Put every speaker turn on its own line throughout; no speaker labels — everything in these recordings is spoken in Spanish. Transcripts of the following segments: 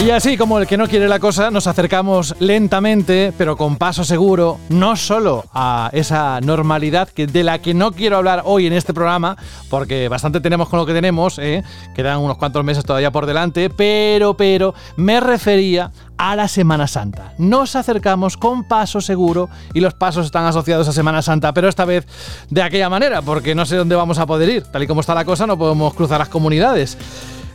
Y así como el que no quiere la cosa, nos acercamos lentamente, pero con paso seguro, no solo a esa normalidad que, de la que no quiero hablar hoy en este programa, porque bastante tenemos con lo que tenemos, ¿eh? quedan unos cuantos meses todavía por delante, pero, pero, me refería a la Semana Santa. Nos acercamos con paso seguro y los pasos están asociados a Semana Santa, pero esta vez de aquella manera, porque no sé dónde vamos a poder ir. Tal y como está la cosa, no podemos cruzar las comunidades.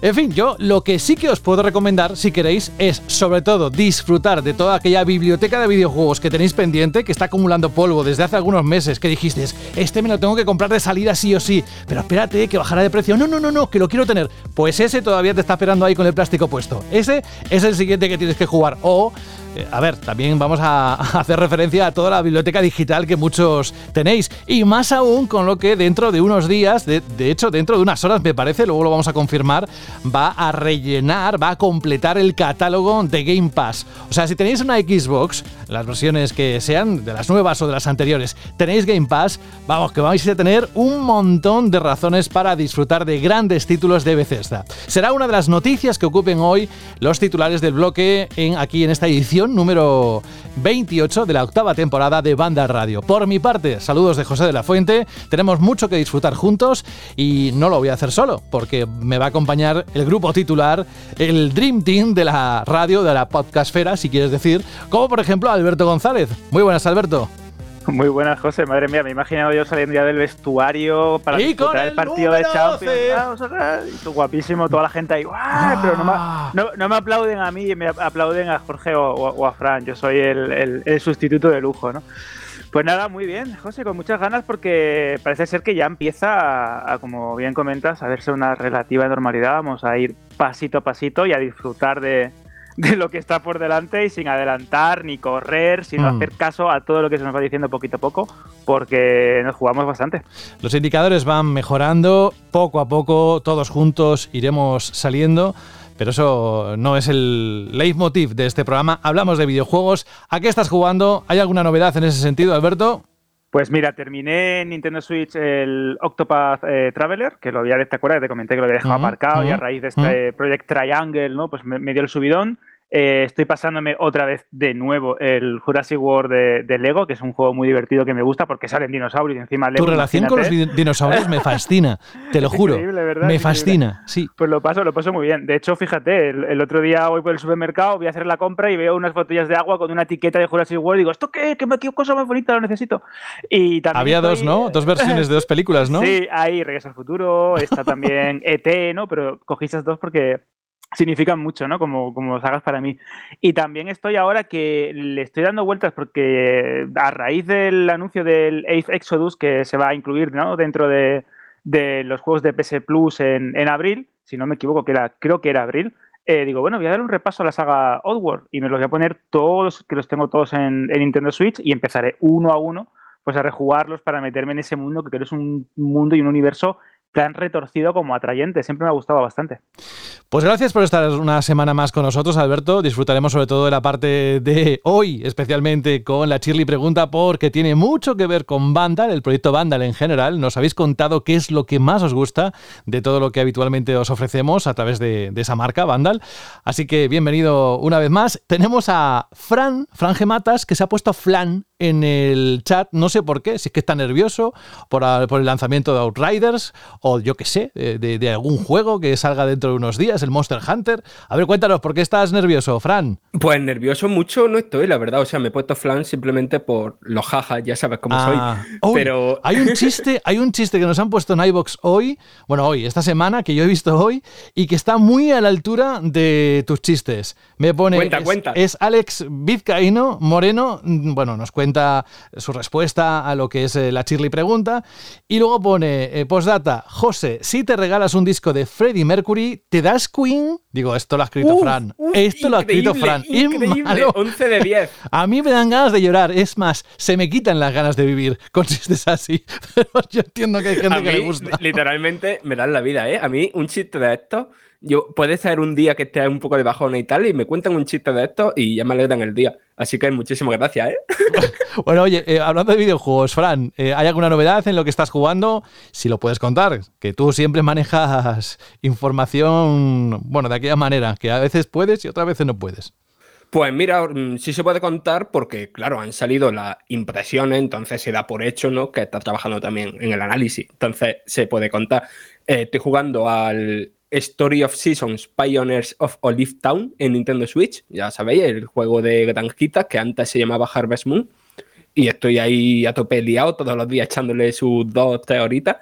En fin, yo lo que sí que os puedo recomendar, si queréis, es sobre todo disfrutar de toda aquella biblioteca de videojuegos que tenéis pendiente, que está acumulando polvo desde hace algunos meses, que dijiste, este me lo tengo que comprar de salida sí o sí, pero espérate, que bajará de precio. No, no, no, no, que lo quiero tener. Pues ese todavía te está esperando ahí con el plástico puesto. Ese es el siguiente que tienes que jugar. O eh, a ver, también vamos a hacer referencia a toda la biblioteca digital que muchos tenéis. Y más aún con lo que dentro de unos días, de, hecho dentro de unas horas me parece, luego lo vamos a confirmar, va a rellenar, va a completar el catálogo de Game Pass. O sea, si tenéis una Xbox, las versiones que sean, de las nuevas o de las anteriores, tenéis Game Pass, vamos, que vais a tener un montón de razones para disfrutar de grandes títulos de Bethesda. Será una de las noticias que ocupen hoy los titulares del bloque aquí en esta edición número 28 de la octava temporada de Banda Radio. Por mi parte, saludos de José de la Fuente. Tenemos mucho que disfrutar juntos y no lo voy a hacer solo, porque me va a acompañar el grupo titular, el Dream Team de la radio, de la podcastfera, si quieres decir, como por ejemplo Alberto González. Muy buenas, Alberto.
Muy buenas, José. Madre mía, me he imaginado yo saliendo ya del vestuario para el, partido de Champions. y tú guapísimo, toda la gente ahí. Pero ah. no me, aplauden a mí, me aplauden a Jorge o, a Fran. Yo soy el, sustituto de lujo, ¿no? Pues nada, muy bien, José, con muchas ganas porque parece ser que ya empieza, a, como bien comentas, a verse una relativa normalidad. Vamos a ir pasito a pasito y a disfrutar de, de lo que está por delante y sin adelantar ni correr, sino mm. hacer caso a todo lo que se nos va diciendo poquito a poco, porque nos jugamos bastante.
Los indicadores van mejorando, poco a poco, todos juntos iremos saliendo. Pero eso no es el leitmotiv de este programa. Hablamos de videojuegos. ¿A qué estás jugando? ¿Hay alguna novedad en ese sentido, Alberto?
Pues mira, terminé en Nintendo Switch el Octopath eh, Traveler, que lo había, ¿te acuerdas? Te comenté que lo había dejado aparcado y a raíz de este Project Triangle, ¿no? Pues me dio el subidón. Eh, estoy pasándome otra vez de nuevo el Jurassic World de, Lego, que es un juego muy divertido que me gusta porque salen dinosaurios y encima Lego.
Tu relación con los dinosaurios me fascina, te lo juro. Me fascina, sí.
Pues lo paso, lo paso muy bien. De hecho, fíjate, el, otro día voy por el supermercado, voy a hacer la compra y veo unas botellas de agua con una etiqueta de Jurassic World y digo, ¿esto qué? ¿Qué, qué cosa más bonita? Lo necesito. Y también
Había dos, ¿no? Dos versiones de dos películas, ¿no?
Sí, hay Regreso al Futuro, está también ET, ¿no? Pero cogí esas dos porque significan mucho, ¿no? Como, como sagas para mí. Y también estoy ahora que le estoy dando vueltas porque a raíz del anuncio del Age Exodus que se va a incluir dentro de, los juegos de PS Plus en, abril, si no me equivoco, que era, creo que era abril, eh, digo, bueno, voy a dar un repaso a la saga Oddworld y me los voy a poner todos, que los tengo todos en, en Nintendo Switch y empezaré uno a uno pues a rejugarlos para meterme en ese mundo que creo es un mundo y un universo tan retorcido como atrayente. Siempre me ha gustado bastante.
Pues gracias por estar una semana más con nosotros, Alberto. Disfrutaremos sobre todo de la parte de hoy, especialmente con la Chirly Pregunta, porque tiene mucho que ver con Vandal, el proyecto Vandal en general. Nos habéis contado qué es lo que más os gusta de todo lo que habitualmente os ofrecemos a través de, esa marca, Vandal. Así que bienvenido una vez más. Tenemos a Fran, Fran Gematas, que se ha puesto flan en el chat. No sé por qué, si es que está nervioso por, por el lanzamiento de Outriders o yo qué sé, de, algún juego que salga dentro de unos días, el Monster Hunter. A ver, cuéntanos, ¿por qué estás nervioso, Fran?
Pues nervioso mucho no estoy, la verdad. O sea, me he puesto flan simplemente por los jajas, ya sabes cómo soy. Ah. Pero
hay un chiste, hay un chiste que nos han puesto en iBox hoy, bueno, hoy, esta semana, que yo he visto hoy, y que está muy a la altura de tus chistes. Me pone.
Cuenta, es, cuenta.
Es Alex Vizcaíno Moreno. Mm, bueno, nos cuenta su respuesta a lo que es eh, la Chirly pregunta. Y luego pone, eh, postdata, José, si te regalas un disco de Freddie Mercury, ¿te das Queen? Digo, esto lo ha escrito Fran. esto lo ha escrito Fran.
Increíble, 11 de 10.
A mí me dan ganas de llorar. Es más, se me quitan las ganas de vivir con chistes así. Pero yo entiendo que hay gente que le gusta.
Literalmente me dan la vida, ¿eh? A mí un chiste de esto yo puede ser un día que esté un poco de bajón y tal, y me cuentan un chiste de esto y ya me alegran el día. Así que muchísimas gracias, ¿eh?
bueno, oye, eh, hablando de videojuegos, Fran, eh, ¿hay alguna novedad en lo que estás jugando? Si lo puedes contar, que tú siempre manejas información, bueno, de aquella manera, que a veces puedes y otras veces no puedes.
Pues mira, mm, sí se puede contar porque, claro, han salido las impresiones, entonces se da por hecho, ¿no? Que está trabajando también en el análisis. Entonces se puede contar. Eh, estoy jugando al Story of Seasons Pioneers of Olive Town en Nintendo Switch. Ya sabéis, el juego de granjitas que antes se llamaba Harvest Moon. Y estoy ahí a liado todos los días echándole sus dos, tres horitas.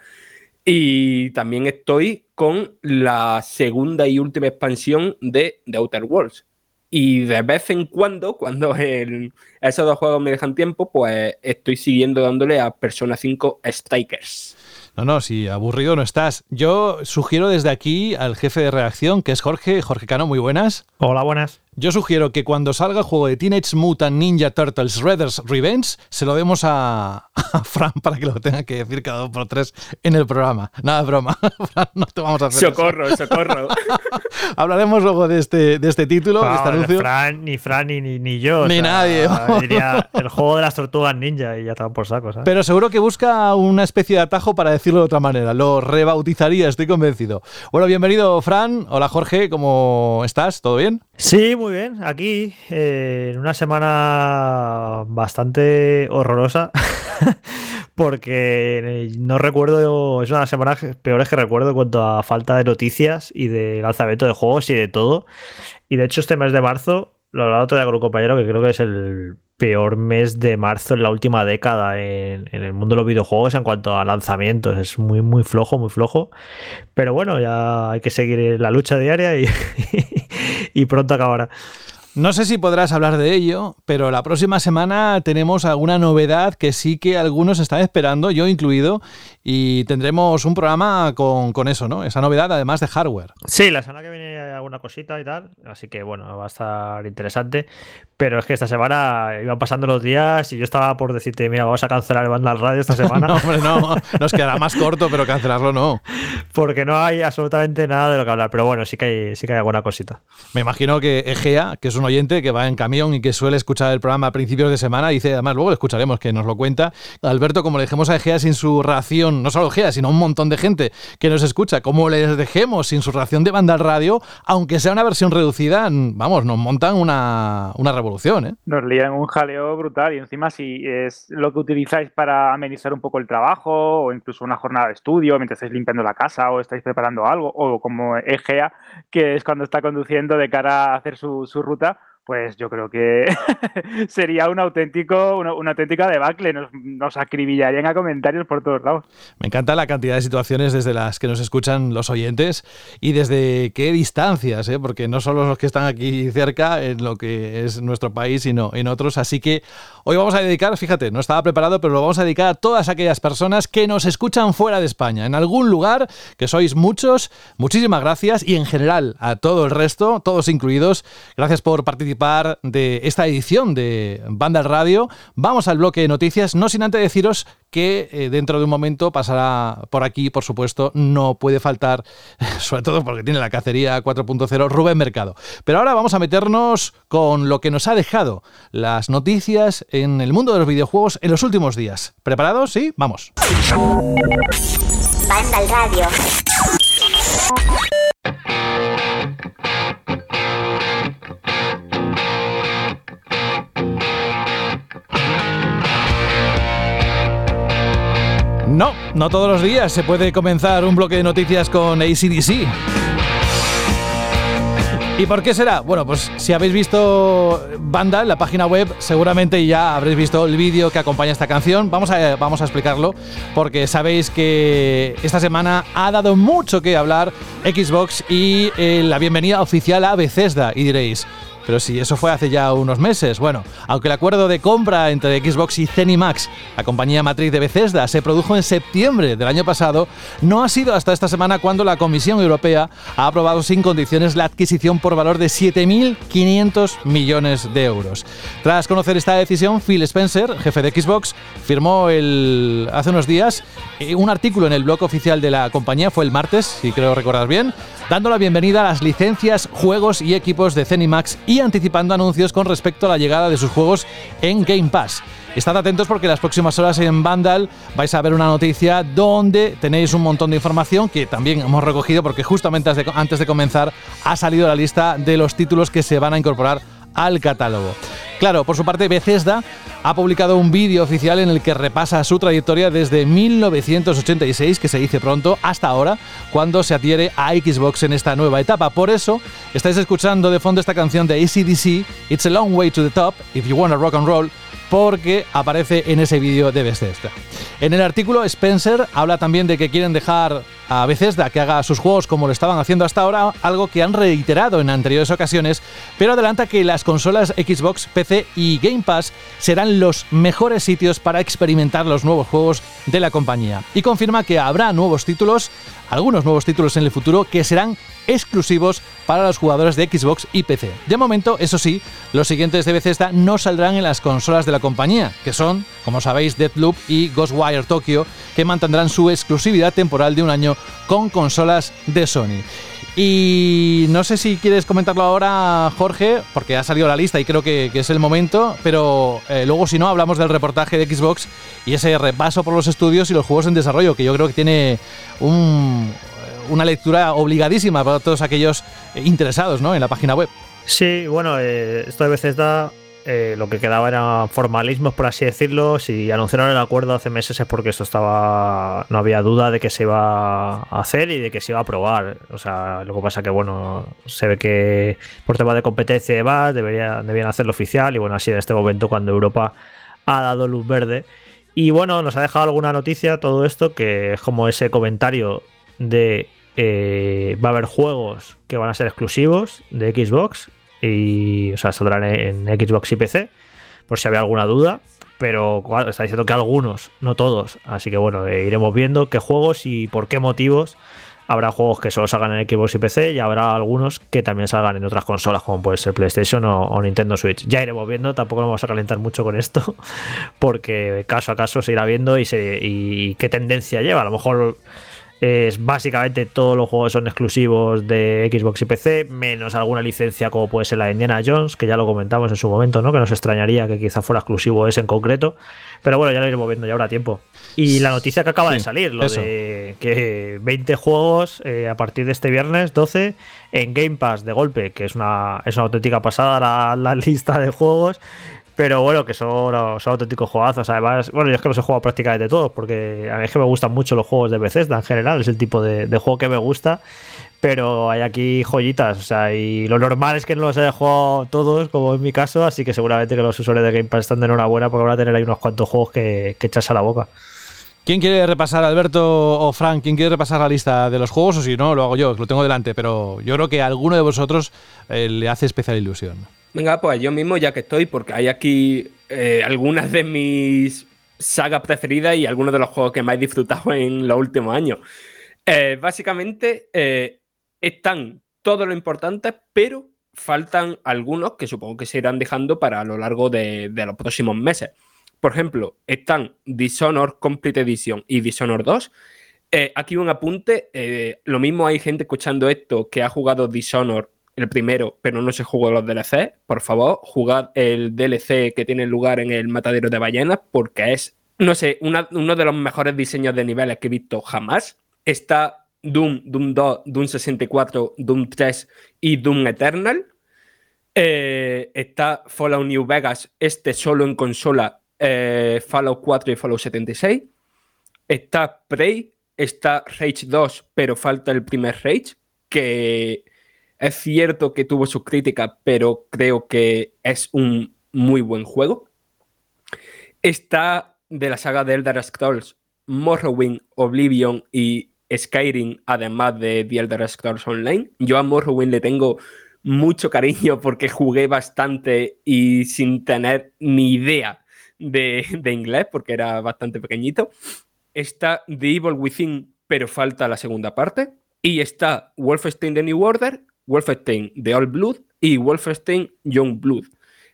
Y también estoy con la segunda y última expansión de The Outer Worlds, y de vez en cuando, cuando esos dos juegos me dejan tiempo, pues estoy siguiendo dándole a Persona 5 Strikers.
No, no, si aburrido no estás. Yo sugiero desde aquí al jefe de reacción, que es Jorge. Jorge Cano, muy buenas.
Hola, buenas.
Yo sugiero que cuando salga el juego de Teenage Mutant Ninja Turtles Shredder's Revenge, se lo demos a, Fran para que lo tenga que decir cada dos por tres en el programa. Nada, broma. Fran, no te vamos a hacer
Socorro, socorro.
Hablaremos luego de este, de este título, de este anuncio.
Fran, ni Fran ni, ni, yo.
Ni nadie.
Diría el juego de las tortugas ninja y ya está por saco. ¿sabes?
Pero seguro que busca una especie de atajo para decirlo de otra manera. Lo rebautizaría, estoy convencido. Bueno, bienvenido, Fran. Hola, Jorge. ¿Cómo estás? ¿Todo bien?
Sí, muy bien. Aquí, eh, en una semana bastante horrorosa, porque no recuerdo, es una de las semanas peores que recuerdo en cuanto a falta de noticias y de lanzamiento de juegos y de todo. Y de hecho, este mes de marzo, lo hablaba otro día con un compañero que creo que es el peor mes de marzo en la última década en, el mundo de los videojuegos en cuanto a lanzamientos. Es muy, muy flojo, muy flojo. Pero bueno, ya hay que seguir la lucha diaria y, y pronto acabará.
No sé si podrás hablar de ello, pero la próxima semana tenemos alguna novedad que sí que algunos están esperando, yo incluido, y tendremos un programa con, con, eso, ¿no? Esa novedad además de hardware.
Sí, la semana que alguna cosita y tal, así que bueno, va a estar interesante, pero es que esta semana iban pasando los días y yo estaba por decirte, mira, vamos a cancelar el banda al radio esta semana.
no, hombre, no, nos quedará más corto, pero cancelarlo no.
Porque no hay absolutamente nada de lo que hablar, pero bueno, sí que hay, sí que hay alguna cosita.
Me imagino que Egea, que es un oyente que va en camión y que suele escuchar el programa a principios de semana. Dice, además, luego lo escucharemos, que nos lo cuenta. Alberto, como le dejemos a Egea sin su ración, no solo Egea, sino un montón de gente que nos escucha, como les dejemos sin su ración de banda al radio, aunque sea una versión reducida, vamos, nos montan una, una revolución. ¿eh?
Nos lían un jaleo brutal y encima si es lo que utilizáis para amenizar un poco el trabajo o incluso una jornada de estudio mientras estáis limpiando la casa o estáis preparando algo o como Egea, que es cuando está conduciendo de cara a hacer su, su ruta, pues yo creo que sería un auténtico, una, auténtica debacle. Nos, nos, acribillarían a comentarios por todos lados.
Me encanta la cantidad de situaciones desde las que nos escuchan los oyentes y desde qué distancias, ¿eh? porque no solo los que están aquí cerca en lo que es nuestro país, sino en otros. Así que hoy vamos a dedicar, fíjate, no estaba preparado, pero lo vamos a dedicar a todas aquellas personas que nos escuchan fuera de España, en algún lugar, que sois muchos. Muchísimas gracias y en general a todo el resto, todos incluidos. Gracias por participar de esta edición de Banda Radio. Vamos al bloque de noticias, no sin antes deciros que eh, dentro de un momento pasará por aquí, por supuesto, no puede faltar, sobre todo porque tiene la cacería 4.0, Rubén Mercado. Pero ahora vamos a meternos con lo que nos ha dejado las noticias en el mundo de los videojuegos en los últimos días. ¿Preparados? Sí, vamos. No, no todos los días se puede comenzar un bloque de noticias con ACDC. ¿Y por qué será? Bueno, pues si habéis visto Banda en la página web, seguramente ya habréis visto el vídeo que acompaña esta canción. Vamos a, vamos a explicarlo, porque sabéis que esta semana ha dado mucho que hablar Xbox y eh, la bienvenida oficial a Bethesda. Y diréis, pero si eso fue hace ya unos meses. Bueno, aunque el acuerdo de compra entre Xbox y Zenimax, la compañía matriz de Bethesda, se produjo en septiembre del año pasado, no ha sido hasta esta semana cuando la Comisión Europea ha aprobado sin condiciones la adquisición por valor de 7.500 millones de euros. Tras conocer esta decisión, Phil Spencer, jefe de Xbox, firmó el, hace unos días eh, un artículo en el blog oficial de la compañía, fue el martes, si creo recordar bien, dando la bienvenida a las licencias, juegos y equipos de Zenimax y anticipando anuncios con respecto a la llegada de sus juegos en Game Pass. Estad atentos porque las próximas horas en Vandal vais a ver una noticia donde tenéis un montón de información que también hemos recogido porque justamente antes de comenzar ha salido la lista de los títulos que se van a incorporar al catálogo. Claro, por su parte, Bethesda ha publicado un vídeo oficial en el que repasa su trayectoria desde 1986, que se dice pronto, hasta ahora, cuando se adhiere a Xbox en esta nueva etapa. Por eso, estáis escuchando de fondo esta canción de ACDC, It's a Long Way to the Top, If You Wanna Rock and Roll, porque aparece en ese vídeo de Bethesda. En el artículo, Spencer habla también de que quieren dejar a Bethesda que haga sus juegos como lo estaban haciendo hasta ahora, algo que han reiterado en anteriores ocasiones, pero adelanta que las consolas Xbox, PC y Game Pass serán los mejores sitios para experimentar los nuevos juegos de la compañía. Y confirma que habrá nuevos títulos, algunos nuevos títulos en el futuro que serán exclusivos para los jugadores de Xbox y PC. De momento, eso sí, los siguientes de Bethesda no saldrán en las consolas de la compañía, que son, como sabéis, Deathloop y Ghostwire Tokyo, que mantendrán su exclusividad temporal de un año con consolas de Sony. Y no sé si quieres comentarlo ahora, Jorge, porque ha salido la lista y creo que, es el momento, pero eh, luego si no, hablamos del reportaje de Xbox y ese repaso por los estudios y los juegos en desarrollo, que yo creo que tiene un, una lectura obligadísima para todos aquellos interesados ¿no? en la página web.
Sí, bueno, eh, esto de veces da eh, lo que quedaba eran formalismos, por así decirlo. Si anunciaron el acuerdo hace meses es porque esto estaba. No había duda de que se iba a hacer y de que se iba a aprobar. O sea, lo que pasa que, bueno, se ve que por tema de competencia y demás debería, debían hacerlo oficial. Y bueno, así en este momento, cuando Europa ha dado luz verde. Y bueno, nos ha dejado alguna noticia todo esto, que es como ese comentario de eh, va a haber juegos que van a ser exclusivos de Xbox y, o sea, saldrán en, Xbox y PC, por si había alguna duda. Pero está diciendo que algunos, no todos. Así que bueno, eh, iremos viendo qué juegos y por qué motivos. Habrá juegos que solo salgan en Xbox y PC y habrá algunos que también salgan en otras consolas, como puede ser PlayStation o, Nintendo Switch. Ya iremos viendo, tampoco nos vamos a calentar mucho con esto, porque caso a caso se irá viendo y, y qué tendencia lleva. A lo mejor es básicamente todos los juegos son exclusivos de Xbox y PC, menos alguna licencia como puede ser la de Indiana Jones, que ya lo comentamos en su momento, ¿no? Que nos extrañaría que quizá fuera exclusivo ese en concreto. Pero bueno, ya lo iremos viendo, ya habrá tiempo. Y la noticia que acaba de salir, lo de que 20 juegos eh, a partir de este viernes 12 en Game Pass de golpe, que es una, es una auténtica pasada la, la lista de juegos. Pero bueno, que son, auténticos juegazos. Además, bueno, yo es que los he jugado prácticamente todos, porque a mí es que me gustan mucho los juegos de Bethesda en general, es el tipo de, juego que me gusta. Pero hay aquí joyitas, o sea, y lo normal es que no los haya jugado todos, como en mi caso, así que seguramente que los usuarios de Game Pass están de enhorabuena porque van a tener ahí unos cuantos juegos que, que echarse a la boca.
¿Quién quiere repasar, Alberto o Frank? ¿Quién quiere repasar la lista de los juegos? O si no, lo hago yo, lo tengo delante, pero yo creo que a alguno de vosotros eh, le hace especial ilusión.
Venga, pues yo mismo ya que estoy, porque hay aquí eh, algunas de mis sagas preferidas y algunos de los juegos que más he disfrutado en los últimos años. Eh, básicamente eh, están todo lo importante, pero faltan algunos que supongo que se irán dejando para a lo largo de, de los próximos meses. Por ejemplo, están Dishonored Complete Edition y Dishonored 2. aquí un apunte, lo mismo hay gente escuchando esto que ha jugado Dishonored el primero, pero no se jugó los DLC, por favor, jugad el DLC que tiene lugar en el matadero de ballenas, porque es, no sé, uno de los mejores diseños de niveles que he visto jamás. Está Doom, Doom 2, Doom 64, Doom 3 y Doom Eternal. Eh, está Fallout New Vegas, este solo en consola, eh, Fallout 4 y Fallout 76. Está Prey, está Rage 2, pero falta el primer Rage, que es cierto que tuvo sus críticas, pero creo que es un muy buen juego. Está de la saga de Elder Scrolls, Morrowind, Oblivion y Skyrim, además de The Elder Scrolls Online. Yo a Morrowind le tengo mucho cariño porque jugué bastante y sin tener ni idea de, de inglés, porque era bastante pequeñito. Está The Evil Within, pero falta la segunda parte. Y está Wolfenstein The New Order, Wolfenstein The Old Blood y Wolfenstein Young Blood.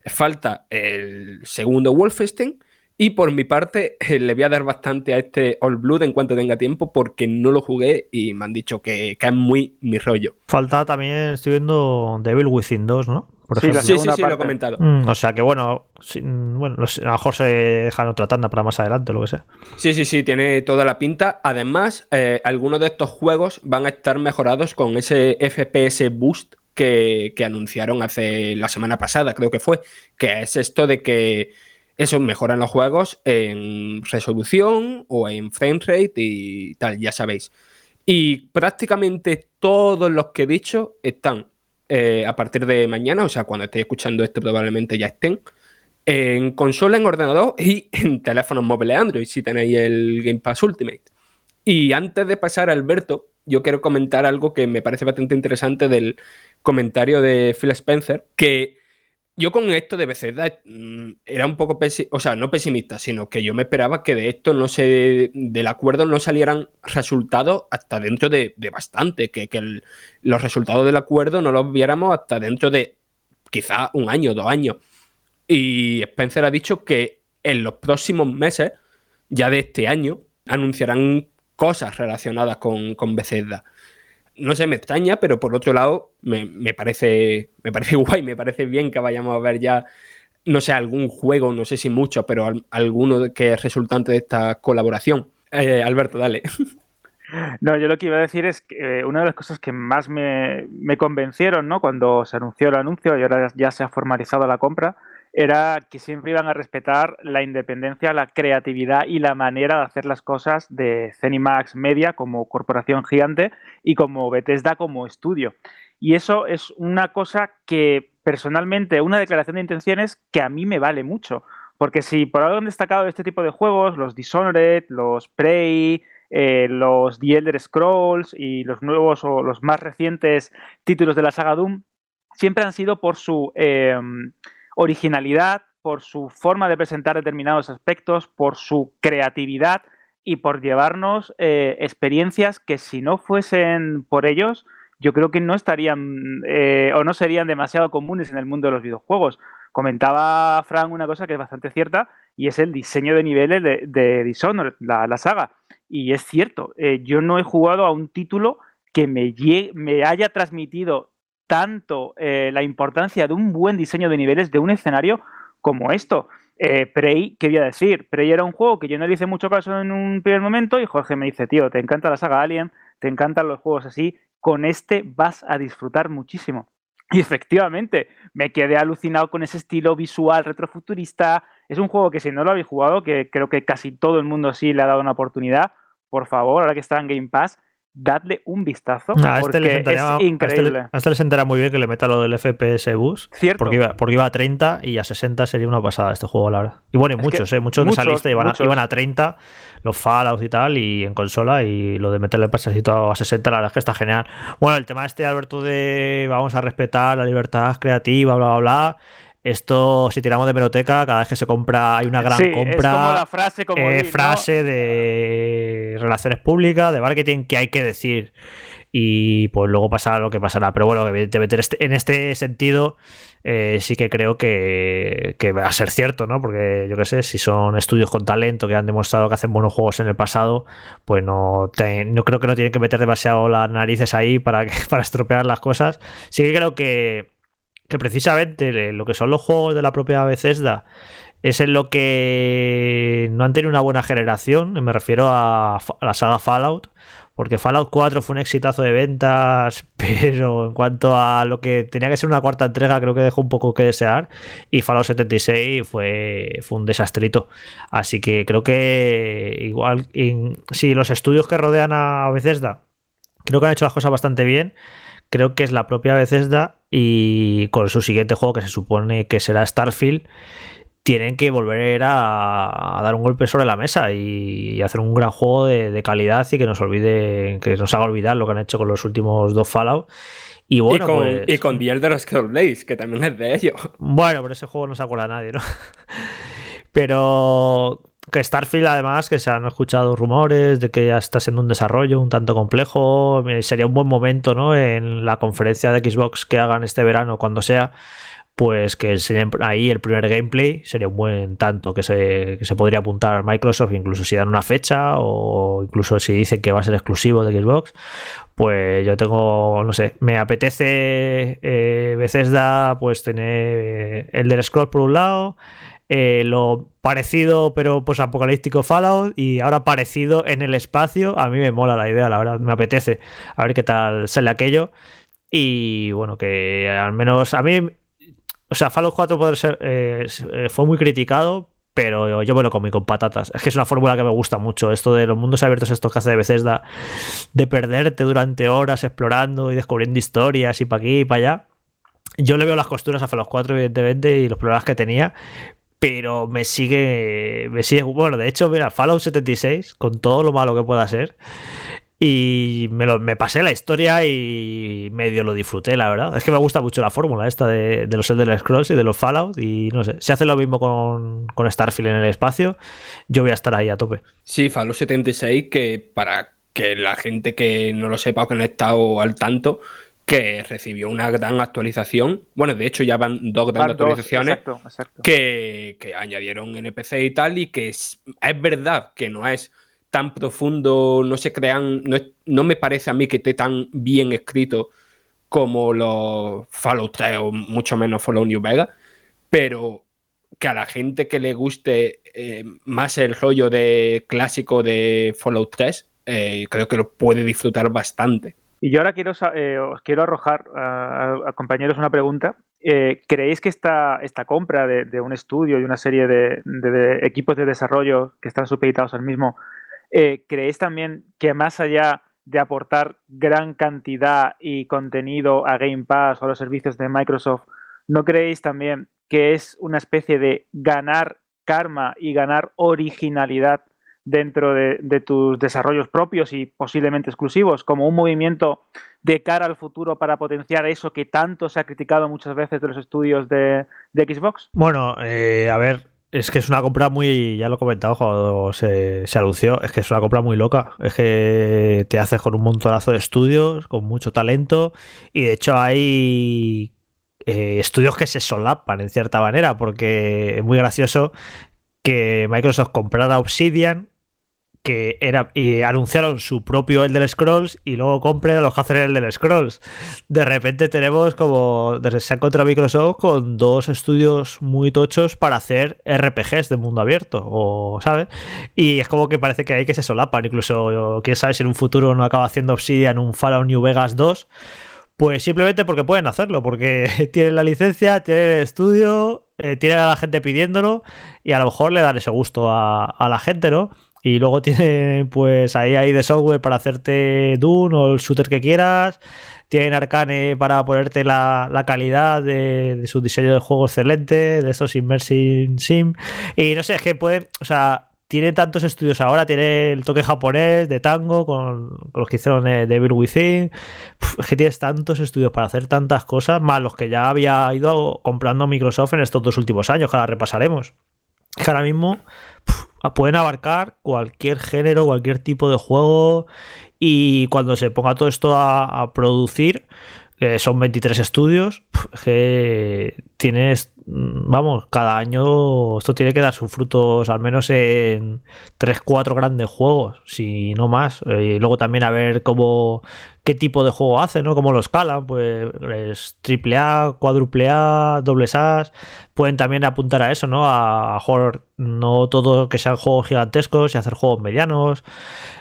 Falta el segundo Wolfenstein y por mi parte le voy a dar bastante a este Old Blood en cuanto tenga tiempo porque no lo jugué y me han dicho que, es muy mi rollo.
Falta también, estoy viendo Devil Within 2, ¿no? Por
Sí,
ejemplo.
Sí, sí, lo he comentado.
Mm, o sea que bueno, sí, bueno, a lo mejor se dejan otra tanda para más adelante o lo que sea.
Sí, sí, sí, tiene toda la pinta. Además, eh, algunos de estos juegos van a estar mejorados con ese FPS Boost que, que anunciaron hace la semana pasada, creo que fue, que es esto de que eso mejoran los juegos en resolución o en frame rate y tal, ya sabéis. Y prácticamente todos los que he dicho están eh, a partir de mañana, o sea, cuando estéis escuchando esto probablemente ya estén, en consola, en ordenador y en teléfonos móviles Android, si tenéis el Game Pass Ultimate. Y antes de pasar a Alberto, yo quiero comentar algo que me parece bastante interesante del comentario de Phil Spencer, que yo con esto de Bethesda mm, era un poco, o sea, no pesimista, sino que yo me esperaba que de esto no se, del acuerdo no salieran resultados hasta dentro de, bastante, que, que los resultados del acuerdo no los viéramos hasta dentro de quizá un año, dos años. Y Spencer ha dicho que en los próximos meses, ya de este año, anunciarán cosas relacionadas con, con. No sé, me extraña, pero por otro lado, me, me parece, me parece guay, me parece bien que vayamos a ver ya, no sé, algún juego, no sé si mucho, pero al- alguno que es resultante de esta colaboración. Eh, Alberto, dale.
No, yo lo que iba a decir es que eh, una de las cosas que más me, me convencieron, ¿no? Cuando se anunció el anuncio y ahora ya se ha formalizado la compra, era que siempre iban a respetar la independencia, la creatividad y la manera de hacer las cosas de Zenimax Media como corporación gigante y como Bethesda como estudio. Y eso es una cosa que personalmente, una declaración de intenciones que a mí me vale mucho. Porque si por algo han destacado este tipo de juegos, los Dishonored, los Prey, eh, los The Elder Scrolls y los nuevos o los más recientes títulos de la saga Doom, siempre han sido por su eh, originalidad, por su forma de presentar determinados aspectos, por su creatividad y por llevarnos eh, experiencias que si no fuesen por ellos, yo creo que no estarían eh, o no serían demasiado comunes en el mundo de los videojuegos. Comentaba Frank una cosa que es bastante cierta y es el diseño de niveles de, de Dishonored, la, la saga. Y es cierto, eh, yo no he jugado a un título que me, me haya transmitido tanto eh, la importancia de un buen diseño de niveles de un escenario como esto. Eh, Prey, ¿qué a decir? Prey era un juego que yo no le hice mucho caso en un primer momento y Jorge me dice, tío, te encanta la saga Alien, te encantan los juegos así, con este vas a disfrutar muchísimo. Y efectivamente, me quedé alucinado con ese estilo visual retrofuturista. Es un juego que si no lo habéis jugado, que creo que casi todo el mundo sí le ha dado una oportunidad, por favor, ahora que está en Game Pass, dadle un vistazo
A este,
es
a, este, a este le sentará muy bien que le meta lo del FPS bus.
Cierto.
Porque iba, porque iba a 30 y a 60 sería una pasada este juego, la verdad. Y bueno, y muchos,
que
¿eh? Muchos
muchos,
lista iban a, iban a 30, los Fallout y tal, y en consola, y lo de meterle el pasecito a 60, la verdad es que está genial. Bueno, el tema este, Alberto, de vamos a respetar la libertad creativa, bla, bla, bla. Esto, si tiramos de meroteca, cada vez que se compra, hay una gran
sí, es
compra.
como la frase como
eh, frase de relaciones públicas, de marketing, que hay que decir. Y pues luego pasará lo que pasará. Pero bueno, evidentemente en este, en este sentido eh, sí que creo que, que va a ser cierto, ¿no? Porque yo qué sé, si son estudios con talento que han demostrado que hacen buenos juegos en el pasado, pues no, te- no creo que no tienen que meter demasiado las narices ahí para, que- para estropear las cosas. Sí que creo que, que precisamente lo que son los juegos de la propia Bethesda es en lo que no han tenido una buena generación. Me refiero a, la saga Fallout. Porque Fallout 4 fue un exitazo de ventas, pero en cuanto a lo que tenía que ser una cuarta entrega, creo que dejó un poco que desear. Y Fallout 76 fue, fue un desastrito. Así que creo que igual, en- si los estudios que rodean a Bethesda, creo que han hecho las cosas bastante bien. Creo que es la propia Bethesda y con su siguiente juego, que se supone que será Starfield, tienen que volver a, a dar un golpe sobre la mesa y, y hacer un gran juego de, de calidad y que nos olvide, que nos haga olvidar lo que han hecho con los últimos dos Fallout. Y bueno,
y, con,
pues,
y con The Elder Scrolls que también es de ellos.
bueno, pero ese juego no se acuerda nadie, ¿no? Pero que Starfield, además, que se han escuchado rumores de que ya está siendo un desarrollo un tanto complejo, eh, sería un buen momento, ¿no? En la conferencia de Xbox que hagan este verano, cuando sea, pues que ahí el primer gameplay sería un buen tanto que se, que se podría apuntar Microsoft, incluso si dan una fecha o incluso si dicen que va a ser exclusivo de Xbox, pues yo tengo, no sé, me apetece eh, Bethesda, pues tener el del Scroll por un lado, eh, lo parecido pero pues apocalíptico Fallout y ahora parecido en el espacio, a mí me mola la idea, la verdad, me apetece a ver qué tal sale aquello. Y bueno, que al menos a mí o sea, Fallout 4 puede ser, eh, fue muy criticado, pero yo me lo comí con patatas. Es que es una fórmula que me gusta mucho. Esto de los mundos abiertos, estos que hace de Bethesda, de perderte durante horas explorando y descubriendo historias y para aquí y para allá. Yo le veo las costuras a Fallout 4, evidentemente, y los problemas que tenía, pero me sigue, me sigue. Bueno, de hecho, mira, Fallout 76, con todo lo malo que pueda ser, y me, lo, me, pasé la historia y medio lo disfruté, la verdad. Es que me gusta mucho la fórmula esta de, de los Elder Scrolls y de los Fallout. Y no sé, si hace lo mismo con, con, Starfield en el espacio, yo voy a estar ahí a tope.
Sí, Fallout 76, que para que la gente que no lo sepa o que no ha estado al tanto, que recibió una gran actualización. Bueno, de hecho ya van dos grandes actualizaciones exacto, exacto. Que, que, añadieron NPC y tal, y que es, es verdad que no es tan profundo, no se crean, no, no, me parece a mí que esté tan bien escrito como los Fallout 3 o mucho menos Fallout New Vega, pero que a la gente que le guste eh, más el rollo de clásico de Fallout 3, eh, creo que lo puede disfrutar bastante.
Y yo ahora quiero, eh, os quiero arrojar a, compañeros una pregunta. Eh, ¿Creéis que esta, esta compra de, de, un estudio y una serie de, de, equipos de desarrollo que están supeditados al mismo eh, ¿Creéis también que más allá de aportar gran cantidad y contenido a Game Pass o a los servicios de Microsoft, ¿no creéis también que es una especie de ganar karma y ganar originalidad dentro de, tus desarrollos propios y posiblemente exclusivos, como un movimiento de cara al futuro para potenciar eso que tanto se ha criticado muchas veces de los estudios de, de Xbox?
Bueno, eh, a ver, es que es una compra muy, ya lo he comentado cuando se, se, anunció, es que es una compra muy loca. Es que te haces con un montonazo de estudios, con mucho talento, y de hecho hay eh, estudios que se solapan en cierta manera, porque es muy gracioso que Microsoft comprara Obsidian que era y anunciaron su propio Elder Scrolls y luego compren a los que hacen Elder Scrolls. De repente tenemos como se ha encontrado Microsoft con dos estudios muy tochos para hacer RPGs de mundo abierto, o ¿sabes? Y es como que parece que hay que se solapan, incluso quién sabe si en un futuro no acaba haciendo Obsidian un Fallout New Vegas 2. Pues simplemente porque pueden hacerlo, porque tienen la licencia, tienen el estudio, eh, tienen a la gente pidiéndolo y a lo mejor le dan ese gusto a la gente, ¿no? Y luego tiene, pues ahí hay de software para hacerte Dune o el shooter que quieras. Tienen Arcane para ponerte la, la calidad de, su diseño de juego excelente, de estos Immersive Sim. Y no sé, es que puede, o sea, tiene tantos estudios ahora, tiene el toque japonés de tango con, los que hicieron eh, Devil Within. Es que tienes tantos estudios para hacer tantas cosas, más los que ya había ido comprando Microsoft en estos dos últimos años, que ahora repasaremos. Que ahora mismo pueden abarcar cualquier género, cualquier tipo de juego y cuando se ponga todo esto a, producir, eh, son 23 estudios, que tienes, vamos, cada año esto tiene que dar sus frutos al menos en 3, 4 grandes juegos, si no más. Eh, y luego también a ver cómo, qué tipo de juego hace, ¿no? Cómo lo escalan, pues es triple A, cuádruple A, dobles A. Pueden también apuntar a eso, ¿no? A, a jugar no todo que sean juegos gigantescos y hacer juegos medianos.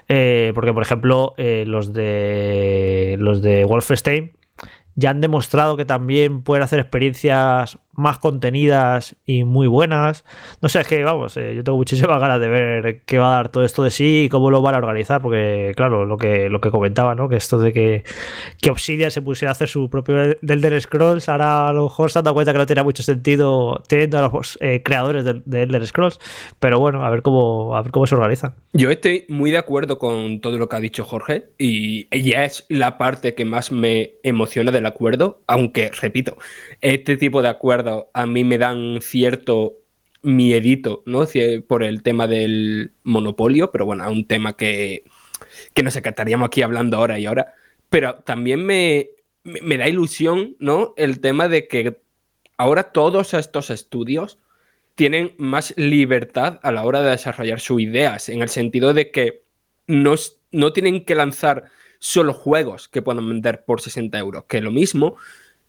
Eh, porque, por ejemplo, eh, los de los de Wolfenstein ya han demostrado que también pueden hacer experiencias más contenidas y muy buenas. No sé, es que vamos, eh, yo tengo muchísimas ganas de ver qué va a dar todo esto de sí y cómo lo van a organizar, porque claro, lo que, lo que comentaba, ¿no? Que esto de que, que Obsidian se pusiera a hacer su propio Elder Scrolls, ahora a lo mejor se han dado cuenta que no tenía mucho sentido teniendo a los eh, creadores de, de, Elder Scrolls, pero bueno, a ver cómo, a ver cómo se organizan.
Yo estoy muy de acuerdo con todo lo que ha dicho Jorge y ella es la parte que más me emociona del acuerdo, aunque, repito, este tipo de acuerdo a mí me dan cierto miedito, ¿no? Por el tema del monopolio, pero bueno, un tema que, que no sé, que estaríamos aquí hablando ahora y ahora. Pero también me, me da ilusión, ¿no? El tema de que ahora todos estos estudios tienen más libertad a la hora de desarrollar sus ideas, en el sentido de que no, no tienen que lanzar solo juegos que puedan vender por 60 euros, que lo mismo,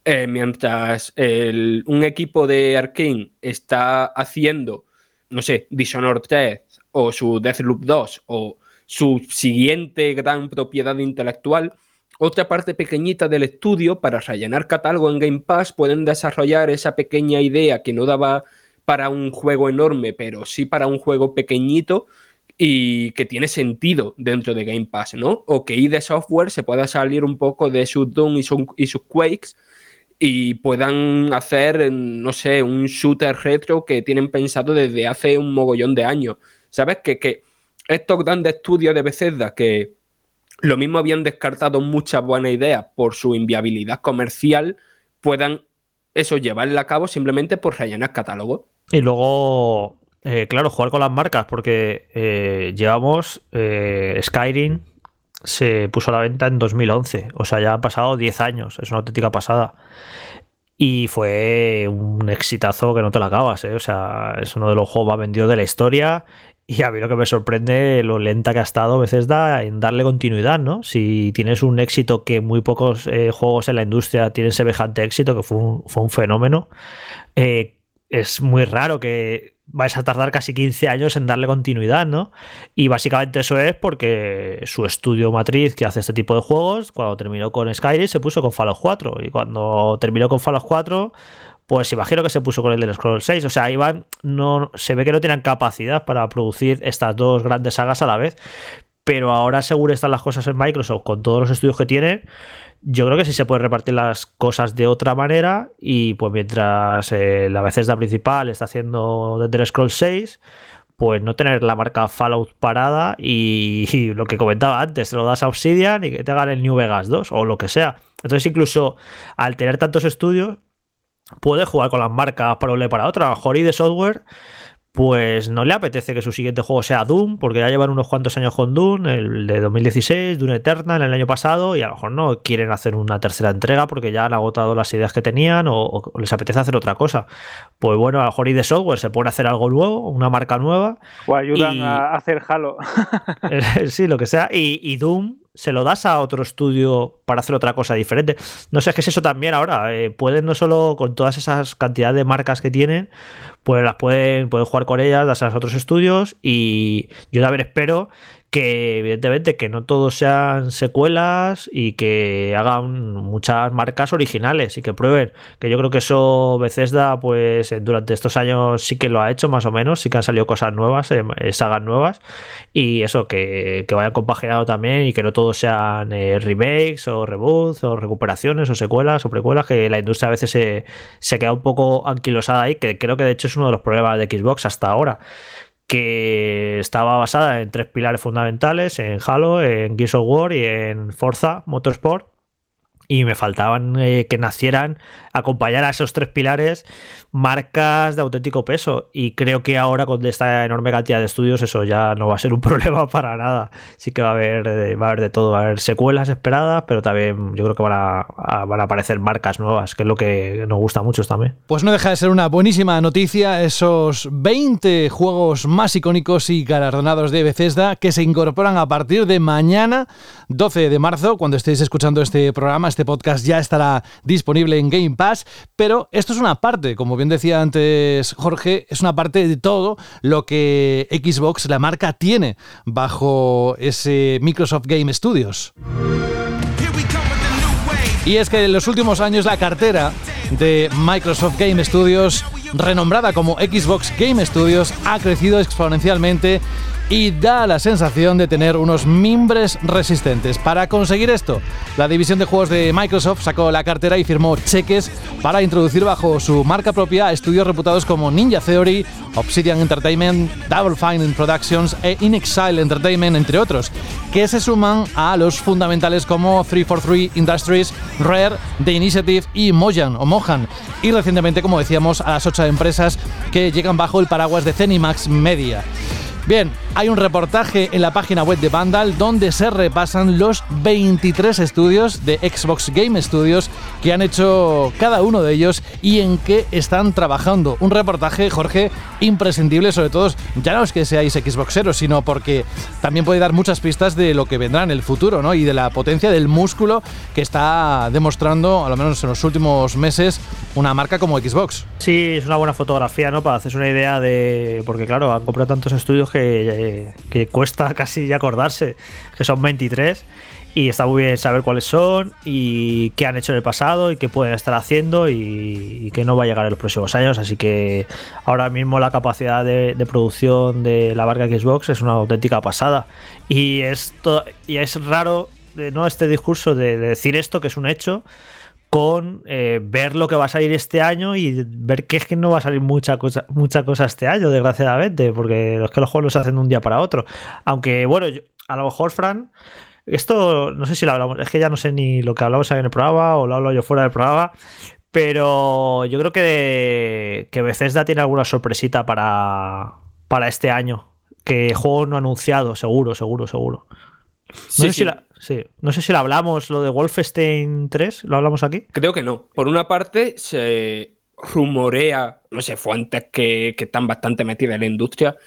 eh, mientras un equipo de Arkane está haciendo, no sé, Dishonored 3 o su Deathloop 2 o su siguiente gran propiedad intelectual, otra parte pequeñita del estudio para rellenar catálogo en Game Pass pueden desarrollar esa pequeña idea que no daba para un juego enorme, pero sí para un juego pequeñito y que tiene sentido dentro de Game Pass, ¿no? O que ID Software se pueda salir un poco de sus Doom y, sus Quakes y puedan hacer, no sé, un shooter retro que tienen pensado desde hace un mogollón de años. ¿Sabes? Que, que estos grandes estudios de Bethesda que lo mismo habían descartado muchas buenas ideas por su inviabilidad comercial, puedan eso llevarla a cabo simplemente por rellenar catálogo.
Y luego eh, claro, jugar con las marcas, porque eh, llevamos eh, Skyrim se puso a la venta en 2011, o sea, ya han pasado 10 años, es una auténtica pasada. Y fue un exitazo que no te la acabas, o sea, es uno de los juegos más vendidos de la historia. Y a mí lo que me sorprende lo lenta que ha estado a veces da en darle continuidad, ¿no? Si tienes un éxito que muy pocos juegos en la industria tienen semejante éxito, que fue un, fue un fenómeno, es muy raro que vais a tardar casi 15 años en darle continuidad, ¿no? Y básicamente eso es porque su estudio matriz que hace este tipo de juegos, cuando terminó con Skyrim, se puso con Fallout 4. Y cuando terminó con Fallout 4, pues imagino que se puso con el del Scroll 6. O sea, Iván no, se ve que no tienen capacidad para producir estas dos grandes sagas a la vez. Pero ahora seguro están las cosas en Microsoft con todos los estudios que tienen yo creo que sí se puede repartir las cosas de otra manera y pues mientras eh, la Bethesda principal está haciendo The Scroll 6, pues no tener la marca Fallout parada y, lo que comentaba antes, te lo das a Obsidian y que te hagan el New Vegas 2 o lo que sea. Entonces incluso al tener tantos estudios, puedes jugar con las marcas para una y para otra. A de software pues no le apetece que su siguiente juego sea Doom, porque ya llevan unos cuantos años con Doom, el de 2016, Doom Eternal el año pasado, y a lo mejor no quieren hacer una tercera entrega porque ya han agotado las ideas que tenían o, les apetece hacer otra cosa. Pues bueno, a lo mejor y de software se pone a hacer algo nuevo, una marca nueva.
O ayudan a hacer Halo.
sí, lo que sea. Y, Doom se lo das a otro estudio para hacer otra cosa diferente. No sé, es que es eso también ahora. Eh, pueden no solo con todas esas cantidades de marcas que tienen, pues las pueden, pueden jugar con ellas, las a otros estudios y yo también espero que evidentemente que no todos sean secuelas y que hagan muchas marcas originales y que prueben, que yo creo que eso Bethesda pues durante estos años sí que lo ha hecho más o menos, sí que han salido cosas nuevas, eh, sagas nuevas y eso que, que vayan compaginado también y que no todos sean eh, remakes o reboots o recuperaciones o secuelas o precuelas, que la industria a veces se, se queda un poco anquilosada ahí, que creo que de hecho es uno de los problemas de Xbox hasta ahora que estaba basada en tres pilares fundamentales, en Halo, en Gears of War y en Forza Motorsport. Y me faltaban eh, que nacieran, acompañar a esos tres pilares marcas de auténtico peso. Y creo que ahora con esta enorme cantidad de estudios eso ya no va a ser un problema para nada. Sí que va a haber, eh, va a haber de todo, va a haber secuelas esperadas, pero también yo creo que van a, van a aparecer marcas nuevas, que es lo que nos gusta mucho también.
Pues no deja de ser una buenísima noticia esos 20 juegos más icónicos y galardonados de Bethesda que se incorporan a partir de mañana, 12 de marzo, cuando estéis escuchando este programa, este podcast ya estará disponible en Game Pass, pero esto es una parte, como bien decía antes Jorge, es una parte de todo lo que Xbox, la marca, tiene bajo ese Microsoft Game Studios. Y es que en los últimos años la cartera de Microsoft Game Studios, renombrada como Xbox Game Studios, ha crecido exponencialmente y da la sensación de tener unos mimbres resistentes. Para conseguir esto, la división de juegos de Microsoft sacó la cartera y firmó cheques para introducir bajo su marca propia estudios reputados como Ninja Theory, Obsidian Entertainment, Double Fine Productions e In Exile Entertainment, entre otros, que se suman a los fundamentales como 343 Industries, Rare, The Initiative y Mojan o Mohan, y recientemente, como decíamos, a las ocho empresas que llegan bajo el paraguas de Zenimax Media. Bien, hay un reportaje en la página web de Vandal donde se repasan los 23 estudios de Xbox Game Studios que han hecho cada uno de ellos y en qué están trabajando. Un reportaje, Jorge, imprescindible, sobre todo, ya no es que seáis Xboxeros, sino porque también puede dar muchas pistas de lo que vendrá en el futuro, ¿no? Y de la potencia del músculo que está demostrando, a lo menos en los últimos meses, una marca como Xbox.
Sí, es una buena fotografía, ¿no? Para hacerse una idea de. Porque, claro, han comprado tantos estudios que, que cuesta casi acordarse, que son 23 y está muy bien saber cuáles son y qué han hecho en el pasado y qué pueden estar haciendo y, qué no va a llegar en los próximos años. Así que ahora mismo la capacidad de, producción de la marca Xbox es una auténtica pasada. Y es, y es raro ¿no? este discurso de, decir esto, que es un hecho, con eh, ver lo que va a salir este año y ver que es que no va a salir mucha cosa, mucha cosa este año, desgraciadamente, porque los que los juegos los hacen de un día para otro. Aunque, bueno, a lo mejor, Fran, esto no sé si lo hablamos, es que ya no sé ni lo que hablamos en el programa o lo hablo yo fuera del programa, pero yo creo que, que Bethesda tiene alguna sorpresita para, para este año. Que juego no anunciado, seguro, seguro, seguro. No, sé Si la, no sé si lo hablamos, lo de Wolfenstein 3, ¿lo hablamos aquí?
Creo que no. Por una parte, se rumorea, no sé, fuentes que, que están bastante metidas en la industria,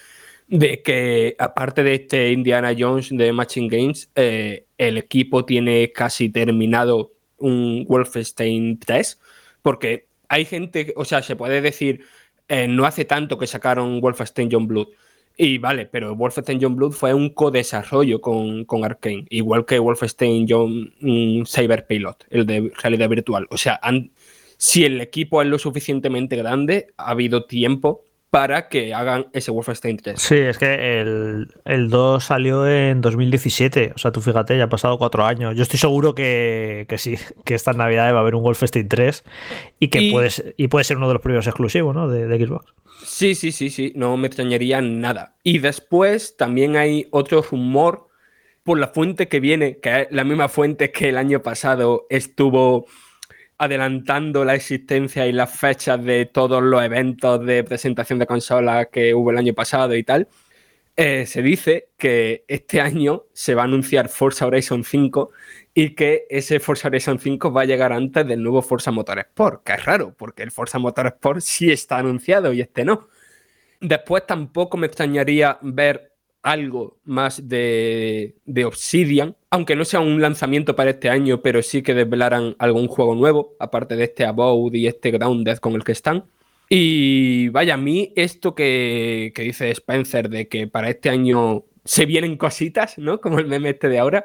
de que aparte de este Indiana Jones de Matching Games, eh, el equipo tiene casi terminado un Wolfenstein 3, porque hay gente, o sea, se puede decir, eh, no hace tanto que sacaron Wolfenstein John Blood. Y vale, pero Wolfenstein John Blood fue un co-desarrollo con, con Arkane, igual que Wolfenstein John mm, Cyber Pilot, el de realidad virtual. O sea, si el equipo es lo suficientemente grande, ha habido tiempo para que hagan ese Wolfenstein 3.
Sí, es que el, el 2 salió en 2017, o sea, tú fíjate, ya ha pasado cuatro años. Yo estoy seguro que, que sí, que esta Navidad va a haber un Wolfenstein 3 y que Puede, y puede ser uno de los primeros exclusivos ¿no? de, de, Xbox.
Sí, sí, sí, sí, no me extrañaría nada. Y después también hay otro rumor por la fuente que viene, que es la misma fuente que el año pasado estuvo adelantando la existencia y las fechas de todos los eventos de presentación de consolas que hubo el año pasado y tal, eh, se dice que este año se va a anunciar Forza Horizon 5 y que ese Forza Horizon 5 va a llegar antes del nuevo Forza Motorsport, que es raro, porque el Forza Motorsport sí está anunciado y este no. Después tampoco me extrañaría ver algo más de, Obsidian, aunque no sea un lanzamiento para este año, pero sí que desvelaran algún juego nuevo, aparte de este Abode y este Grounded con el que están. Y vaya, a mí esto que, que dice Spencer de que para este año se vienen cositas, ¿no? Como el meme este de ahora,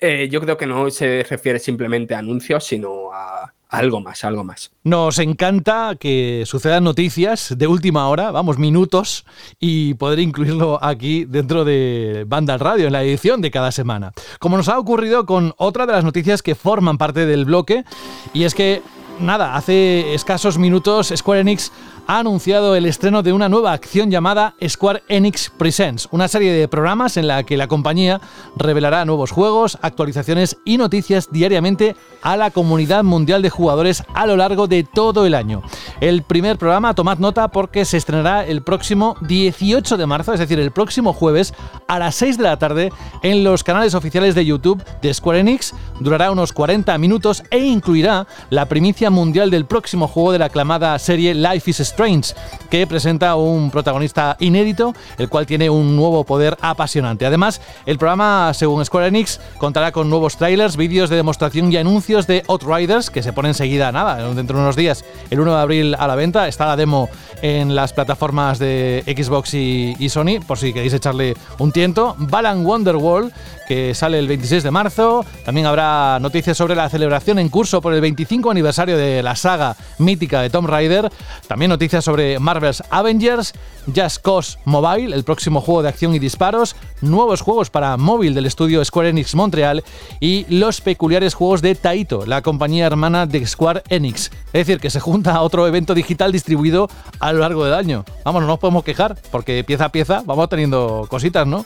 eh, yo creo que no se refiere simplemente a anuncios, sino a, algo más, algo más.
Nos encanta que sucedan noticias de última hora, vamos, minutos, y poder incluirlo aquí dentro de Banda Radio, en la edición de cada semana. Como nos ha ocurrido con otra de las noticias que forman parte del bloque, y es que, nada, hace escasos minutos Square Enix ha anunciado el estreno de una nueva acción llamada Square Enix Presents, una serie de programas en la que la compañía revelará nuevos juegos, actualizaciones y noticias diariamente a la comunidad mundial de jugadores a lo largo de todo el año. El primer programa, tomad nota porque se estrenará el próximo 18 de marzo, es decir, el próximo jueves a las 6 de la tarde en los canales oficiales de YouTube de Square Enix. Durará unos 40 minutos e incluirá la primicia mundial del próximo juego de la aclamada serie Life is Strange, que presenta un protagonista inédito, el cual tiene un nuevo poder apasionante. Además, el programa, según Square Enix, contará con nuevos trailers, vídeos de demostración y anuncios de Outriders, que se pone enseguida, nada, dentro de unos días, el 1 de abril a la venta. Está la demo en las plataformas de Xbox y, Sony, por si queréis echarle un tiento. Balan Wonderworld, que sale el 26 de marzo. También habrá noticias sobre la celebración en curso por el 25 aniversario de la saga mítica de Tomb Raider. También noticias sobre Marvel's Avengers, Just Cause Mobile, el próximo juego de acción y disparos, nuevos juegos para móvil del estudio Square Enix Montreal y los peculiares juegos de Taito, la compañía hermana de Square Enix. Es decir, que se junta a otro evento digital distribuido a lo largo del año. Vamos, no nos podemos quejar, porque pieza a pieza vamos teniendo cositas, ¿no?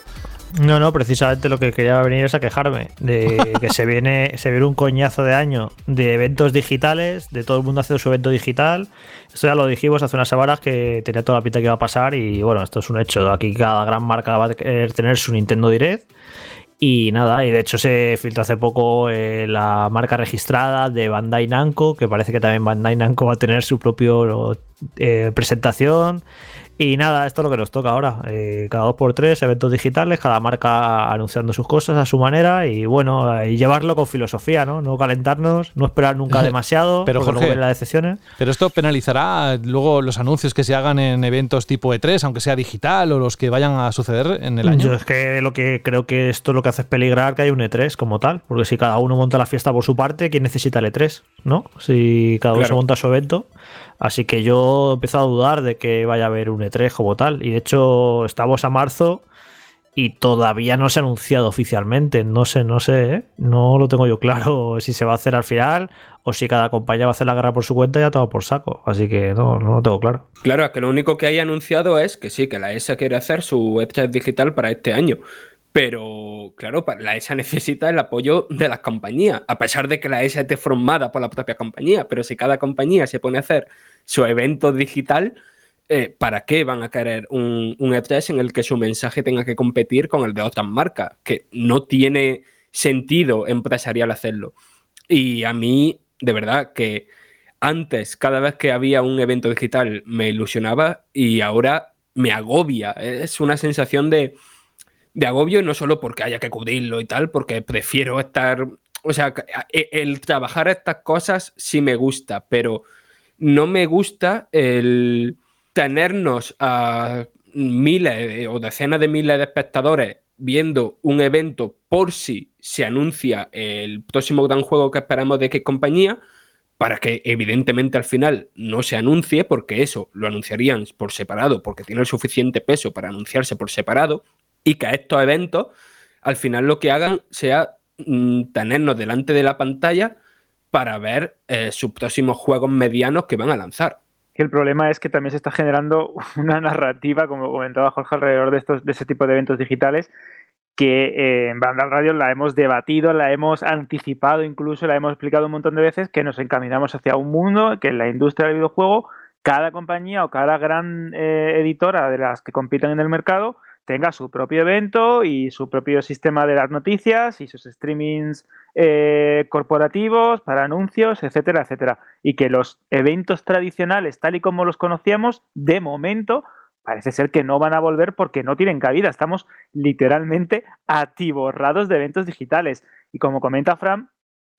No, no, precisamente lo que quería venir es a quejarme de que se viene, se viene un coñazo de año de eventos digitales, de todo el mundo haciendo su evento digital. Esto ya lo dijimos hace unas semanas que tenía toda la pinta que iba a pasar y bueno, esto es un hecho. Aquí cada gran marca va a querer tener su Nintendo Direct. Y nada, y de hecho se filtró hace poco eh, la marca registrada de Bandai Namco, que parece que también Bandai Namco va a tener su propio eh, presentación. Y nada, esto es lo que nos toca ahora. Eh, cada dos por tres, eventos digitales, cada marca anunciando sus cosas a su manera y bueno, y llevarlo con filosofía, ¿no? No calentarnos, no esperar nunca demasiado,
pero Jorge,
las decepciones.
Pero esto penalizará luego los anuncios que se hagan en eventos tipo E3, aunque sea digital o los que vayan a suceder en el año.
Yo es que lo que creo que esto lo que hace es peligrar que hay un E3 como tal, porque si cada uno monta la fiesta por su parte, ¿quién necesita el E3? ¿No? Si cada uno se monta su evento. Así que yo he empezado a dudar de que vaya a haber un E3 como tal. Y de hecho, estamos a marzo y todavía no se ha anunciado oficialmente. No sé, no sé, ¿eh? no lo tengo yo claro si se va a hacer al final o si cada compañía va a hacer la guerra por su cuenta y ya todo por saco. Así que no, no lo tengo claro.
Claro, es que lo único que hay anunciado es que sí, que la ESA quiere hacer su E3 digital para este año. Pero, claro, la ESA necesita el apoyo de las compañías, a pesar de que la ESA esté formada por la propia compañía. Pero si cada compañía se pone a hacer su evento digital, eh, ¿para qué van a querer un, un, E3 en el que su mensaje tenga que competir con el de otras marcas? Que no tiene sentido empresarial hacerlo. Y a mí, de verdad, que antes, cada vez que había un evento digital, me ilusionaba y ahora me agobia. Es una sensación de de agobio, no solo porque haya que cubrirlo y tal, porque prefiero estar, o sea, e, el trabajar estas cosas sí me gusta, pero no me gusta el tenernos a miles o decenas de miles de espectadores viendo un evento por si se anuncia el próximo gran juego que esperamos de qué compañía, para que evidentemente al final no se anuncie, porque eso lo anunciarían por separado, porque tiene el suficiente peso para anunciarse por separado, y que estos eventos al final lo que hagan sea mm, tenernos delante de la pantalla para ver eh, sus próximos juegos medianos que van a lanzar.
El problema es que también se está generando una narrativa, como comentaba Jorge, alrededor de, estos, de ese tipo de eventos digitales, que eh, en Banda Radio la hemos debatido, la hemos anticipado incluso, la hemos explicado un montón de veces, que nos encaminamos hacia un mundo que en la industria del videojuego, cada compañía o cada gran eh, editora de las que compiten en el mercado tenga su propio evento y su propio sistema de las noticias y sus streamings eh, corporativos para anuncios, etcétera, etcétera. Y que los eventos tradicionales, tal y como los conocíamos, de momento parece ser que no van a volver porque no tienen cabida. Estamos literalmente atiborrados de eventos digitales. Y como comenta Fran,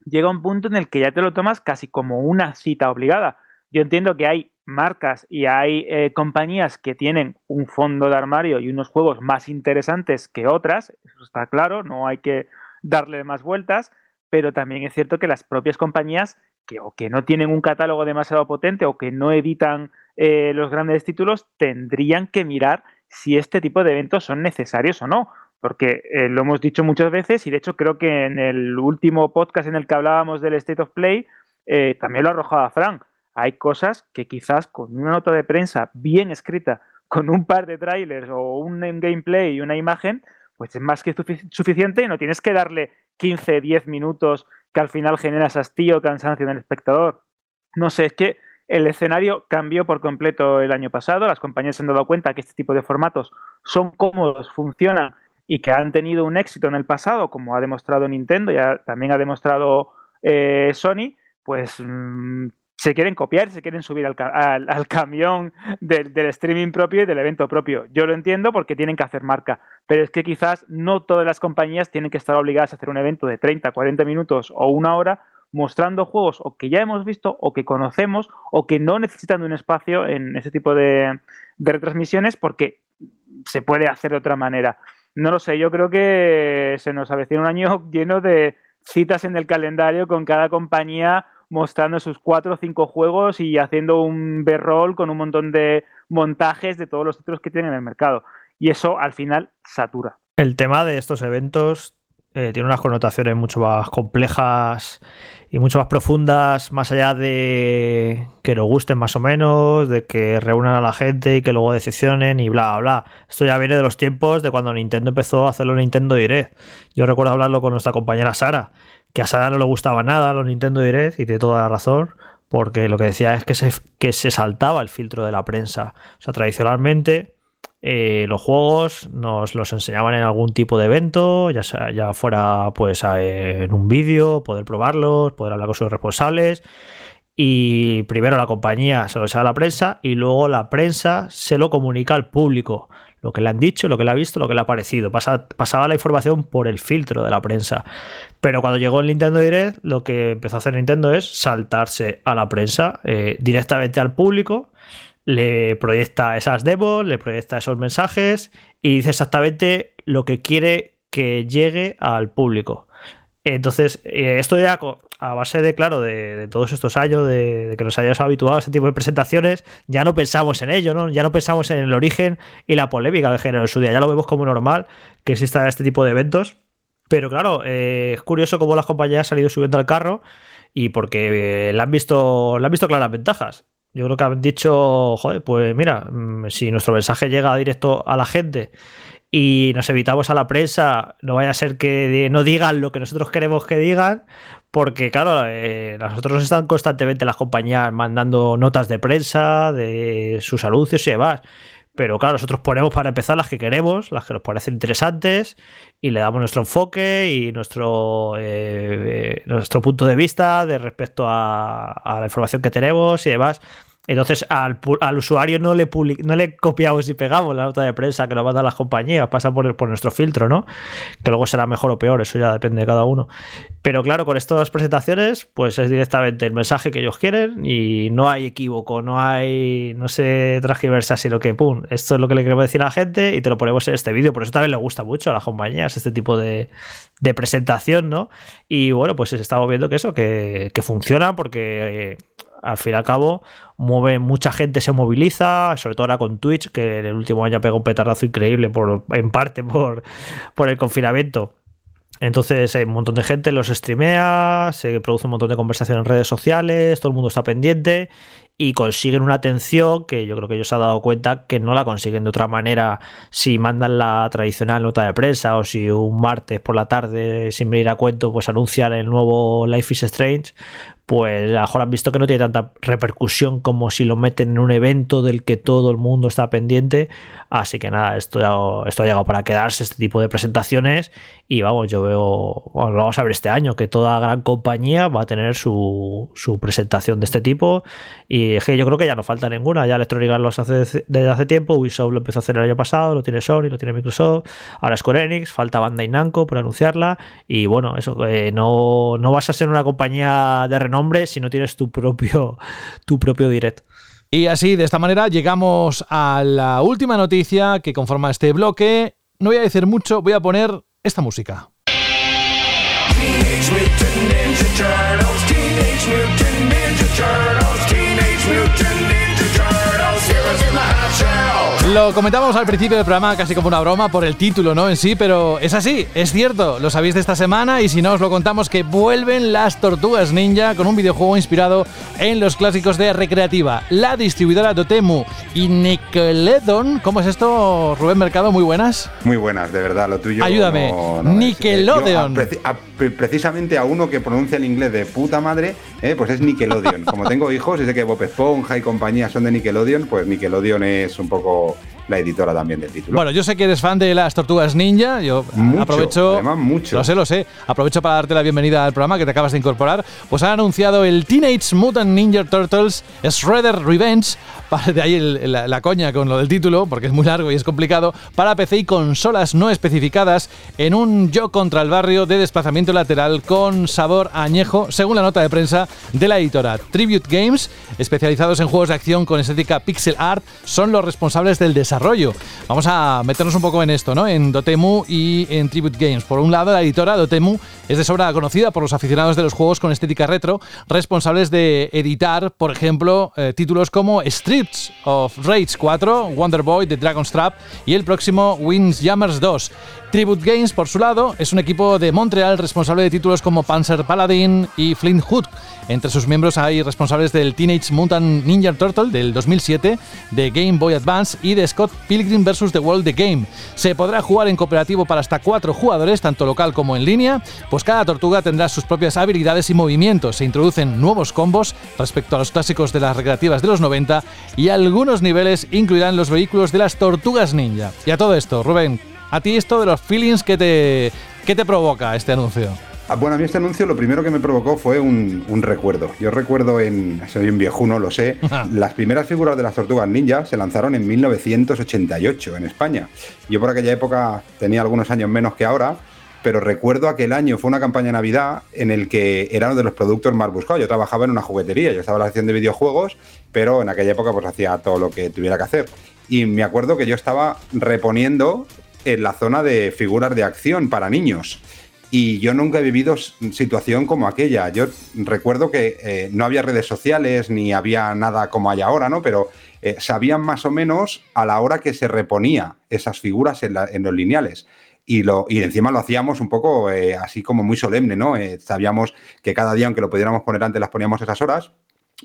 llega un punto en el que ya te lo tomas casi como una cita obligada. Yo entiendo que hay marcas y hay eh, compañías que tienen un fondo de armario y unos juegos más interesantes que otras, eso está claro, no hay que darle más vueltas, pero también es cierto que las propias compañías que o que no tienen un catálogo demasiado potente o que no editan eh, los grandes títulos tendrían que mirar si este tipo de eventos son necesarios o no, porque eh, lo hemos dicho muchas veces y de hecho creo que en el último podcast en el que hablábamos del State of Play también lo arrojaba Frank hay cosas que quizás con una nota de prensa bien escrita, con un par de trailers o un gameplay y una imagen, pues es más que suficiente y no tienes que darle 15, 10 minutos que al final generas hastío cansancio en el espectador. No sé, es que el escenario cambió por completo el año pasado, las compañías se han dado cuenta que este tipo de formatos son cómodos, funcionan y que han tenido un éxito en el pasado, como ha demostrado Nintendo y también ha demostrado eh, Sony, pues mm, se quieren copiar, se quieren subir al, camión del, streaming propio y del evento propio. Yo lo entiendo porque tienen que hacer marca, pero es que quizás no todas las compañías tienen que estar obligadas a hacer un evento de 30, 40 minutos o una hora mostrando juegos o que ya hemos visto o que conocemos o que no necesitan de un espacio en ese tipo de, de retransmisiones porque se puede hacer de otra manera. No lo sé, yo creo que se nos avecina un año lleno de citas en el calendario con cada compañía mostrando sus cuatro o cinco juegos y haciendo un B-roll con un montón de montajes de todos los títulos que tienen en el mercado. Y eso al final satura.
El tema de estos eventos eh, tiene unas connotaciones mucho más complejas y mucho más profundas, más allá de que nos gusten más o menos, de que reúnan a la gente y que luego decepcionen y bla, bla. Esto ya viene de los tiempos de cuando Nintendo empezó a hacerlo Nintendo Direct. Yo recuerdo hablarlo con nuestra compañera Sara, que a Sara no le gustaba nada los Nintendo Direct y tiene toda la razón, porque lo que decía es que se, que se saltaba el filtro de la prensa. O sea, tradicionalmente eh, los juegos nos los enseñaban en algún tipo de evento, ya, sea, ya fuera pues en un vídeo, poder probarlos, poder hablar con sus responsables. Y primero la compañía se lo enseña a la prensa y luego la prensa se lo comunica al público. Lo que le han dicho, lo que le ha visto, lo que le ha parecido. pasaba la información por el filtro de la prensa. Pero cuando llegó el Nintendo Direct, lo que empezó a hacer Nintendo es saltarse a la prensa eh, directamente al público le proyecta esas demos, le proyecta esos mensajes y dice exactamente lo que quiere que llegue al público. Entonces, eh, esto ya a base de, claro, de, todos estos años, de, que nos hayamos habituado a este tipo de presentaciones, ya no pensamos en ello, ¿no? Ya no pensamos en el origen y la polémica de género en su día. Ya lo vemos como normal que exista este tipo de eventos. Pero claro, eh, es curioso cómo las compañías han ido subiendo al carro y porque eh, han visto, le han visto claras ventajas. Yo creo que han dicho, joder, pues mira, mm, si nuestro mensaje llega directo a la gente y nos evitamos a la prensa, no vaya a ser que no digan lo que nosotros queremos que digan, porque claro, eh, nosotros están constantemente las compañías mandando notas de prensa, de sus anuncios y demás. Pero claro, nosotros ponemos para empezar las que queremos, las que nos parecen interesantes, y le damos nuestro enfoque y nuestro, eh, nuestro punto de vista de respecto a, la información que tenemos y demás. Entonces al, usuario no le, no le copiamos y pegamos la nota de prensa que nos mandan las compañías, pasa por, por nuestro filtro, ¿no? Que luego será mejor o peor, eso ya depende de cada uno. Pero claro, con estas presentaciones, pues es directamente el mensaje que ellos quieren y no hay equívoco, no hay, no se transgiversa, sino que, pum, esto es lo que le queremos decir a la gente y te lo ponemos en este vídeo. Por eso también le gusta mucho a las compañías este tipo de, de presentación, ¿no? Y bueno, pues estamos viendo que eso, que, que funciona porque... Eh, al fin y al cabo mueve mucha gente, se moviliza, sobre todo ahora con Twitch, que en el último año pegó un petardazo increíble, por, en parte por, por el confinamiento. Entonces hay un montón de gente los streamea, se produce un montón de conversación en redes sociales, todo el mundo está pendiente y consiguen una atención que yo creo que ellos se han dado cuenta que no la consiguen de otra manera si mandan la tradicional nota de prensa o si un martes por la tarde sin venir a cuento pues anuncian el nuevo Life is Strange pues a lo mejor han visto que no tiene tanta repercusión como si lo meten en un evento del que todo el mundo está pendiente. Así que nada, esto, esto ha llegado para quedarse, este tipo de presentaciones. Y vamos, yo veo, vamos a ver este año, que toda gran compañía va a tener su, su presentación de este tipo. Y es que yo creo que ya no falta ninguna. Ya Electronic Arts lo hace desde hace tiempo, Ubisoft lo empezó a hacer el año pasado, lo tiene Sony, lo tiene Microsoft, ahora Square Enix, falta Bandai Namco por anunciarla. Y bueno, eso, eh, no, no vas a ser una compañía de renombre nombre si no tienes tu propio, tu propio direct.
Y así, de esta manera, llegamos a la última noticia que conforma este bloque. No voy a decir mucho, voy a poner esta música. Lo comentamos al principio del programa casi como una broma por el título, ¿no? En sí, pero es así, es cierto, lo sabéis de esta semana y si no os lo contamos que vuelven las Tortugas Ninja con un videojuego inspirado en los clásicos de Recreativa. La distribuidora Dotemu y Nickelodeon, ¿cómo es esto, Rubén Mercado? Muy buenas.
Muy buenas, de verdad, lo tuyo.
Ayúdame, Nickelodeon.
precisamente a uno que pronuncia el inglés de puta madre, eh, pues es Nickelodeon. Como tengo hijos y sé que Bob Esponja y compañía son de Nickelodeon, pues Nickelodeon es un poco la editora también del título.
Bueno, yo sé que eres fan de las Tortugas Ninja. Yo aprovecho.
Además, mucho.
Lo sé, lo sé. Aprovecho para darte la bienvenida al programa que te acabas de incorporar. Pues han anunciado el Teenage Mutant Ninja Turtles Shredder Revenge. De ahí la, coña con lo del título, porque es muy largo y es complicado. Para PC y consolas no especificadas en un yo contra el barrio de desplazamiento lateral con sabor añejo, según la nota de prensa de la editora Tribute Games, especializados en juegos de acción con estética pixel art, son los responsables del desarrollo. Vamos a meternos un poco en esto, ¿no? En Dotemu y en Tribute Games. Por un lado, la editora Dotemu es de sobra conocida por los aficionados de los juegos con estética retro, responsables de editar, por ejemplo, eh, títulos como Of Rage 4, Wonder Boy, The Dragon's Trap y el próximo Windjammers 2. Tribute Games, por su lado, es un equipo de Montreal responsable de títulos como Panzer Paladin y Flint Hood. Entre sus miembros hay responsables del Teenage Mutant Ninja Turtle del 2007, de Game Boy Advance y de Scott Pilgrim vs. The World The Game. Se podrá jugar en cooperativo para hasta cuatro jugadores, tanto local como en línea, pues cada tortuga tendrá sus propias habilidades y movimientos. Se introducen nuevos combos respecto a los clásicos de las recreativas de los 90 y algunos niveles incluirán los vehículos de las tortugas ninja. Y a todo esto, Rubén, a ti esto de los feelings que te, que te provoca este anuncio.
Ah, bueno, a mí este anuncio lo primero que me provocó fue un, un recuerdo. Yo recuerdo en, soy un viejuno, lo sé, las primeras figuras de las tortugas ninja se lanzaron en 1988 en España. Yo por aquella época tenía algunos años menos que ahora, pero recuerdo aquel año, fue una campaña de Navidad en el que era uno de los productos más buscados. Yo trabajaba en una juguetería, yo estaba en la sección de videojuegos, pero en aquella época pues hacía todo lo que tuviera que hacer. Y me acuerdo que yo estaba reponiendo en la zona de figuras de acción para niños. Y yo nunca he vivido situación como aquella. Yo recuerdo que eh, no había redes sociales ni había nada como hay ahora, ¿no? Pero eh, sabían más o menos a la hora que se reponía esas figuras en, los lineales. Y, lo, y encima lo hacíamos un poco eh, así como muy solemne, ¿no? sabíamos que cada día, aunque lo pudiéramos poner antes, las poníamos esas horas,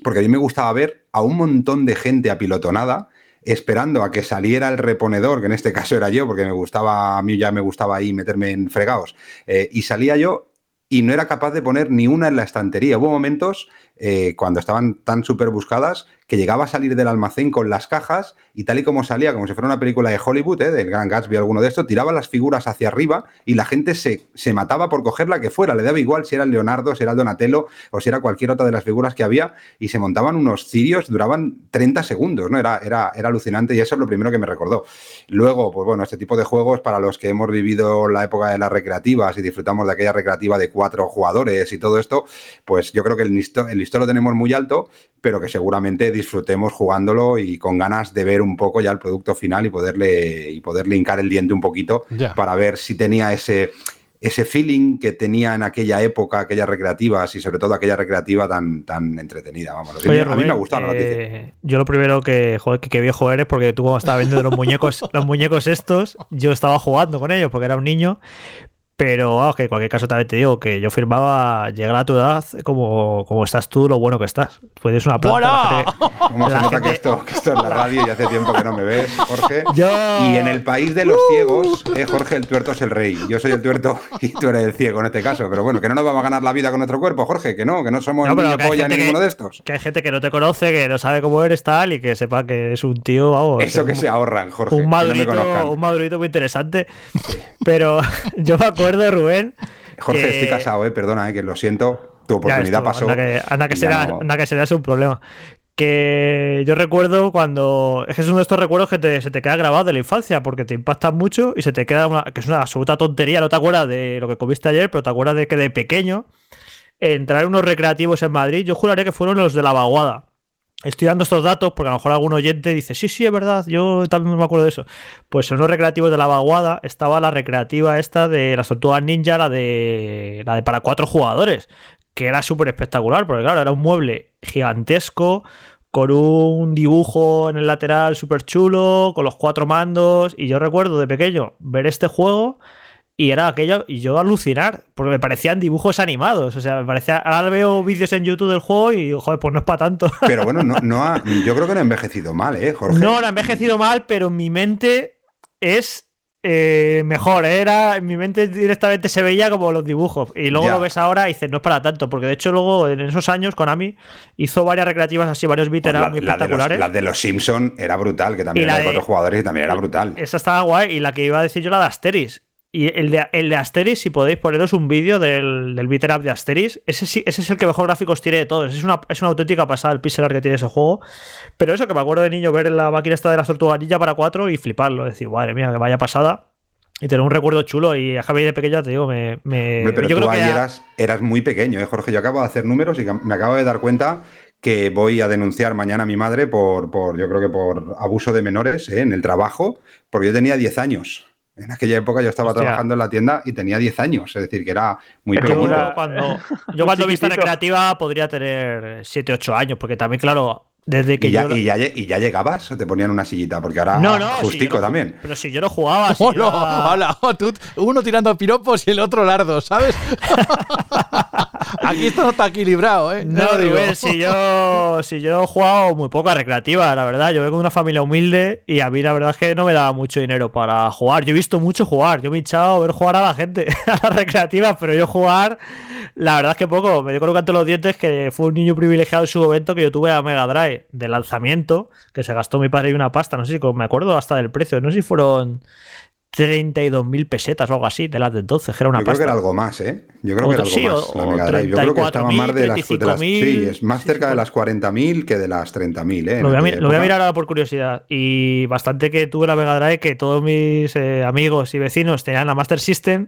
porque a mí me gustaba ver a un montón de gente apilotonada esperando a que saliera el reponedor, que en este caso era yo, porque me gustaba, a mí ya me gustaba ahí meterme en fregados, eh, y salía yo y no era capaz de poner ni una en la estantería. Hubo momentos eh, cuando estaban tan súper buscadas que llegaba a salir del almacén con las cajas y tal y como salía, como si fuera una película de Hollywood, ¿eh? del Gran Gatsby, alguno de estos, tiraba las figuras hacia arriba y la gente se, se mataba por coger la que fuera, le daba igual si era el Leonardo, si era el Donatello o si era cualquier otra de las figuras que había y se montaban unos cirios, duraban 30 segundos, ¿no? Era, era, era alucinante y eso es lo primero que me recordó. Luego, pues bueno, este tipo de juegos para los que hemos vivido la época de las recreativas y disfrutamos de aquella recreativa de cuatro jugadores y todo esto, pues yo creo que el el listo lo tenemos muy alto, pero que seguramente disfrutemos jugándolo y con ganas de ver un poco ya el producto final y poderle, y poderle hincar el diente un poquito para ver si tenía ese, ese feeling que tenía en aquella época, aquellas recreativas y sobre todo aquella recreativa tan, tan entretenida. Vamos, a mí me ha gustado
eh, Yo lo primero que, joder, que, viejo eres, porque tú cuando estabas viendo los muñecos, los muñecos estos, yo estaba jugando con ellos porque era un niño, pero vamos, que en cualquier caso también te digo que yo firmaba llegar a tu edad como, como estás tú, lo bueno que estás. Puedes una planta.
¿Cómo se nota que esto, que esto es la radio y hace tiempo que no me ves, Jorge? Y en el país de los ciegos, eh, Jorge, el tuerto es el rey. Yo soy el tuerto y tú eres el ciego en este caso. Pero bueno, que no nos vamos a ganar la vida con nuestro cuerpo, Jorge, que no, que no somos ni apoya ni ninguno de estos.
Que hay gente que no te conoce, que no sabe cómo eres tal y que sepa que es un tío, vamos.
Eso que se ahorran, Jorge.
Un madurito, un madurito muy interesante. Pero yo me acuerdo de Rubén.
Jorge, estoy casado, eh, perdona, eh, que lo siento. Tu oportunidad pasó.
Anda que, será, que será un problema. Que yo recuerdo cuando. Es que es uno de estos recuerdos que se te queda grabado de la infancia, porque te impactan mucho y se te queda una. que es una absoluta tontería. No te acuerdas de lo que comiste ayer, pero te acuerdas de que de pequeño entrar en unos recreativos en Madrid, yo juraría que fueron los de la vaguada estoy dando estos datos porque a lo mejor algún oyente dice, sí, sí, es verdad, yo también me acuerdo de eso. Pues en los recreativos de la vaguada estaba la recreativa esta de las tortugas ninja, la de, la de para cuatro jugadores, que era súper espectacular, porque claro, era un mueble gigantesco, con un dibujo en el lateral súper chulo, con los cuatro mandos, y yo recuerdo de pequeño ver este juego y era aquello, y yo alucinar, porque me parecían dibujos animados. O sea, me parecía. Ahora veo vídeos en YouTube del juego y, joder, pues no es para tanto.
Pero bueno, no, no ha, yo creo que no ha envejecido mal, ¿eh, Jorge?
No, no ha envejecido mal, pero en mi mente es eh, mejor. ¿eh? Era, en mi mente directamente se veía como los dibujos. Y luego lo ves ahora y dices, no es para tanto. Porque de hecho, luego en esos años, Konami hizo varias recreativas así, varios beat pues muy espectaculares.
la de los Simpson era brutal, que también era de cuatro jugadores y también era brutal.
Esa estaba guay. Y la que iba a decir yo, la de Asteris y el de, el de Asteris, si podéis poneros un vídeo del, del beater up de Asteris, ese, sí, ese es el que mejor gráficos tiene de todos. Es una, es una auténtica pasada el pixel art que tiene ese juego. Pero eso que me acuerdo de niño ver la máquina esta de la tortuganilla para 4 y fliparlo. Decir, madre mía, que vaya pasada. Y tener un recuerdo chulo. Y a Javi de pequeño, te digo, me. me
pero yo tú creo que eras, eras muy pequeño, ¿eh, Jorge? Yo acabo de hacer números y me acabo de dar cuenta que voy a denunciar mañana a mi madre por, por yo creo que por abuso de menores ¿eh? en el trabajo, porque yo tenía 10 años. En aquella época yo estaba
Hostia.
trabajando en la tienda y tenía 10 años, es decir, que era muy
que
Yo cuando, yo cuando he visto
chiquitito.
recreativa podría tener 7, 8 años, porque también, claro, desde que
Y ya,
yo.
y, ya, lle- y ya llegabas, te ponían una sillita, porque ahora
no, no, si
justico
yo no-
también.
Pero si yo no jugaba. si
Hola,
yo era-
hola, oh, tú- uno tirando piropos y el otro lardo, ¿sabes? Aquí esto no está equilibrado, ¿eh?
No. Rubén, si yo, si yo he jugado muy poco a recreativa, la verdad. Yo vengo de una familia humilde y a mí la verdad es que no me daba mucho dinero para jugar. Yo he visto mucho jugar. Yo me he hinchado a ver jugar a la gente, a las recreativas, pero yo jugar, la verdad es que poco. Me dio con canto los dientes que fue un niño privilegiado en su momento que yo tuve a Mega Drive de lanzamiento, que se gastó mi padre y una pasta. No sé si me acuerdo hasta del precio. No sé si fueron 32.000 pesetas o algo así de las de entonces, que era una
Yo creo que
pasta.
era algo más, ¿eh? Yo creo que era algo
sí,
más.
o-
la
o
Mega Drive. Yo creo que estaba
34.000,
más de las, de las-
35.000,
Sí, es más cerca de las 40.000 que de las 30.000, ¿eh?
Lo voy, a, lo voy a mirar ahora por curiosidad. Y bastante que tuve la Mega Drive, que todos mis eh, amigos y vecinos tenían la Master System.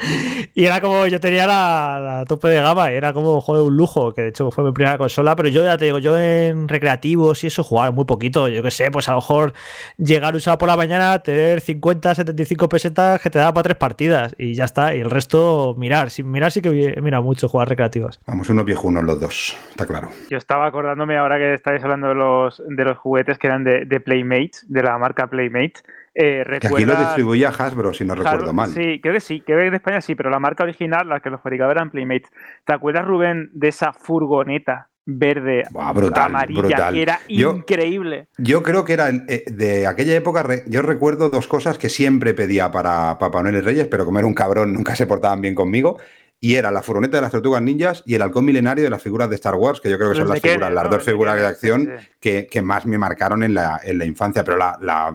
y era como yo tenía la, la tope de gama. y Era como joder, un lujo, que de hecho fue mi primera consola. Pero yo ya te digo, yo en recreativos y eso jugaba muy poquito. Yo qué sé, pues a lo mejor llegar un sábado por la mañana, tener 50, 75 pesetas que te daba para tres partidas. Y ya está. Y el resto, mirar. Sin mirar, sí que he mirado mucho jugar recreativas.
Vamos, unos viejunos los dos, está claro.
Yo estaba acordándome ahora que estáis hablando de los, de los juguetes que eran de, de Playmates, de la marca Playmate. Eh,
Que aquí lo
¿recuerdas-
distribuía Hasbro, si no recuerdo mal.
Sí, creo que sí, creo que en España sí, pero la marca original, la que los fabricaba eran Playmates. ¿Te acuerdas, Rubén, de esa furgoneta verde,
Buah, brutal,
amarilla,
brutal.
que era
Yo-
increíble?
Yo creo que era eh, de aquella época, yo recuerdo dos cosas que siempre pedía para Papá Noel y Reyes, pero como era un cabrón nunca se portaban bien conmigo. Y era la furgoneta de las tortugas ninjas y el halcón milenario de las figuras de Star Wars, que yo creo que son las figuras, las
¿no?
dos figuras de acción
sí, sí.
que, que más me marcaron en la, en la infancia. Pero la, la-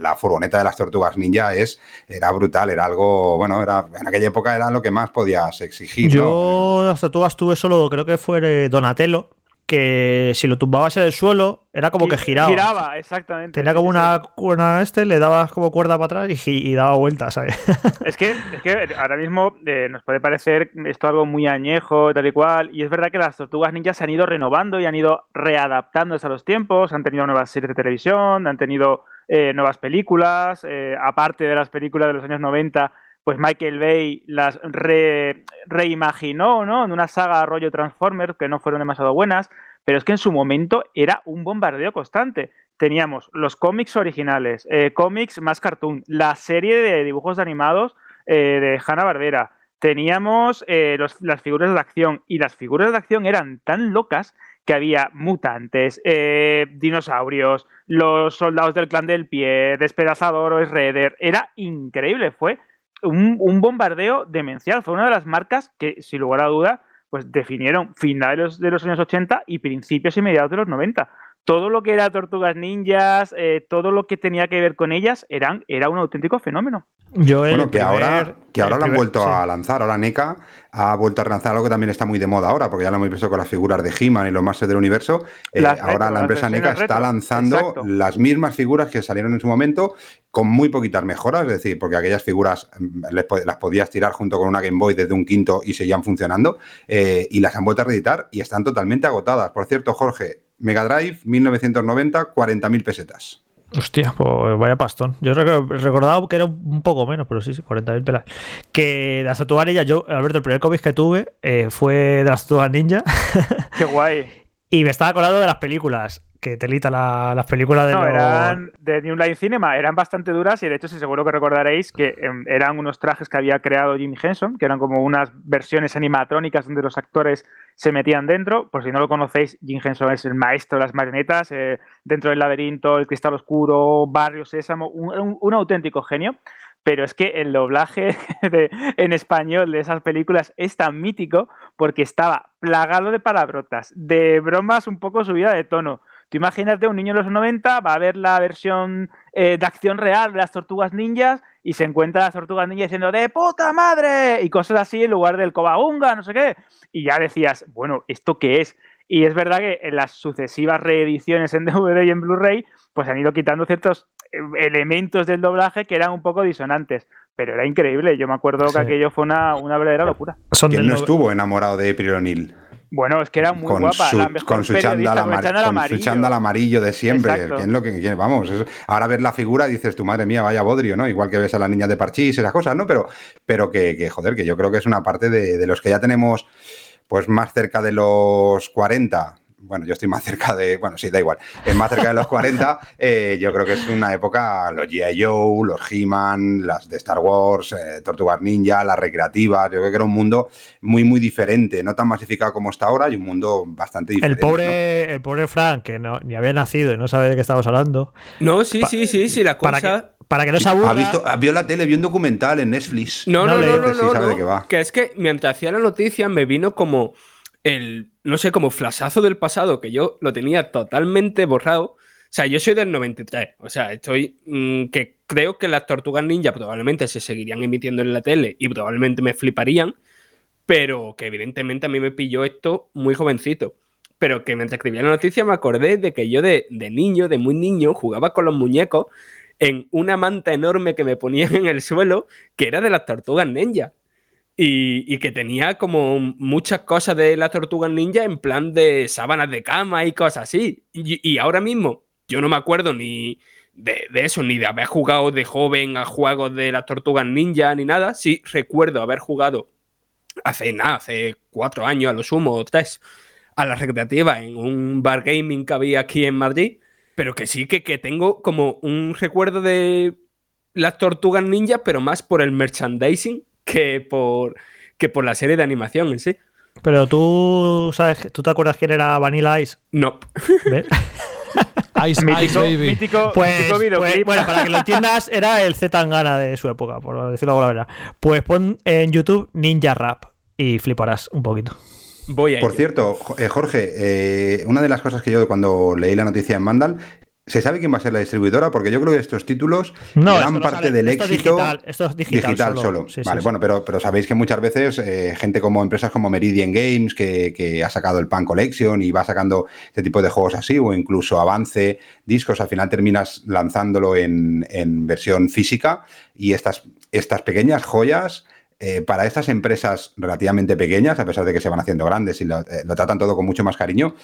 la furgoneta de las tortugas ninja es, era brutal, era algo, bueno, era, en aquella época era lo que más podías exigir. ¿no?
Yo las tortugas tuve solo, creo que fue Donatello, que si lo tumbabas en el suelo, era como que
Gi-
giraba.
Giraba, exactamente.
Tenía como una cuerda este, le dabas como cuerda para atrás y daba vueltas, ¿sabes?
Es que, es que ahora mismo eh, nos puede parecer esto algo muy añejo, tal y cual, y es verdad que las tortugas ninjas se han ido renovando y han ido readaptándose a los tiempos, han tenido nuevas series de televisión, han tenido eh, nuevas películas, eh, aparte de las películas de los años 90, pues Michael Bay las re- reimaginó, ¿no? En una saga rollo Transformers que no fueron demasiado buenas, pero es que en su momento era un bombardeo constante. Teníamos los cómics originales, eh, cómics más cartoon, la serie de dibujos animados de Hanna-Barbera, teníamos las figuras de acción y las figuras de acción eran tan locas que había mutantes, eh, dinosaurios, los soldados del clan del pie, despedazador, Redder, era increíble, fue un, un bombardeo demencial, fue una de las marcas que, sin lugar a duda, pues definieron finales de los años 80 y principios y mediados de los 90. Todo lo que era Tortugas Ninjas, eh, todo lo que tenía que ver con ellas, eran, era un auténtico fenómeno.
Yo
Bueno, que ahora, que ahora lo han
primer-
vuelto
sí.
a lanzar. Ahora NECA ha vuelto a lanzar algo que también está muy de moda ahora, porque ya lo hemos visto con las figuras de He-Man y los Masters del Universo. Eh, ahora
retro,
la empresa NECA está lanzando
Exacto.
las mismas figuras que salieron en su momento, con muy poquitas mejoras, es decir, porque aquellas figuras mm, les las podías tirar junto con una Game Boy desde un quinto y seguían funcionando, eh, y las han vuelto a reeditar y están totalmente agotadas. Por cierto, Jorge, Mega Drive 1990, 40.000 pesetas.
Hostia, pues vaya pastón. Yo rec- recordaba que era un poco menos, pero sí, sí, 40.000 pelas. Que las tortugas ninja, yo, Alberto, el primer cómic que tuve eh, fue de las ninja
Qué guay.
y me estaba acordando de las películas. Que telita la- las películas de
No,
los-
eran de New Line Cinema, eran bastante duras y de hecho, sí, seguro que recordaréis que em, eran unos trajes que había creado Jim Henson, que eran como unas versiones animatrónicas donde los actores se metían dentro. Por si no lo conocéis, Jim Henson es el maestro de las marionetas, eh, dentro del laberinto, el cristal oscuro, Barrio Sésamo, un, auténtico genio. Pero es que el doblaje en español de esas películas es tan mítico porque estaba plagado de palabrotas, de bromas un poco subida de tono. Tú imagínate un niño de los 90, va a ver la versión eh, de acción real de las tortugas ninjas y se encuentra las tortugas ninjas diciendo ¡de puta madre! y cosas así en lugar del cobaunga, no sé qué. Y ya decías, bueno, ¿esto qué es? Y es verdad que en las sucesivas reediciones en DVD y en Blu-ray, pues han ido quitando ciertos eh, elementos del doblaje que eran un poco disonantes. Pero era increíble. Yo me acuerdo
Sí.
que aquello fue una, una verdadera locura.
¿Quién no estuvo enamorado de April O'Neil?
Bueno, es que era muy
con
guapa.
su,
la mejor
con su chándal amar-
amarillo.
de siempre.
Exacto.
¿Quién lo que? Vamos, es- ahora ves la figura y dices, tu madre mía, vaya bodrio, ¿no? Igual que ves a las niñas de Parchís, esas cosas, ¿no? Pero, pero que, que, joder, que yo creo que es una parte de, de los que ya tenemos pues más cerca de los 40. Bueno, yo estoy más cerca de. Bueno, sí, da igual. Es más cerca de los 40. eh, yo creo que es una época. Los G.I. Joe, los He-Man, las de Star Wars, eh, Tortugas Ninja, las recreativas. Yo creo que era un mundo muy, muy diferente. No tan masificado como está ahora y un mundo bastante
El
diferente. ¿no?
pobre, el pobre Frank, que no, ni había nacido y no sabe de qué estamos hablando.
No, sí,
Pa-
sí, sí, sí, la
Para que, para que no se aburra.
Ha visto, ha- vio la tele, vio un documental en Netflix.
No,
No
no, no, no,
Sí,
no,
sabe
no,
de qué va.
Que es que mientras hacía la noticia me vino como el, no sé, como flashazo del pasado, que yo lo tenía totalmente borrado. O sea, yo soy del 93. O sea, estoy. mm, que creo que las tortugas ninja probablemente se seguirían emitiendo en la tele y probablemente me fliparían. Pero que evidentemente a mí me pilló esto muy jovencito. Pero que mientras escribía la noticia me acordé de que yo de, de niño, de muy niño, jugaba con los muñecos en una manta enorme que me ponían en el suelo, que era de las tortugas ninja. Y, que tenía como muchas cosas de las tortugas ninja en plan de sábanas de cama y cosas así. Y, ahora mismo yo no me acuerdo ni de, eso, ni de haber jugado de joven a juegos de las tortugas ninja ni nada. Sí recuerdo haber jugado hace nada, hace cuatro años a lo sumo, tres, a la recreativa en un bar gaming que había aquí en Madrid. Pero que sí que, que tengo como un recuerdo de las tortugas ninja, pero más por el merchandising que por, que por la serie de animación en sí.
Pero tú sabes, ¿tú te acuerdas quién era Vanilla Ice?
No.
¿Ves?
Ice, Ice
Mítico,
Baby.
mítico,
Pues,
mítico
pues, bueno, para que lo entiendas, era el Z Tangana de su época, por decirlo de alguna manera. Pues pon en YouTube Ninja Rap y fliparás un poquito.
Voy a
Por
ello.
cierto, eh, Jorge, eh, una de las cosas que yo cuando leí la noticia en Mandal, ¿se sabe quién va a ser la distribuidora? Porque yo creo que estos títulos,
No,
gran
no
parte
sale-
del
esto
éxito.
digital, esto es digital solo. Sí, sí,
vale,
sí.
bueno, pero, pero sabéis que muchas veces eh, gente como empresas como Meridian Games, que, que ha sacado el Pan Collection y va sacando este tipo de juegos así, o incluso Avance, discos, al final terminas lanzándolo en, en versión física y estas, estas pequeñas joyas. Eh, para estas empresas relativamente pequeñas, a pesar de que se van haciendo grandes y lo, eh, lo tratan todo con mucho más cariño,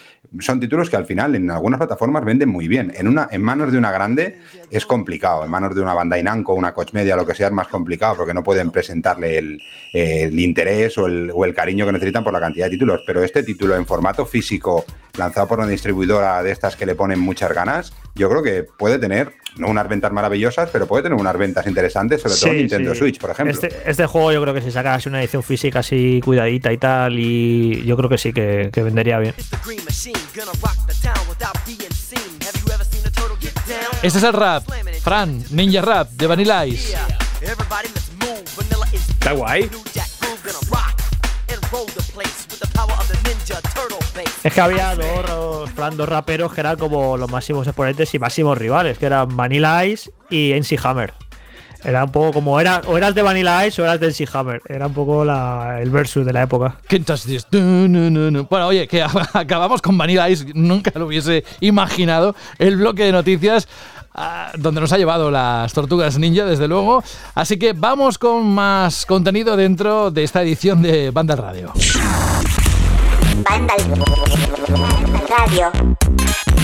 son títulos que al final en algunas plataformas venden muy bien. En, una, en manos de una grande es complicado, en manos de una Bandai Namco, una Coach Media, lo que sea, es más complicado porque no pueden presentarle el, el interés o el, o el cariño que necesitan por la cantidad de títulos. Pero este título en formato físico, lanzado por una distribuidora de estas que le ponen muchas ganas, yo creo que puede tener, no unas ventas maravillosas, pero puede tener unas ventas interesantes, sobre todo
Sí,
Nintendo
sí.
Switch, por ejemplo.
Este, este juego yo creo que si sacas una edición física así cuidadita y tal, y yo creo que sí que, que vendería bien.
Este es el rap. Fran, Ninja Rap de Vanilla Ice.
Está guay.
Es que había dos, plan, dos raperos que eran como los máximos exponentes y máximos rivales, que eran Vanilla Ice y NC Hammer. Era un poco como era, o eras de Vanilla Ice o eras de NC Hammer. Era un poco la- el versus de la época.
Bueno, oye, que acabamos con Vanilla Ice, nunca lo hubiese imaginado. El bloque de noticias ah, donde nos ha llevado las tortugas ninja, desde luego. Así que vamos con más contenido dentro de esta edición de Banda Radio.
Banda radio.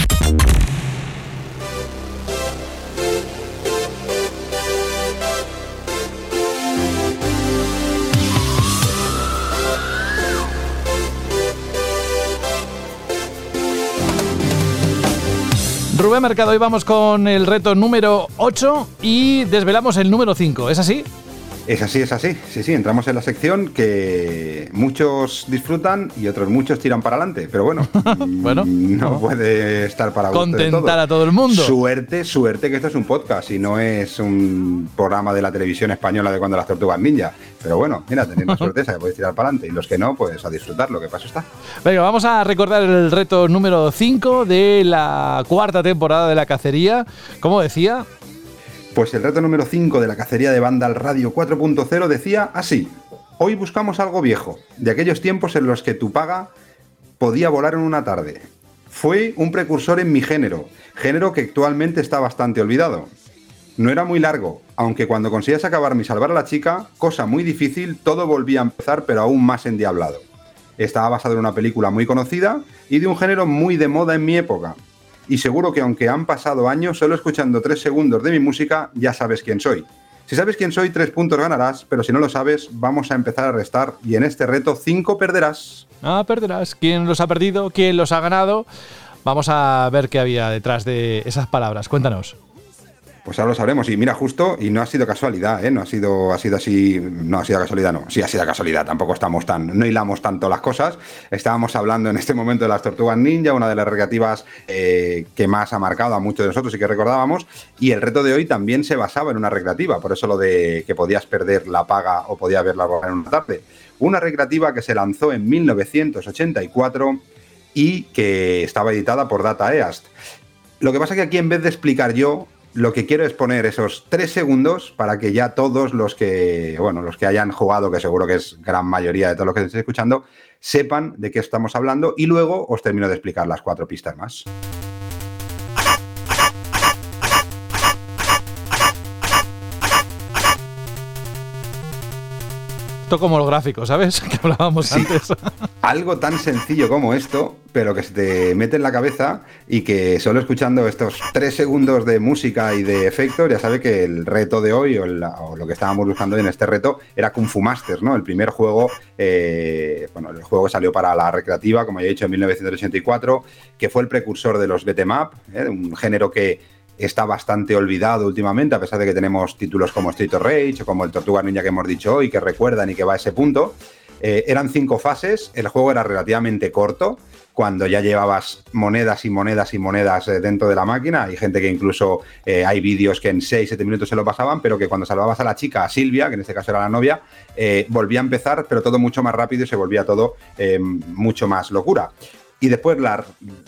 Rubén Mercado, hoy vamos con el reto número 8 y desvelamos el número 5. ¿Es así?
Es así, es así. Sí, sí, entramos en la sección que muchos disfrutan y otros muchos tiran para adelante. Pero bueno,
Bueno,
mm, no
no.
puede estar para
Contentar a todo el mundo.
Suerte, suerte que esto es un podcast y no es un programa de la televisión española de cuando las tortugas ninja. Pero bueno, mira, tenéis la suerte esa que podéis tirar para adelante. Y los que no, pues a disfrutar, lo que pasa está.
Venga, vamos a recordar el reto número 5 de la cuarta temporada de la cacería. Como decía,
Pues el reto número 5 de la cacería de banda al radio 4.0 decía así. Hoy buscamos algo viejo, de aquellos tiempos en los que tu paga podía volar en una tarde. Fue un precursor en mi género, género que actualmente está bastante olvidado. No era muy largo, aunque cuando conseguías acabarme y salvar a la chica, cosa muy difícil, todo volvía a empezar pero aún más endiablado. estaba basado en una película muy conocida y de un género muy de moda en mi época. Y seguro que aunque han pasado años, solo escuchando tres segundos de mi música, ya sabes quién soy. Si sabes quién soy, tres puntos ganarás, pero si no lo sabes, vamos a empezar a restar y en este reto cinco perderás.
Ah, perderás. ¿Quién los ha perdido? ¿Quién los ha ganado? Vamos a ver qué había detrás de esas palabras. Cuéntanos.
Pues ahora lo sabremos. Y mira, justo, y no ha sido casualidad, ¿eh? No ha sido, ha sido así, no ha sido casualidad, no. Sí ha sido casualidad, tampoco estamos tan, no hilamos tanto las cosas. Estábamos hablando en este momento de las tortugas ninja, una de las recreativas eh, que más ha marcado a muchos de nosotros y que recordábamos. Y el reto de hoy también se basaba en una recreativa, por eso lo de que podías perder la paga o podías verla en una tarde. Una recreativa que se lanzó en 1984 y que estaba editada por Data East. Lo que pasa es que aquí en vez de explicar yo, lo que quiero es poner esos tres segundos para que ya todos los que, bueno, los que hayan jugado, que seguro que es gran mayoría de todos los que estéis escuchando, sepan de qué estamos hablando y luego os termino de explicar las cuatro pistas más.
Esto como los gráficos, ¿sabes? Que hablábamos
Sí.
antes.
Algo tan sencillo como esto, pero que se te mete en la cabeza y que solo escuchando estos tres segundos de música y de efectos, ya sabe que el reto de hoy, o, el- o lo que estábamos buscando en este reto, era Kung Fu Masters, ¿no? El primer juego, eh, bueno, el juego salió para la recreativa, como ya he dicho, en 1984, que fue el precursor de los beat'em up, ¿eh? un género que está bastante olvidado últimamente, a pesar de que tenemos títulos como Street of Rage o como el Tortuga Ninja que hemos dicho hoy, que recuerdan y que va a ese punto. Eh, eran cinco fases, el juego era relativamente corto, cuando ya llevabas monedas y monedas y monedas eh, dentro de la máquina. Hay gente que incluso eh, hay vídeos que en 6-7 minutos se lo pasaban, pero que cuando salvabas a la chica, a Silvia, que en este caso era la novia, volvía a empezar, pero todo mucho más rápido y se volvía todo mucho más locura. Y después la,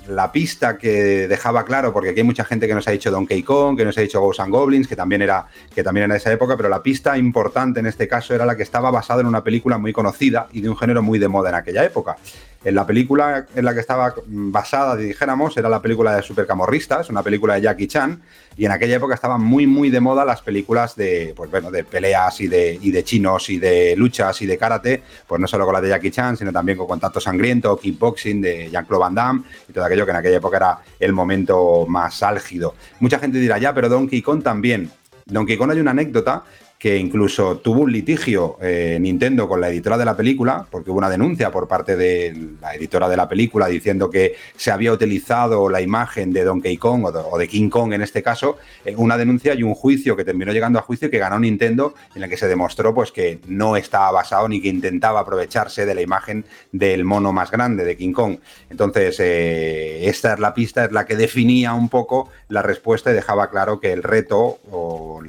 la pista que dejaba claro, porque aquí hay mucha gente que nos ha dicho Donkey Kong, que nos ha dicho Ghosts and Goblins, que también era que también era de esa época, pero la pista importante en este caso era la que estaba basada en una película muy conocida y de un género muy de moda en aquella época. En la película en la que estaba basada, dijéramos, era la película de Supercamorristas, una película de Jackie Chan, y en aquella época estaban muy, muy de moda las películas de, pues bueno, de peleas y de, y de chinos y de luchas y de karate, pues no solo con la de Jackie Chan, sino también con Contacto Sangriento, Kickboxing de Jean-Claude Van Damme y todo aquello que en aquella época era el momento más álgido. Mucha gente dirá, ya, pero Donkey Kong también. Donkey Kong hay una anécdota que incluso tuvo un litigio eh, Nintendo con la editora de la película, porque hubo una denuncia por parte de la editora de la película diciendo que se había utilizado la imagen de Donkey Kong o de, o de King Kong en este caso, eh, una denuncia y un juicio que terminó llegando a juicio que ganó Nintendo, en el que se demostró pues que no estaba basado ni que intentaba aprovecharse de la imagen del mono más grande de King Kong. Entonces, eh, esta es la pista, es la que definía un poco la respuesta y dejaba claro que el reto o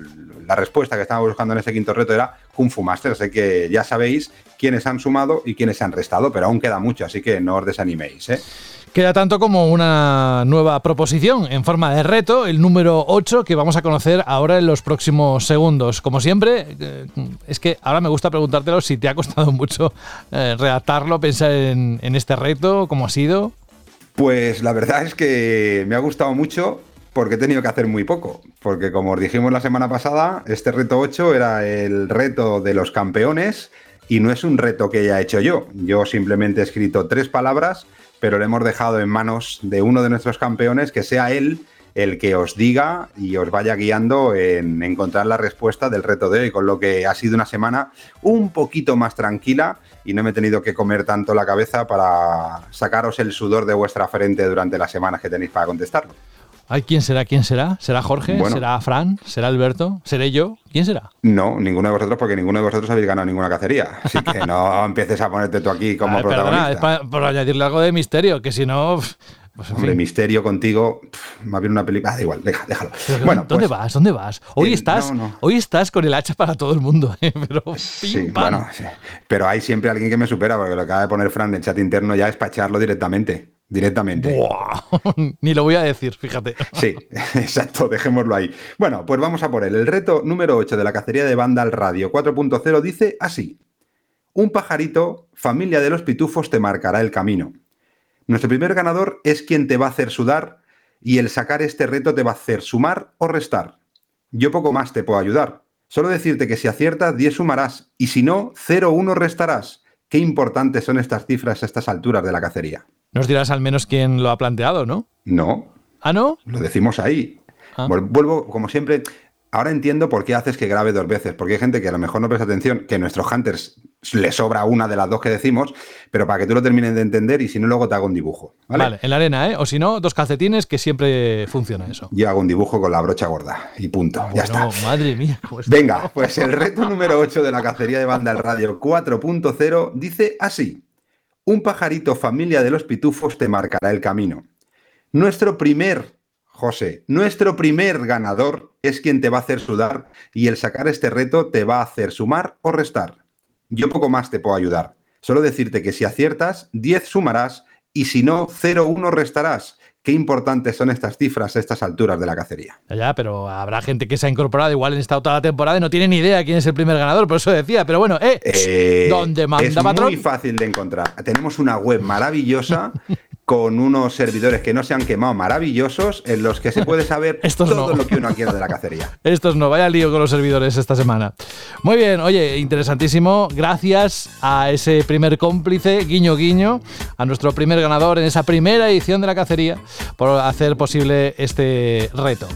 la respuesta que estábamos buscando en ese quinto reto era Kung Fu Master. Así que ya sabéis quiénes han sumado y quiénes se han restado, pero aún queda mucho, así que no os desaniméis. ¿eh?
Queda tanto como una nueva proposición en forma de reto, el número 8, que vamos a conocer ahora en los próximos segundos. Como siempre, eh, es que ahora me gusta preguntártelo si te ha costado mucho eh, redactarlo, pensar en, en este reto, cómo ha sido.
Pues la verdad es que me ha gustado mucho porque he tenido que hacer muy poco. Porque como os dijimos la semana pasada, este reto 8 era el reto de los campeones y no es un reto que haya hecho yo. Yo simplemente he escrito tres palabras, pero le hemos dejado en manos de uno de nuestros campeones que sea él el que os diga y os vaya guiando en encontrar la respuesta del reto de hoy, con lo que ha sido una semana un poquito más tranquila y no me he tenido que comer tanto la cabeza para sacaros el sudor de vuestra frente durante las semanas que tenéis para contestarlo.
Ay, ¿quién será? ¿Quién será? ¿Será Jorge?
Bueno.
¿Será Fran? ¿Será Alberto? ¿Seré yo? ¿Quién será?
No, ninguno de vosotros, porque ninguno de vosotros habéis ganado ninguna cacería. Así que no empieces a ponerte tú aquí como
A ver, perdona, es
protagonista.
pa- por añadirle algo de misterio, que si no... Pues,
Hombre,
fin.
misterio contigo, pff, más bien una película. Ah, da igual, deja- déjalo.
Pero,
Bueno,
¿Dónde
pues,
vas? ¿Dónde vas? Hoy
Eh,
estás,
no, no.
hoy estás con el hacha para todo el mundo, ¿eh? pero
Sí, bueno, sí. pero hay siempre alguien que me supera, porque lo que acaba de poner Fran en el chat interno ya es para echarlo directamente. Directamente.
Buah, Ni lo voy a decir, fíjate.
Sí, exacto, dejémoslo ahí. Bueno, pues vamos a por él. El reto número 8 de la cacería de banda al radio 4.0 dice así. Un pajarito, familia de los pitufos, te marcará el camino. Nuestro primer ganador es quien te va a hacer sudar y el sacar este reto te va a hacer sumar o restar. Yo poco más te puedo ayudar. Solo decirte que si aciertas, 10 sumarás y si no, 0 1 restarás. qué importantes son estas cifras a estas alturas de la cacería.
Nos dirás al menos quién lo ha planteado, ¿no?
No,
¿Ah, no?
lo decimos ahí.
Ah.
Vuelvo, como siempre, ahora entiendo por qué haces que grabe dos veces, porque hay gente que a lo mejor no presta atención, que a nuestros hunters le sobra una de las dos que decimos, pero para que tú lo termines de entender y si no, luego te hago un dibujo.
Vale.
¿vale?
en la arena, ¿eh? O si no, dos calcetines que siempre funciona eso.
Yo hago un dibujo con la brocha gorda y punto. ya está.
Madre mía.
Venga, pues el reto número 8 de la cacería de banda al radio 4.0 dice así. Un pajarito familia de los pitufos te marcará el camino. Nuestro primer, José, nuestro primer ganador es quien te va a hacer sudar y el sacar este reto te va a hacer sumar o restar. Yo poco más te puedo ayudar. Solo decirte que si aciertas, 10 sumarás y si no, 0,1 restarás. Qué importantes son estas cifras a estas alturas de la cacería.
Ya, pero habrá gente que se ha incorporado igual en esta la temporada y no tiene ni idea quién es el primer ganador, por eso decía. Pero bueno, ¿eh?
Eh,
¿Dónde manda
es
patrón?
muy fácil de encontrar. Tenemos una web maravillosa con unos servidores que no se han quemado maravillosos en los que se puede saber
Estos
todo
no.
lo que uno quiera de la cacería.
Estos no, vaya lío con los servidores esta semana. Muy bien, oye, interesantísimo. Gracias a ese primer cómplice, guiño guiño, a nuestro primer ganador en esa primera edición de la cacería, por hacer posible este reto.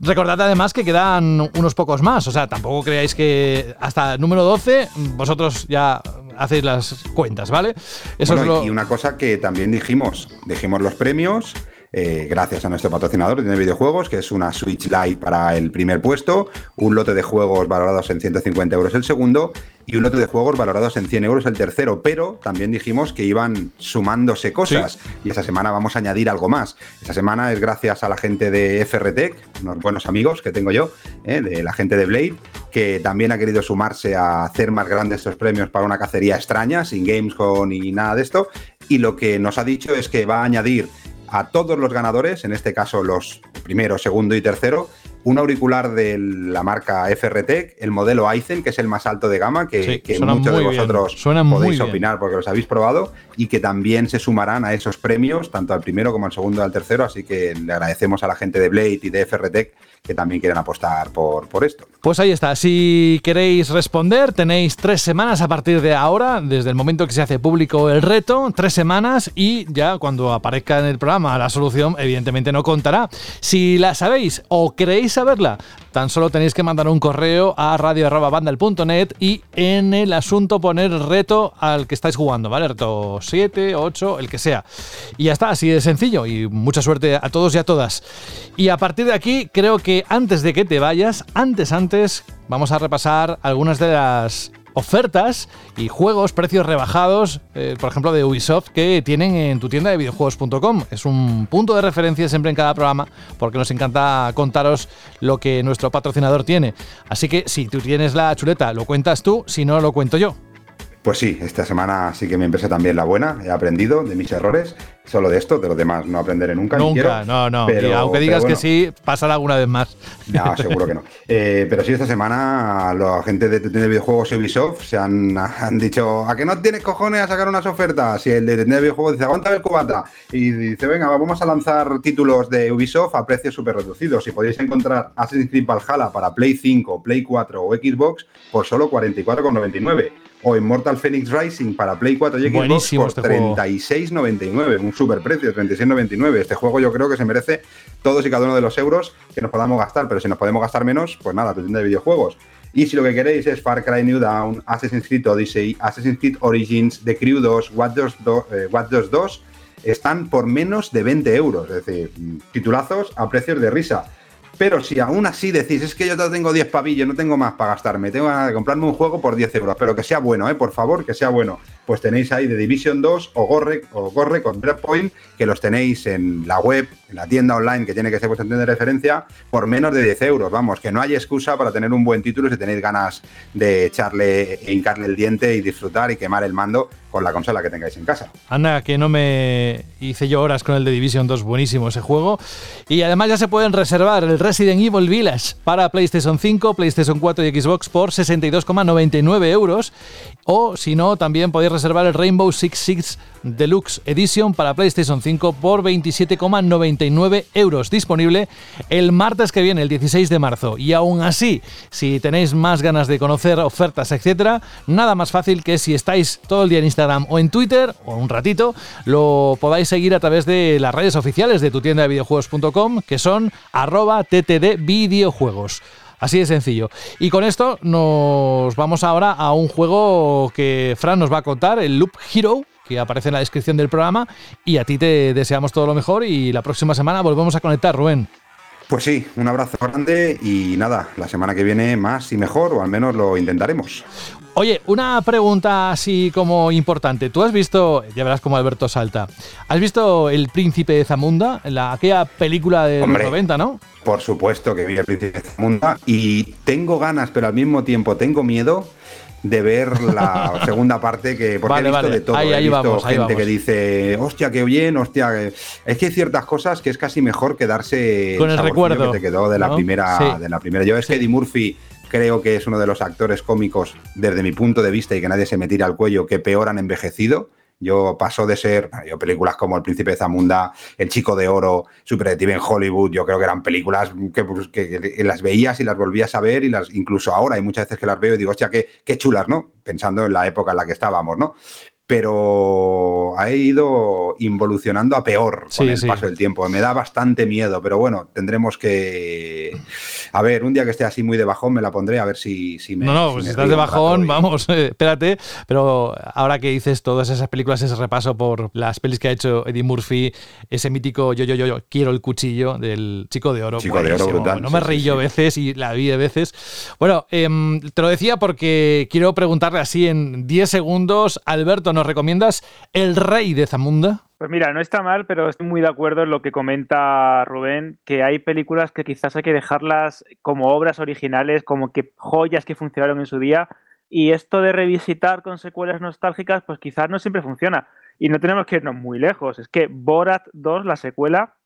Recordad además que quedan unos pocos más, o sea, tampoco creáis que hasta el número 12 vosotros ya hacéis las cuentas, ¿vale? Eso
Bueno,
es lo...
Y una cosa que también dijimos, dijimos los premios, eh, gracias a nuestro patrocinador de videojuegos, que es una Switch Lite para el primer puesto, un lote de juegos valorados en 150 euros el segundo y un lote de juegos valorados en 100 euros el tercero, pero también dijimos que iban sumándose cosas y esta semana vamos a añadir algo más. Esta semana es gracias a la gente de FRTech, unos buenos amigos que tengo yo, eh, de la gente de Blade, que también ha querido sumarse a hacer más grandes estos premios para una cacería extraña, sin Gamescom y nada de esto, y lo que nos ha dicho es que va a añadir a todos los ganadores, en este caso los primero, segundo y tercero, un auricular de la marca FRTech, el modelo Aizen, que es el más alto de gama, que,
Sí,
que
suena
muchos de vosotros podéis opinar porque los habéis probado, y que también se sumarán a esos premios, tanto al primero como al segundo y al tercero, así que le agradecemos a la gente de Blade y de FRTech que también quieren apostar por, por esto.
Pues ahí está. Si queréis responder, tenéis tres semanas a partir de ahora, desde el momento que se hace público el reto, tres semanas y ya cuando aparezca en el programa la solución, evidentemente no contará. Si la sabéis o queréis saberla, tan solo tenéis que mandar un correo a radio.bandal.net y en el asunto poner reto al que estáis jugando, ¿vale? Reto 7, 8, el que sea. Y ya está, así de sencillo y mucha suerte a todos y a todas. Y a partir de aquí, creo que antes de que te vayas, antes, antes, vamos a repasar algunas de las ofertas y juegos, precios rebajados, eh, por ejemplo, de Ubisoft, que tienen en tu tienda de videojuegos.com. Es un punto de referencia siempre en cada programa, porque nos encanta contaros lo que nuestro patrocinador tiene. Así que si tú tienes la chuleta, lo cuentas tú, si no, lo cuento yo.
Pues sí, esta semana sí que me empresa también la buena, he aprendido de mis errores, solo de esto, de los demás no aprenderé nunca. ni
Nunca,
quiero,
no, no.
pero-
y aunque digas
bueno.
que sí, pasará alguna vez más.
No, seguro que no. Eh, pero sí, esta semana la gente de de videojuegos y Ubisoft se han, han dicho ¿a que no tienes cojones a sacar unas ofertas? Y el de de videojuegos dice aguanta el cubata. Y dice, venga, vamos a lanzar títulos de Ubisoft a precios súper reducidos. Y podéis encontrar Assassin's Creed Valhalla para Play 5, Play 4 o Xbox por solo 44,99. O Immortal Phoenix Rising para Play 4 y Xbox
Buenísimo
por
este juego.
36,99. Un super precio, 36,99. Este juego yo creo que se merece todos y cada uno de los euros que nos podamos gastar, pero si nos podemos gastar menos, pues nada, tu tienda de videojuegos. Y si lo que queréis es Far Cry New Dawn, Assassin's Creed Odyssey, Assassin's Creed Origins, The Crew 2, Watch Dogs 2, eh, Watch Dogs 2, están por menos de 20 euros. Es decir, mm, titulazos a precios de risa. Pero si aún así decís, es que yo tengo 10 pavillos, no tengo más para gastarme, tengo de comprarme un juego por 10 euros, pero que sea bueno, ¿eh? por favor, que sea bueno. Pues tenéis ahí The Division 2 o Gorre, o Gorre con Breakpoint, que los tenéis en la web, en la tienda online, que tiene que ser vuestra tienda de referencia, por menos de 10 euros. Vamos, que no hay excusa para tener un buen título si tenéis ganas de echarle hincarle el diente y disfrutar y quemar el mando, con la consola que tengáis en casa.
Anda, que no me hice yo horas con el de Division 2, buenísimo ese juego. Y además ya se pueden reservar el Resident Evil Village para PlayStation 5, PlayStation 4 y Xbox por 62,99 euros. O si no, también podéis reservar el Rainbow Six Six Deluxe Edition para PlayStation 5 por 27,99 euros. Disponible el martes que viene, el 16 de marzo. Y aún así, si tenéis más ganas de conocer ofertas, etcétera, nada más fácil que si estáis todo el día en Instagram o en Twitter, o un ratito, lo podáis seguir a través de las redes oficiales de tu tienda de videojuegos.com, que son arroba ttd videojuegos. Así de sencillo. Y con esto nos vamos ahora a un juego que Fran nos va a contar, el Loop Hero, que aparece en la descripción del programa. Y a ti te deseamos todo lo mejor y la próxima semana volvemos a conectar, Rubén.
Pues sí, un abrazo grande y nada, la semana que viene más y mejor, o al menos lo intentaremos.
Oye, una pregunta así como importante. ¿Tú has visto, ya verás como Alberto salta, ¿has visto El Príncipe de Zamunda? La, aquella película de
Hombre.
los 90, ¿no?
Por supuesto que vi el Príncipe de Zamunda y tengo ganas, pero al mismo tiempo tengo miedo de ver la segunda parte que porque
Vale,
he visto
vale.
de todo.
Ahí-
he
ahí
visto
vamos, ahí
gente que dice, hostia, qué bien, hostia. que-". Es que hay ciertas cosas que es casi mejor quedarse
Con el recuerdo,
que te quedó de la
¿no?
primera,
Sí.
de la primera. Yo es que Eddie Murphy creo que es uno de los actores cómicos desde mi punto de vista y que nadie se me tira al cuello que peor han envejecido. Yo pasó de ser, yo películas como El Príncipe Zamunda, El Chico de Oro, Super Detective en Hollywood, yo creo que eran películas que, pues, que- que las veías y las volvías a ver y las incluso ahora hay muchas veces que las veo y digo, hostia, qué, qué chulas, ¿no? Pensando en la época en la que estábamos, ¿no? Pero ha ido involucionando a peor con
Sí,
el
sí.
paso del tiempo. Me da bastante miedo, pero bueno, tendremos que... A ver, un día que esté así muy de bajón me la pondré a ver si, si me...
No, no,
si
pues si estás de bajón, vamos, eh, espérate. Pero ahora que dices todas esas películas, ese repaso por las pelis que ha hecho Eddie Murphy, ese mítico yo, yo, yo, yo quiero el cuchillo del Chico de Oro.
Chico de Oro, brutal,
No me
sí,
reí yo veces y la vi de veces. Bueno, em, te lo decía porque quiero preguntarle así en 10 segundos. Alberto, ¿nos recomiendas El Rey de Zamunda?
Pues mira, no está mal, pero estoy muy de acuerdo en lo que comenta Rubén, que hay películas que quizás hay que dejarlas como obras originales, como que joyas que funcionaron en su día, y esto de revisitar con secuelas nostálgicas, pues quizás no siempre funciona. Y no tenemos que irnos muy lejos. Es que Borat 2, la secuela,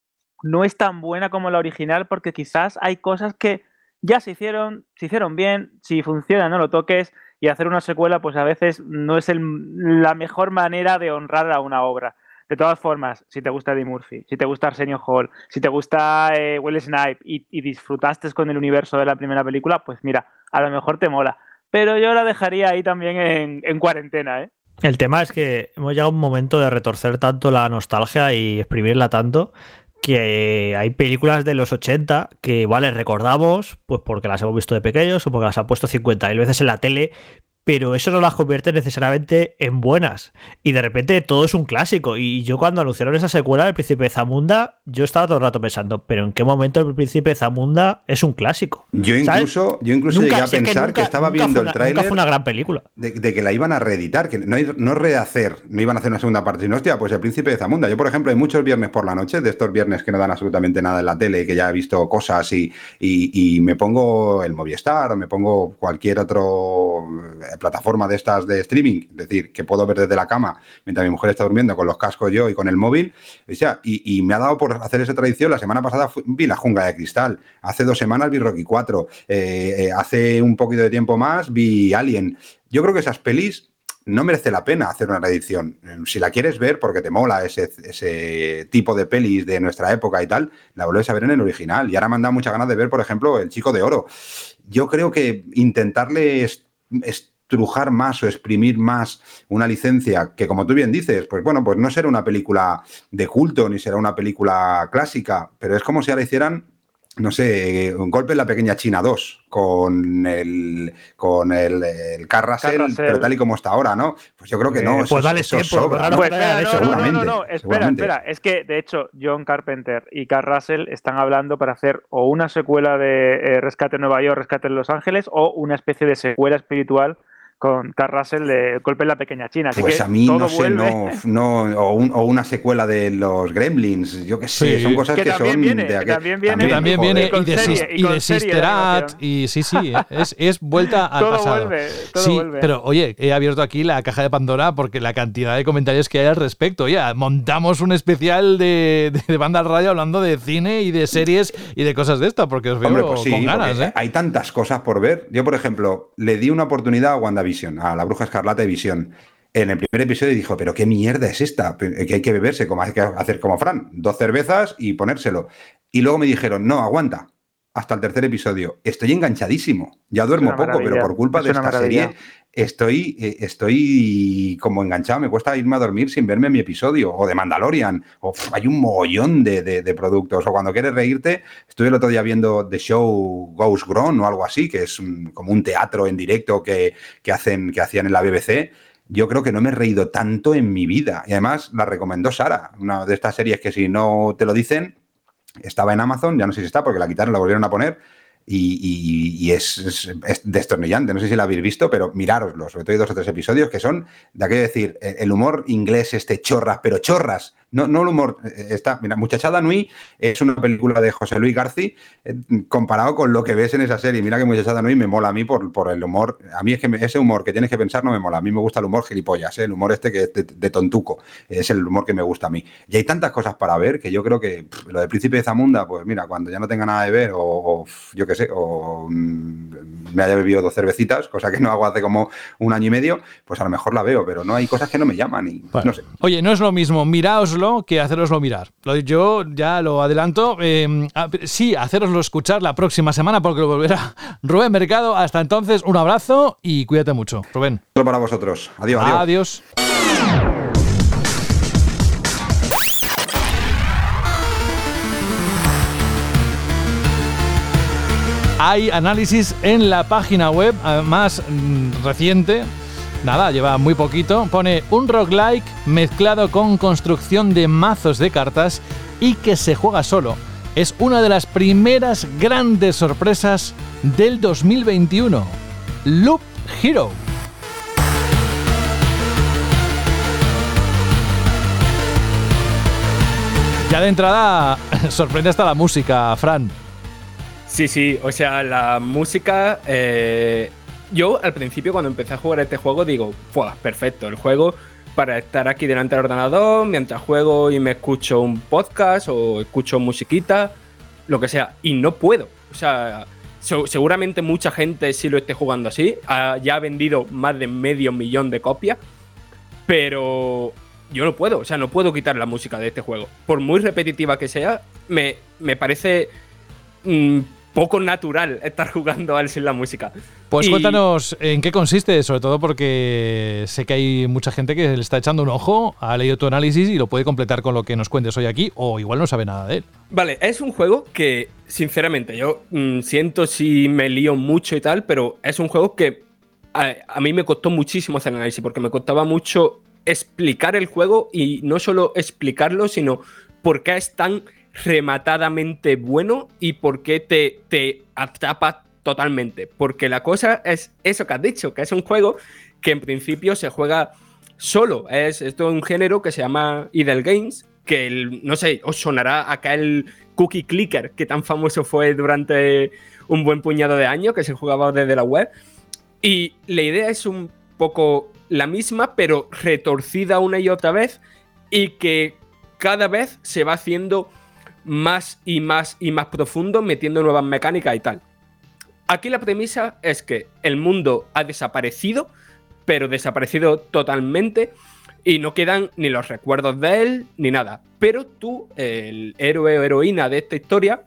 no es tan buena como la original porque quizás hay cosas que ya se hicieron, se hicieron bien, si funciona no lo toques, y hacer una secuela pues a veces no es el- la mejor manera de honrar a una obra. De todas formas, si te gusta Eddie Murphy, si te gusta Arsenio Hall, si te gusta eh, Will Snipe y, y disfrutaste con el universo de la primera película, pues mira, a lo mejor te mola. Pero yo la dejaría ahí también en, en cuarentena, ¿eh?
El tema es que hemos llegado a un momento de retorcer tanto la nostalgia y exprimirla tanto que hay películas de los 80 que les recordamos pues porque las hemos visto de pequeños o porque las han puesto 50.000 veces en la tele, pero eso no las convierte necesariamente en buenas. Y de repente todo es un clásico. Y yo cuando anunciaron esa secuela del Príncipe Zamunda, yo estaba todo el rato pensando, pero ¿en qué momento el Príncipe Zamunda es un clásico?
Yo
¿Sabes?
incluso, yo incluso
Nunca-
llegué a
que
pensar que,
nunca-
estaba
nunca
viendo
fue
el
una-
tráiler
Nunca fue una gran película.
de, de que la iban a reeditar, que no, no rehacer, no iban a hacer una segunda parte, sino, hostia, pues el príncipe de Zamunda. Yo, por ejemplo, hay muchos viernes por la noche, de estos viernes que no dan absolutamente nada en la tele y que ya he visto cosas y, y- y me pongo el Movistar o me pongo cualquier otro plataforma de estas de streaming, es decir, que puedo ver desde la cama mientras mi mujer está durmiendo con los cascos yo y con el móvil. O sea, y, me ha dado por hacer esa tradición. La semana pasada vi La Jungla de Cristal, hace dos semanas vi Rocky 4, eh, eh, hace un poquito de tiempo más vi Alien. Yo creo que esas pelis no merece la pena hacer una reedición. Eh, Si la quieres ver porque te mola ese, ese tipo de pelis de nuestra época y tal, la vuelves a ver en el original. Y ahora me han dado muchas ganas de ver, por ejemplo, El Chico de Oro. Yo creo que intentarle est- estrujar más o exprimir más una licencia que, como tú bien dices, pues bueno, pues no será una película de culto ni será una película clásica, pero es como si ahora hicieran no sé, un golpe en la pequeña China 2 con el con el, el Russell. pero tal y como está ahora, ¿no? Pues yo creo que no.
Eh,
eso-
pues dale
eso
tiempo,
sobra,
raro
¿no?
Pues espera, no, no, no, no,
seguramente,
no, espera, espera. Es que, de hecho, John Carpenter y Carl Russell están hablando para hacer o una secuela de eh, Rescate en Nueva York, Rescate en Los Ángeles, o una especie de secuela espiritual con Carl Russell de Golpe en la Pequeña China. Así
Pues
que
a mí
todo
no sé, no, no o, un- o una secuela de los Gremlins, yo qué sé,
Sí.
son cosas
Que
que,
también
son
viene,
de
que
aquel-
también viene.
También viene y de,
serie, y
y de y sí, sí, es, es vuelta al
Todo
pasado.
vuelve, todo
sí,
vuelve.
pero oye, he abierto aquí la caja de Pandora porque la cantidad de comentarios que hay al respecto. Ya, montamos un especial de, de, de banda al radio hablando de cine y de series y de cosas de esta, porque os veo
Hombre, pues sí,
con ganas, ¿eh?
hay tantas cosas por ver. Yo, por ejemplo, le di una oportunidad a WandaVision, a la Bruja Escarlata de Visión. En el primer episodio dijo, pero qué mierda es esta, que hay que beberse, como hay que hacer como Fran, dos cervezas y ponérselo. Y luego me dijeron, no, aguanta, hasta el tercer episodio. Estoy enganchadísimo. Ya duermo poco, pero por culpa
es
de esta
maravilla.
serie estoy, eh, estoy como enganchado. Me cuesta irme a dormir sin verme mi episodio. O de Mandalorian. O hay un mogollón de, productos. O cuando quieres reírte, estuve el otro día viendo The Show Goes Grown o algo así, que es un- como un teatro en directo que, que hacen, que hacían en la BBC. Yo creo que no me he reído tanto en mi vida. Y además la recomendó Sara, una de estas series que si no te lo dicen, estaba en Amazon, ya no sé si está porque la quitaron, la volvieron a poner. Y, es, es- es destornillante. No sé si la habéis visto, pero mirároslo. Sobre todo hay dos o tres episodios que son de aquello decir, el humor inglés, este chorras, pero chorras. No, no el humor. eh, Está, mira, Muchachada Nui es una película de José Luis García comparado con lo que ves en esa serie. Mira que Muchachada Nui me mola a mí por, por el humor. A mí es que me- ese humor que tienes que pensar no me mola. A mí me gusta el humor gilipollas, ¿eh? el humor este que es de, de tontuco. Es el humor que me gusta a mí. Y hay tantas cosas para ver que yo creo que pff, lo de Príncipe de Zamunda, pues mira, cuando ya no tenga nada de ver, o, yo qué sé, o mm, me haya bebido dos cervecitas, cosa que no hago hace como un año y medio, pues a lo mejor la veo, pero no hay cosas que no me llaman y
Bueno.
no sé.
Oye, no es lo mismo miraoslo que haceroslo mirar. Yo ya lo adelanto. eh, a- sí, haceroslo escuchar la próxima semana porque lo volverá Rubén Mercado. Hasta entonces, un abrazo y cuídate mucho. Rubén.
Solo para vosotros. Adiós, adiós.
Adiós. Hay análisis en la página web, más mm, reciente. Nada, lleva muy poquito. Pone un roguelike mezclado con construcción de mazos de cartas y que se juega solo. Es una de las primeras grandes sorpresas del 2021. Loop Hero. Ya de entrada sorprende hasta la música, Fran.
Sí, sí, o sea, la música. eh, yo al principio, cuando empecé a jugar este juego, digo, ¡Fua! Perfecto, el juego para estar aquí delante del ordenador mientras juego y me escucho un podcast o escucho musiquita, lo que sea. Y no puedo. O sea, se- seguramente mucha gente sí lo esté jugando así. ya ha vendido más de medio millón de copias. Pero yo no puedo. O sea, no puedo quitar la música de este juego. Por muy repetitiva que sea, me, me parece mm, poco natural estar jugando al sin la música.
Pues
Y-
cuéntanos en qué consiste, sobre todo porque sé que hay mucha gente que le está echando un ojo, ha leído tu análisis y lo puede completar con lo que nos cuentes hoy aquí, o igual no sabe nada de él.
Vale, es un juego que, sinceramente, yo mm, siento si me lío mucho y tal, pero es un juego que a, a mí me costó muchísimo hacer el análisis, porque me costaba mucho explicar el juego y no solo explicarlo, sino por qué es tan rematadamente bueno y por qué te, te atrapa totalmente. Porque la cosa es eso que has dicho, que es un juego que en principio se juega solo. Es esto es un género que se llama Idle Games, que el- no sé, os sonará acá el cookie clicker que tan famoso fue durante un buen puñado de años, que se jugaba desde la web. Y la idea es un poco la misma, pero retorcida una y otra vez y que cada vez se va haciendo más y más y más profundo, metiendo nuevas mecánicas y tal. Aquí la premisa es que el mundo ha desaparecido, pero desaparecido totalmente y no quedan ni los recuerdos de él ni nada. Pero tú, el héroe o heroína de esta historia,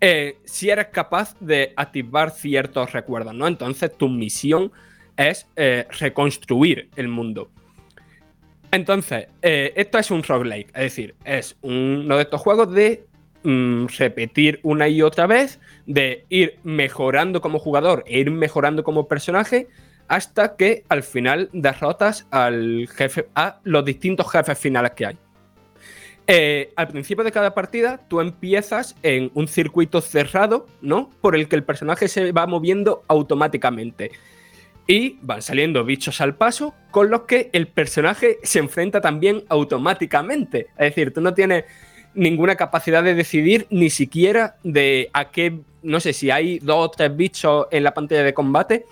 eh, si eres capaz de activar ciertos recuerdos, ¿no? Entonces tu misión es eh, reconstruir el mundo. Entonces, eh, esto es un roguelike, es decir, es uno de estos juegos de mm, repetir una y otra vez, de ir mejorando como jugador e ir mejorando como personaje hasta que al final derrotas al jefe, a los distintos jefes finales que hay. Eh, al principio de cada partida, tú empiezas en un circuito cerrado, ¿no? Por el que el personaje se va moviendo automáticamente. Y van saliendo bichos al paso con los que el personaje se enfrenta también automáticamente. Es decir, tú no tienes ninguna capacidad de decidir ni siquiera de a qué, no sé si hay dos o tres bichos en la pantalla de combate,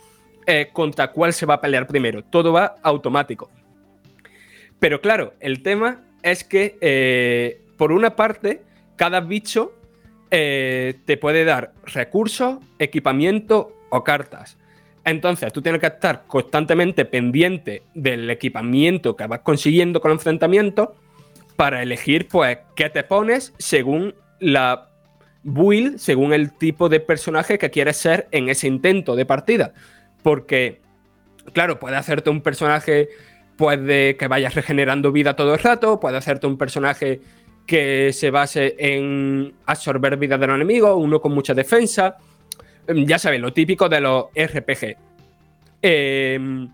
eh, contra cuál se va a pelear primero. Todo va automático. Pero claro, el tema es que, eh, por una parte, cada bicho eh, te puede dar recursos, equipamiento o cartas. Entonces, tú tienes que estar constantemente pendiente del equipamiento que vas consiguiendo con el enfrentamiento para elegir, pues, qué te pones según la build, según el tipo de personaje que quieres ser en ese intento de partida. Porque, claro, puede hacerte un personaje, pues, de que vayas regenerando vida todo el rato, puede hacerte un personaje que se base en absorber vida de los enemigos, uno con mucha defensa ya sabéis, lo típico de los RPG. Em,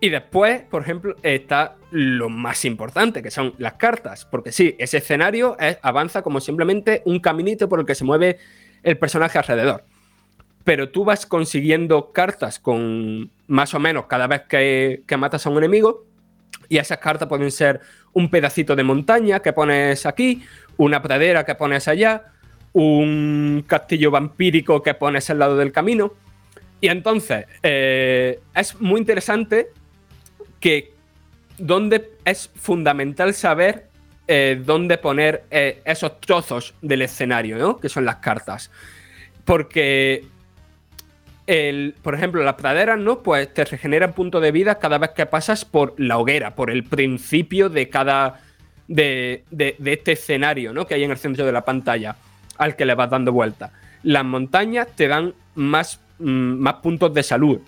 y después, por ejemplo, está lo más importante, que son las cartas. Porque sí, ese escenario avanza como simplemente un caminito por el que se mueve el personaje alrededor. Pero tú vas consiguiendo cartas con más o menos cada vez que, que matas a un enemigo. Y esas cartas pueden ser un pedacito de montaña que pones aquí, una pradera que pones allá, un castillo vampírico que pones al lado del camino. Y entonces, eh, es muy interesante que donde es fundamental saber eh, dónde poner eh, esos trozos del escenario, ¿no? Que son las cartas. Porque, el, por ejemplo, las praderas, ¿no? Pues te regeneran punto de vida cada vez que pasas por la hoguera, por el principio de cada... De, de, de este escenario, ¿no? Que hay en el centro de la pantalla al que le vas dando vuelta. Las montañas te dan más, mm, más puntos de salud.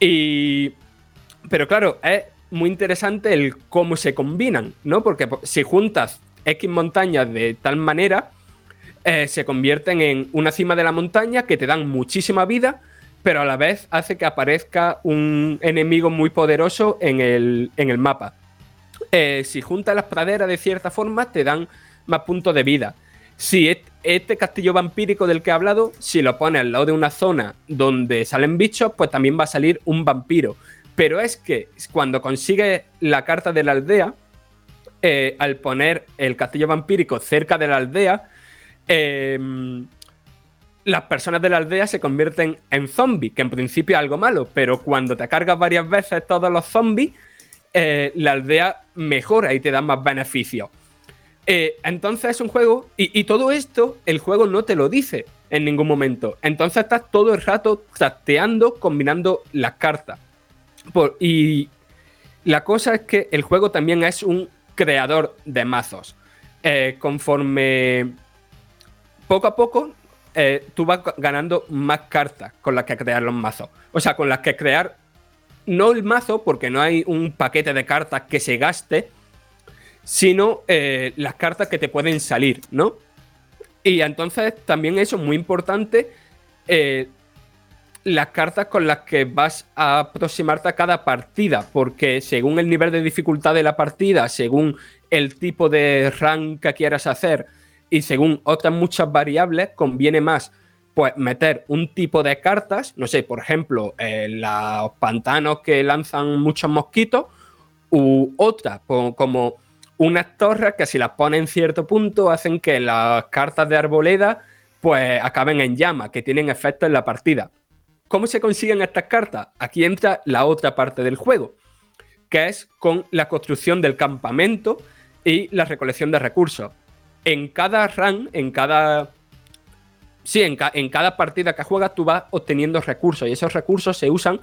Y. Pero claro, es muy interesante el cómo se combinan, ¿no? Porque si juntas X montañas de tal manera, eh, se convierten en una cima de la montaña que te dan muchísima vida, pero a la vez hace que aparezca un enemigo muy poderoso en el, en el mapa. Eh, si juntas las praderas de cierta forma, te dan más puntos de vida. Si este castillo vampírico del que he hablado, si lo pones al lado de una zona donde salen bichos, pues también va a salir un vampiro. Pero es que cuando consigues la carta de la aldea, eh, al poner el castillo vampírico cerca de la aldea, em, las personas de la aldea se convierten en zombies, que en principio es algo malo, pero cuando te cargas varias veces todos los zombies, eh, la aldea mejora y te da más beneficios. Eh, entonces es un juego, y, todo esto el juego no te lo dice en ningún momento. Entonces estás todo el rato trasteando, combinando las cartas. y la cosa es que el juego también es un creador de mazos. Eh, conforme poco a poco eh, tú vas ganando más cartas con las que crear los mazos. O sea, con las que crear no el mazo, porque no hay un paquete de cartas que se gaste, sino eh, las cartas que te pueden salir, ¿no? Y entonces también eso es muy importante, eh, las cartas con las que vas a aproximarte a cada partida, porque según el nivel de dificultad de la partida, según el tipo de rank que quieras hacer y según otras muchas variables, conviene más pues meter un tipo de cartas, no sé, por ejemplo, eh, los pantanos que lanzan muchos mosquitos, u otra, como unas torres que si las ponen en cierto punto hacen que las cartas de arboleda pues acaben en llama, que tienen efecto en la partida. ¿Cómo se consiguen estas cartas? Aquí entra la otra parte del juego, que es con la construcción del campamento y la recolección de recursos. En cada run, en cada... Sí, en, en cada partida que juegas tú vas obteniendo recursos y esos recursos se usan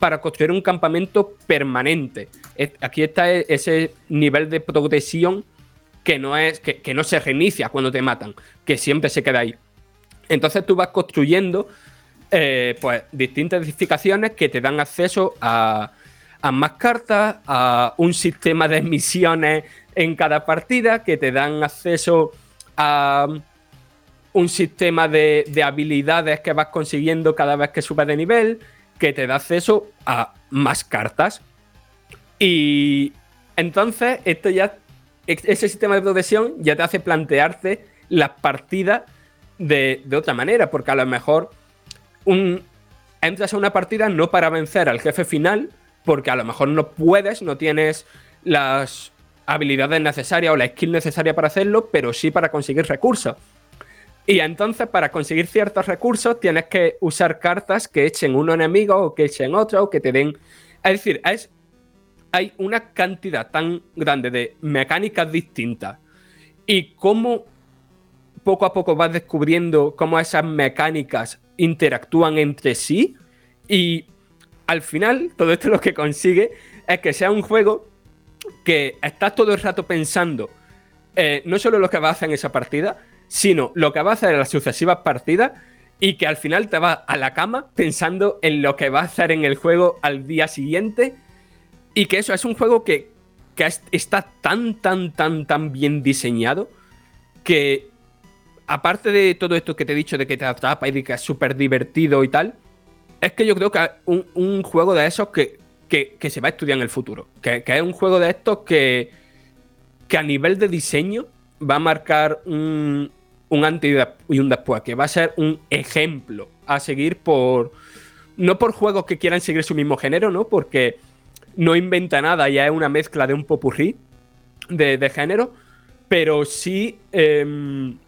para construir un campamento permanente. Aquí está e-, ese nivel de progresión que no, es, que, no se reinicia cuando te matan, que siempre se queda ahí. Entonces tú vas construyendo eh, pues, distintas edificaciones que te dan acceso a, más cartas, a un sistema de misiones en cada partida, que te dan acceso a un sistema de, de habilidades que vas consiguiendo cada vez que subes de nivel, que te da acceso a más cartas. Y entonces, esto ya, ese sistema de progresión ya te hace plantearte las partidas de, otra manera, porque a lo mejor entras a una partida no para vencer al jefe final, porque a lo mejor no puedes, no tienes las habilidades necesarias o la skill necesaria para hacerlo, pero sí para conseguir recursos. Y entonces para conseguir ciertos recursos tienes que usar cartas que echen uno enemigo o que echen otro o que te den... Es decir, es, hay una cantidad tan grande de mecánicas distintas. Y cómo poco a poco vas descubriendo cómo esas mecánicas interactúan entre sí. Y al final todo esto lo que consigue es que sea un juego que estás todo el rato pensando eh, no solo lo que vas a hacer en esa partida, sino lo que vas a hacer en las sucesivas partidas y que al final te vas a la cama pensando en lo que vas a hacer en el juego al día siguiente y que eso es un juego que, que es- está tan, tan, tan, tan bien diseñado que aparte de todo esto que te he dicho de que te atrapa y de que es súper divertido y tal, es que yo creo que es un, un juego de esos que, que- que se va a estudiar en el futuro. Que, que es un juego de estos que, que a nivel de diseño va a marcar un, un antes y un después, que va a ser un ejemplo a seguir por... No por juegos que quieran seguir su mismo género, ¿no? Porque no inventa nada, ya es una mezcla de un popurrí de, de género, pero sí, em,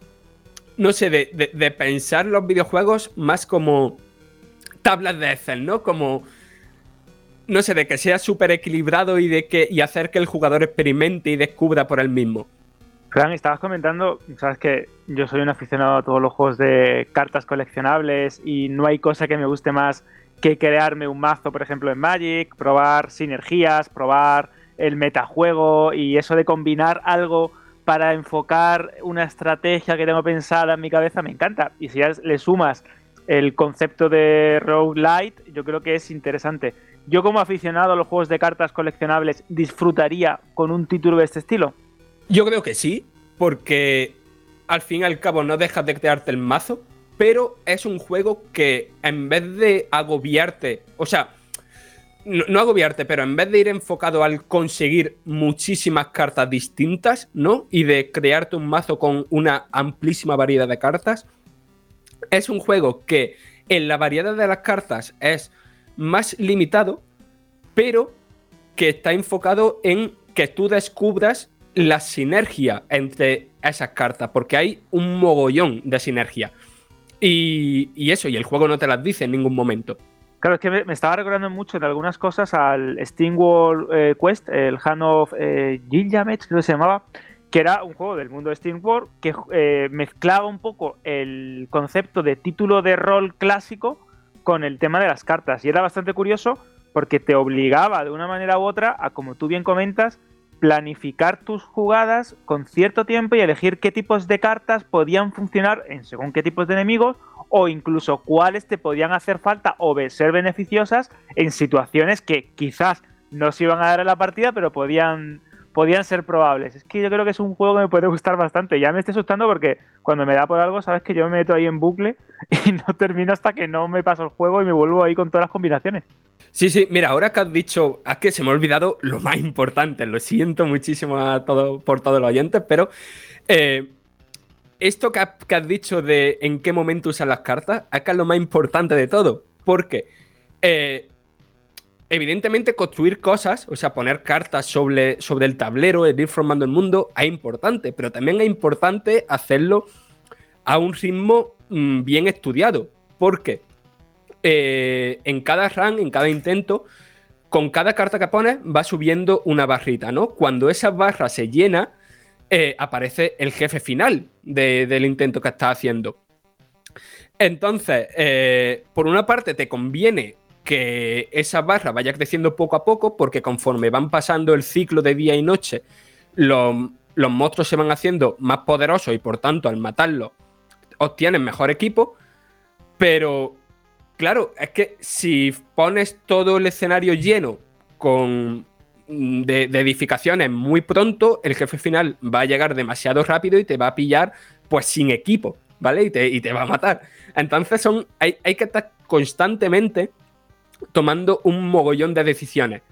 no sé, de, de- de pensar los videojuegos más como tablas de Excel, ¿no? Como, no sé, de que sea súper equilibrado y, de que, y hacer que el jugador experimente y descubra por él mismo.
Fran, estabas comentando, sabes que yo soy un aficionado a todos los juegos de cartas coleccionables y no hay cosa que me guste más que crearme un mazo, por ejemplo, en Magic, probar sinergias, probar el metajuego y eso de combinar algo para enfocar una estrategia que tengo pensada en mi cabeza me encanta. Y si ya le sumas el concepto de roguelite, yo creo que es interesante. Yo como aficionado a los juegos de cartas coleccionables disfrutaría con un título de este estilo.
Yo creo que sí, porque al fin y al cabo no dejas de crearte el mazo, pero es un juego que en vez de agobiarte, o sea, no, agobiarte, pero en vez de ir enfocado al conseguir muchísimas cartas distintas, ¿no? Y de crearte un mazo con una amplísima variedad de cartas, es un juego que en la variedad de las cartas es más limitado, pero que está enfocado en que tú descubras la sinergia entre esas cartas, porque hay un mogollón de sinergia. Y, y eso, y el juego no te las dice en ningún momento.
Claro, es que me, estaba recordando mucho de algunas cosas al Steam World eh, Quest, el Hand of eh, Gilgamesh, creo que se llamaba, que era un juego del mundo de Steam World que eh, mezclaba un poco el concepto de título de rol clásico con el tema de las cartas. Y era bastante curioso porque te obligaba de una manera u otra a, como tú bien comentas, planificar tus jugadas con cierto tiempo y elegir qué tipos de cartas podían funcionar en según qué tipos de enemigos o incluso cuáles te podían hacer falta o ser beneficiosas en situaciones que quizás no se iban a dar en la partida, pero podían, podían ser probables. Es que yo creo que es un juego que me puede gustar bastante. Ya me estoy asustando porque cuando me da por algo, sabes que yo me meto ahí en bucle y no termino hasta que no me paso el juego y me vuelvo ahí con todas las combinaciones.
Sí, sí, mira, ahora que has dicho, es que se me ha olvidado lo más importante, lo siento muchísimo a todo, por todos los oyentes, pero eh, esto que has, dicho de en qué momento usar las cartas, que es lo más importante de todo, porque eh, evidentemente construir cosas, o sea, poner cartas sobre, sobre el tablero, el ir formando el mundo, es importante, pero también es importante hacerlo a un ritmo mm, bien estudiado, porque eh, en cada run, en cada intento, con cada carta que pones va subiendo una barrita, ¿no? Cuando esa barra se llena, eh, aparece el jefe final de- del intento que estás haciendo. Entonces, eh, por una parte te conviene que esa barra vaya creciendo poco a poco, porque conforme van pasando el ciclo de día y noche, los, los monstruos se van haciendo más poderosos y por tanto al matarlos obtienes mejor equipo, pero claro, es que si pones todo el escenario lleno con mm, de, de edificaciones muy pronto, el jefe final va a llegar demasiado rápido y te va a pillar pues sin equipo, ¿vale? Y te, y te va a matar. Entonces son, hay, hay que estar constantemente tomando un mogollón de decisiones.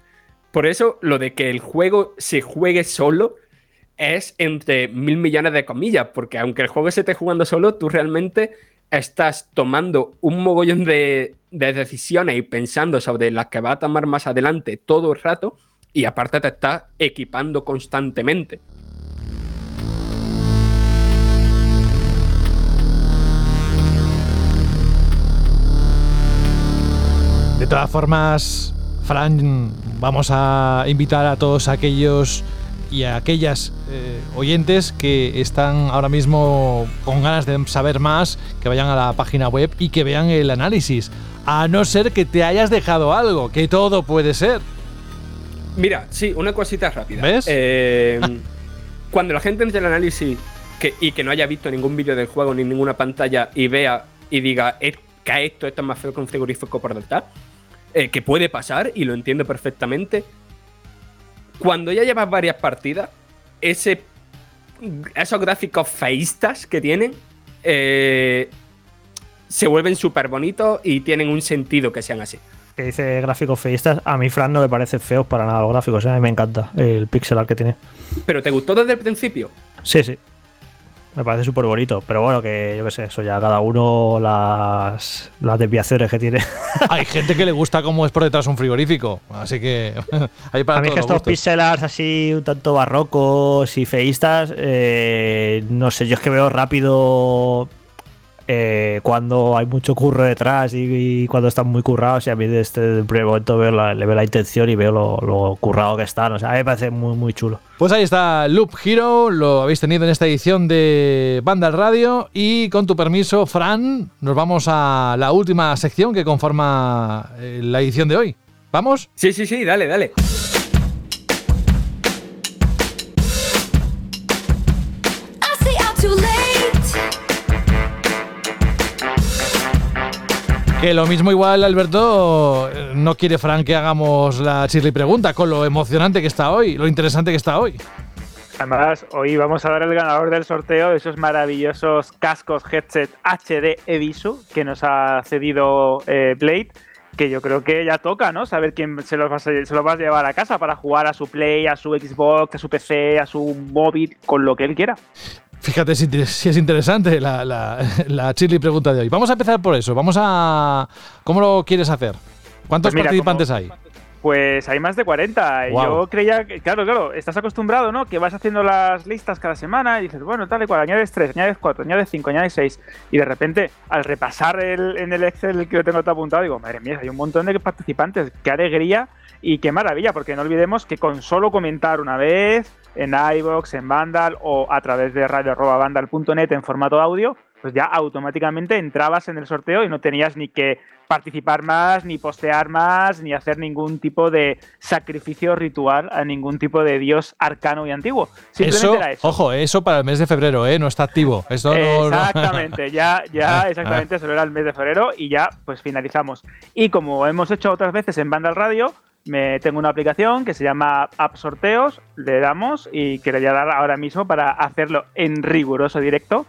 Por eso lo de que el juego se juegue solo es entre mil millones de comillas, porque aunque el juego se esté jugando solo, tú realmente estás tomando un mogollón de, de decisiones y pensando sobre las que vas a tomar más adelante todo el rato y aparte te estás equipando constantemente.
Todas formas, Fran, vamos a invitar a todos aquellos y a aquellas eh, oyentes que están ahora mismo con ganas de saber más, que vayan a la página web y que vean el análisis. A no ser que te hayas dejado algo, que todo puede ser.
Mira, sí, una cosita rápida.
¿Ves?
Eh, cuando la gente entre el análisis que- y que no haya visto ningún vídeo del juego ni ninguna pantalla y vea y diga "Es que esto, esto es más feo que un frigorífico por detrás, eh, que puede pasar y lo entiendo perfectamente. Cuando ya llevas varias partidas, ese, esos gráficos feístas que tienen eh, se vuelven súper bonitos y tienen un sentido que sean así.
Que dice gráficos feístas. A mí, Fran, no me parecen feos para nada los gráficos. ¿eh? A mí me encanta el pixel art que tiene.
¿Pero te gustó desde el principio?
Sí, sí. Me parece súper bonito. Pero bueno, que yo qué sé, eso ya cada uno las, las desviaciones que tiene.
Hay gente que le gusta cómo es por detrás un frigorífico, así que hay para
a mí es que estos pixel arts así un tanto barrocos y feístas, eh, no sé, yo es que veo rápido eh, cuando hay mucho curro detrás y, y cuando están muy currados y a mí desde este el primer momento veo la, le veo la intención y veo lo, lo currado que están, o sea, a mí me parece muy, muy chulo.
Pues ahí está Loop Hero, lo habéis tenido en esta edición de Banda al Radio y con tu permiso, Fran, nos vamos a la última sección que conforma eh, la edición de hoy. ¿Vamos?
Sí, sí, sí, dale, dale.
Que lo mismo igual, Alberto, no quiere Fran que hagamos la chirri pregunta con lo emocionante que está hoy, lo interesante que está hoy.
Además, hoy vamos a dar el ganador del sorteo de esos maravillosos cascos headset HD Evisu que nos ha cedido eh, Blade. Que yo creo que ya toca, ¿no? Saber quién se los, va a, se los va a llevar a casa para jugar a su Play, a su Xbox, a su PC, a su móvil, con lo que él quiera.
Fíjate si, si es interesante la, la, la chirri pregunta de hoy. Vamos a empezar por eso. Vamos a. ¿Cómo lo quieres hacer? ¿Cuántos
Pues mira,
participantes
como-
hay?
Pues hay más de 40.
Guau.
Yo creía que, claro, claro, estás acostumbrado, ¿no? Que vas haciendo las listas cada semana y dices, bueno, tal y cual, añades 3, añades 4, añades 5, añades 6. Y de repente, al repasar el, en el Excel que lo tengo todo apuntado, digo, madre mía, hay un montón de participantes. Qué alegría y qué maravilla, porque no olvidemos que con solo comentar una vez en iBox, en Vandal o a través de radio.vandal.net en formato audio, pues ya automáticamente entrabas en el sorteo y no tenías ni que participar más, ni postear más, ni hacer ningún tipo de sacrificio ritual a ningún tipo de dios arcano y antiguo. Simplemente
Eso,
era eso.
ojo, eso para el mes de febrero, ¿eh? No está activo. Eso no- no-
Exactamente, ya, ya, exactamente, solo era el mes de febrero y ya, pues finalizamos. Y como hemos hecho otras veces en Banda al Radio, me tengo una aplicación que se llama App Sorteos, le damos y que le voy a dar ahora mismo para hacerlo en riguroso directo.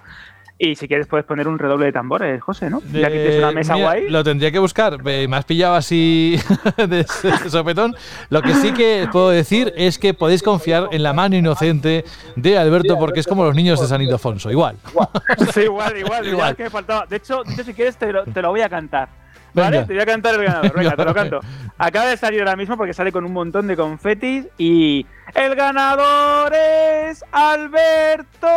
Y si quieres puedes poner un redoble de tambores, José, ¿no? Ya que tienes una
Eh,
mesa
mira,
guay.
Lo tendría que buscar. Eh, Me has pillado así de, sopetón. Lo que sí que puedo decir es que podéis confiar en la mano inocente de Alberto porque es como los niños de San Ildefonso, igual.
Sí, igual, igual,
Igual.
igual que me faltaba. De hecho, hecho, si quieres, te lo, te lo voy a cantar. ¿Vale?
Venga.
Te voy a cantar el ganador. Venga, te lo canto. Acaba de salir ahora mismo porque sale con un montón de confetis y. El ganador es Alberto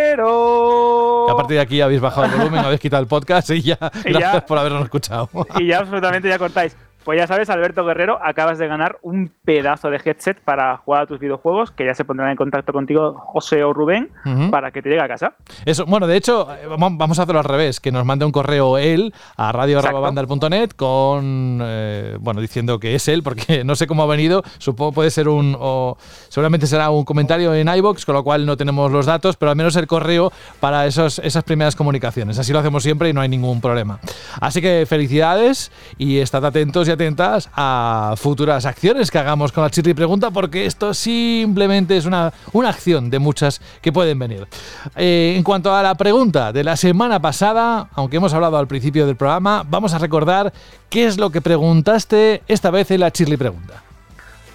Guerrero.
A partir de aquí habéis bajado el volumen, habéis quitado el podcast y ya.
Y ya-
Gracias por habernos escuchado.
Y ya absolutamente ya cortáis. Pues ya sabes, Alberto Guerrero, acabas de ganar un pedazo de headset para jugar a tus videojuegos, que ya se pondrán en contacto contigo José o Rubén para que te llegue a casa.
Eso, bueno, de hecho, eh, vamos vamos a hacerlo al revés, que nos mande un correo él a radio.bandal.net con, eh, bueno, diciendo que es él, porque no sé cómo ha venido, supongo puede ser un, o seguramente será un comentario en iBox, con lo cual no tenemos los datos, pero al menos el correo para esos, esas primeras comunicaciones. Así lo hacemos siempre y no hay ningún problema. Así que felicidades y estad atentos y atentas a futuras acciones que hagamos con la Chirri Pregunta, porque esto simplemente es una, una acción de muchas que pueden venir. Eh, en cuanto a la pregunta de la semana pasada, aunque hemos hablado al principio del programa, vamos a recordar qué es lo que preguntaste esta vez en la Chirri Pregunta.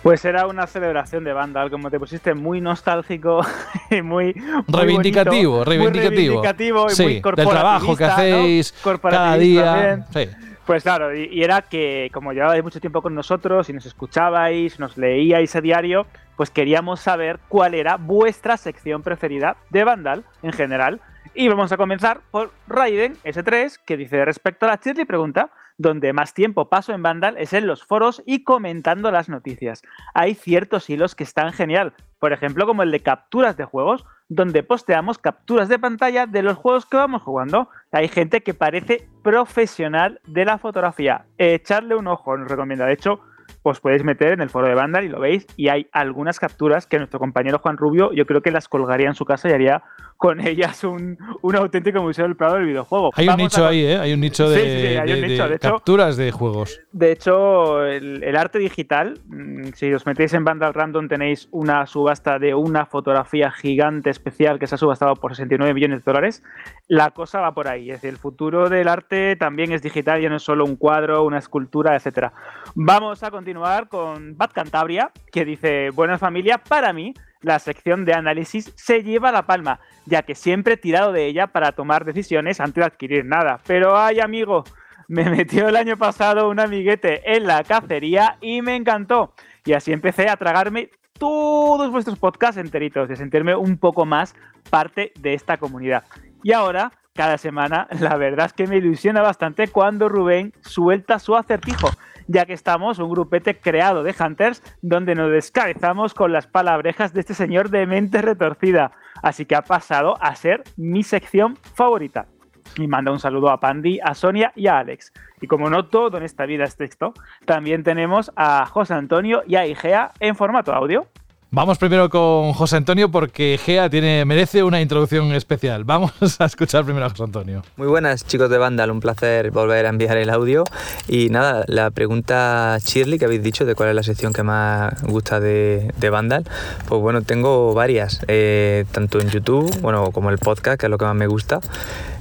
Pues era una celebración de Vandal, como te pusiste muy nostálgico y muy, muy
Reivindicativo,
bonito, muy
reivindicativo.
reivindicativo y
Sí,
muy
del trabajo que hacéis cada día. Sí.
Pues claro, y, era que como llevabais mucho tiempo con nosotros y nos escuchabais, nos leíais a diario, pues queríamos saber cuál era vuestra sección preferida de Vandal en general. Y vamos a comenzar por Raiden S3, que dice respecto a la Shirley pregunta, donde más tiempo paso en Vandal es en los foros y comentando las noticias. Hay ciertos hilos que están genial, por ejemplo como el de capturas de juegos, donde posteamos capturas de pantalla de los juegos que vamos jugando. Hay gente que parece profesional de la fotografía. Echarle un ojo, nos recomienda. De hecho, os podéis meter en el foro de Vandal y lo veis. Y hay algunas capturas que nuestro compañero Juan Rubio, yo creo que las colgaría en su casa y haría con ellas un, un auténtico museo del Prado del videojuego.
Hay un nicho
a-
ahí, ¿eh? Hay un nicho de,
Sí, sí, sí, hay un
de-
nicho.
de
De hecho-
capturas de juegos.
De hecho, el, el arte digital, mm, si os metéis en Vandal Random tenéis una subasta de una fotografía gigante especial que se ha subastado por 69 millones de dólares. La cosa va por ahí. Es decir, el futuro del arte también es digital, ya no es solo un cuadro, una escultura, etcétera. Vamos a continuar con Bad Cantabria, que dice, buena familia, para mí la sección de análisis se lleva la palma, ya que siempre he tirado de ella para tomar decisiones antes de adquirir nada. Pero ay amigo, me metió el año pasado un amiguete en la cacería y me encantó. Y así empecé a tragarme todos vuestros podcasts enteritos a sentirme un poco más parte de esta comunidad. Y ahora, cada semana, la verdad es que me ilusiona bastante cuando Rubén suelta su acertijo, ya que estamos un grupete creado de Hunters donde nos descabezamos con las palabrejas de este señor de mente retorcida. Así que ha pasado a ser mi sección favorita. Y manda un saludo a Pandi, a Sonia y a Alex. Y como no todo en esta vida es texto, también tenemos a José Antonio y a Igea en formato audio.
Vamos primero con José Antonio porque Gea tiene, merece una introducción especial. Vamos a escuchar primero a José Antonio.
Muy buenas chicos de Vandal, un placer volver a enviar el audio. Y nada, la pregunta Shirley que habéis dicho de cuál es la sección que más gusta de, Vandal, pues bueno, tengo varias, eh, tanto en YouTube, bueno, como el podcast, que es lo que más me gusta.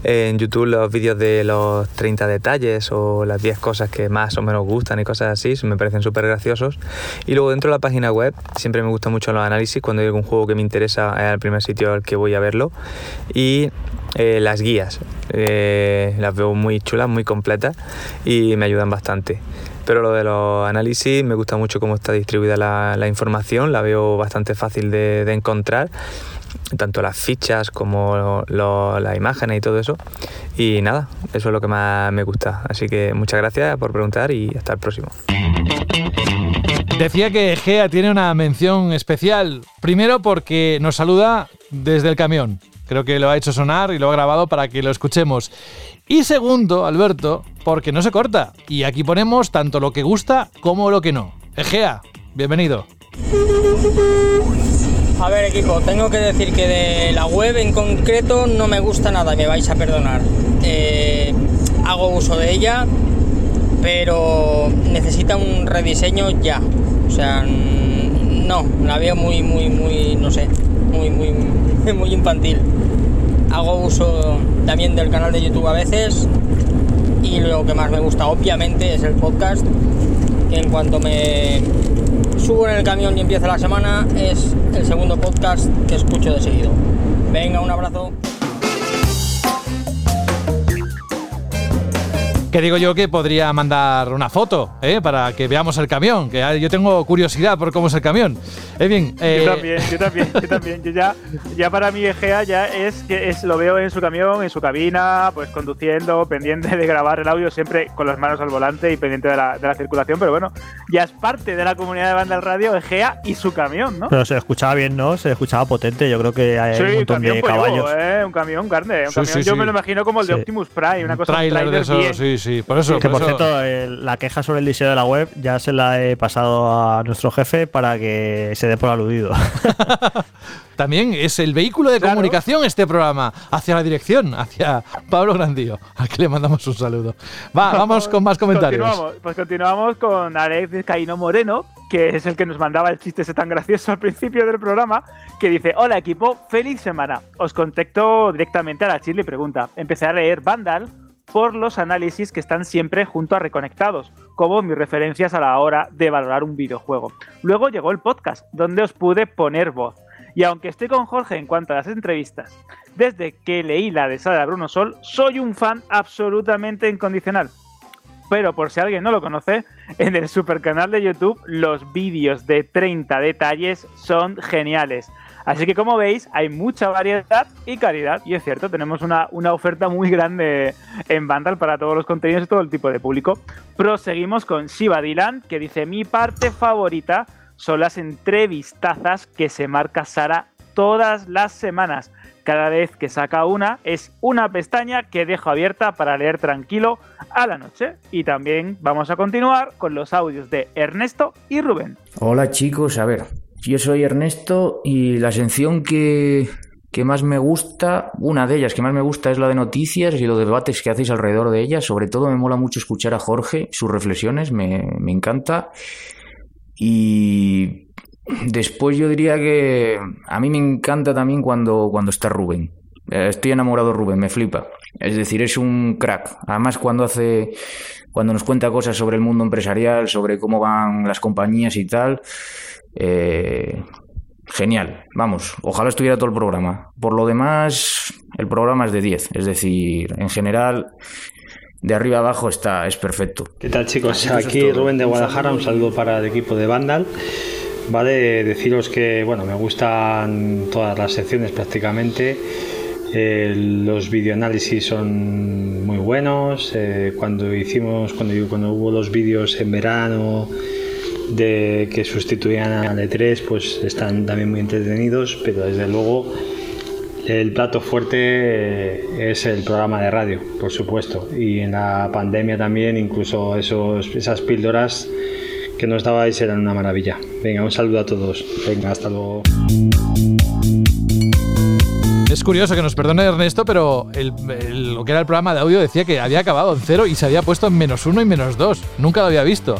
En YouTube los vídeos de los 30 detalles o las 10 cosas que más o menos gustan y cosas así, me parecen súper graciosos. Y luego dentro de la página web siempre me gustan mucho los análisis, cuando hay algún juego que me interesa es el primer sitio al que voy a verlo. Y eh, las guías, eh, las veo muy chulas, muy completas y me ayudan bastante. Pero lo de los análisis me gusta mucho cómo está distribuida la, información, la veo bastante fácil de encontrar, tanto las fichas como lo- las imágenes y todo eso. Y nada, eso es lo que más me gusta. Así que muchas gracias por preguntar y hasta el próximo.
Decía que Gea tiene una mención especial. Primero porque nos saluda desde el camión. Creo que lo ha hecho sonar y lo ha grabado para que lo escuchemos. Y segundo, Alberto, porque no se corta. Y aquí ponemos tanto lo que gusta como lo que no. Egea, bienvenido.
A ver equipo, tengo que decir que de la web en concreto no me gusta nada, me vais a perdonar. Eh, hago uso de ella, pero necesita un rediseño ya. O sea, no, la veo muy, muy, muy, no sé, muy, muy, muy infantil. Hago uso también del canal de YouTube a veces y lo que más me gusta obviamente es el podcast, que en cuanto me subo en el camión y empieza la semana es el segundo podcast que escucho de seguido. Venga, un abrazo.
Que digo yo que podría mandar una foto, ¿eh? Para que veamos el camión. Que yo tengo curiosidad por cómo es el camión. Eh, bien, eh,
Yo también, yo también, yo también. Yo ya, ya para mí Egea ya es que es, lo veo en su camión, en su cabina, pues conduciendo, pendiente de grabar el audio, siempre con las manos al volante y pendiente de la, de la circulación, pero bueno, ya es parte de la comunidad de banda del radio Egea y su camión, ¿no?
Pero se escuchaba bien, ¿no? Se escuchaba potente. Yo creo que hay un
Sí,
montón
camión
de caballos.
¿eh? Un camión grande, un
Sí,
camión.
sí,
Yo me lo imagino como el de
Sí.
Optimus Prime, una cosa un
trailer de
tráiler
eso,
bien.
Sí. Por eso,
que por
eso-
cierto, la queja sobre el diseño de la web ya se la he pasado a nuestro jefe para que se dé por aludido.
También es el vehículo de
Claro.
comunicación este programa hacia la dirección, hacia Pablo Grandío, al que le mandamos un saludo. Va, vamos con más comentarios.
Continuamos, pues continuamos con Alex Vizcaíno Moreno, que es el que nos mandaba el chiste ese tan gracioso al principio del programa, que dice, hola equipo, feliz semana. Os contacto directamente a la Chile y pregunta, empecé a leer Vandal por los análisis que están siempre junto a Reconectados, como mis referencias a la hora de valorar un videojuego. Luego llegó el podcast, donde os pude poner voz. Y aunque estoy con Jorge en cuanto a las entrevistas, desde que leí la de Sara Bruno Sol, soy un fan absolutamente incondicional. Pero por si alguien no lo conoce, en el super canal de YouTube los vídeos de 30 detalles son geniales. Así que como veis, hay mucha variedad y calidad. Y es cierto, tenemos una, una oferta muy grande en Vandal para todos los contenidos y todo el tipo de público. Proseguimos con Shiva Dylan, que dice: Mi parte favorita son las entrevistazas que se marca Sara todas las semanas. Cada vez que saca una, es una pestaña que dejo abierta para leer tranquilo a la noche. Y también vamos a continuar con los audios de Ernesto y Rubén.
Hola chicos, a ver, yo soy Ernesto y la sección que, que más me gusta, una de ellas que más me gusta es la de noticias y los debates que hacéis alrededor de ellas. Sobre todo me mola mucho escuchar a Jorge, sus reflexiones, me, me encanta. Y después yo diría que a mí me encanta también cuando, cuando está Rubén. Eh, Estoy enamorado de Rubén, me flipa. Es decir, es un crack. Además, cuando hace, cuando nos cuenta cosas sobre el mundo empresarial, sobre cómo van las compañías y tal, eh, genial. Vamos, ojalá estuviera todo el programa. Por lo demás, el programa es de 10. Es decir, en general, de arriba abajo está, es perfecto.
¿Qué tal chicos? Aquí. Rubén de Guadalajara, un saludo para el equipo de Vandal. Vale, deciros que bueno, me gustan todas las secciones prácticamente. Eh, los videoanálisis son muy buenos. Eh, cuando hicimos, cuando, cuando hubo los vídeos en verano de que sustituían al E3, pues están también muy entretenidos, pero desde luego el plato fuerte eh, es el programa de radio, por supuesto. Y en la pandemia también, incluso esos, esas píldoras que nos dabais eran una maravilla. Venga, un saludo a todos. Venga, hasta luego.
Es curioso que nos perdone Ernesto, pero el- lo que era el programa de audio decía que había acabado en cero y se había puesto en menos uno y menos dos. Nunca lo había visto.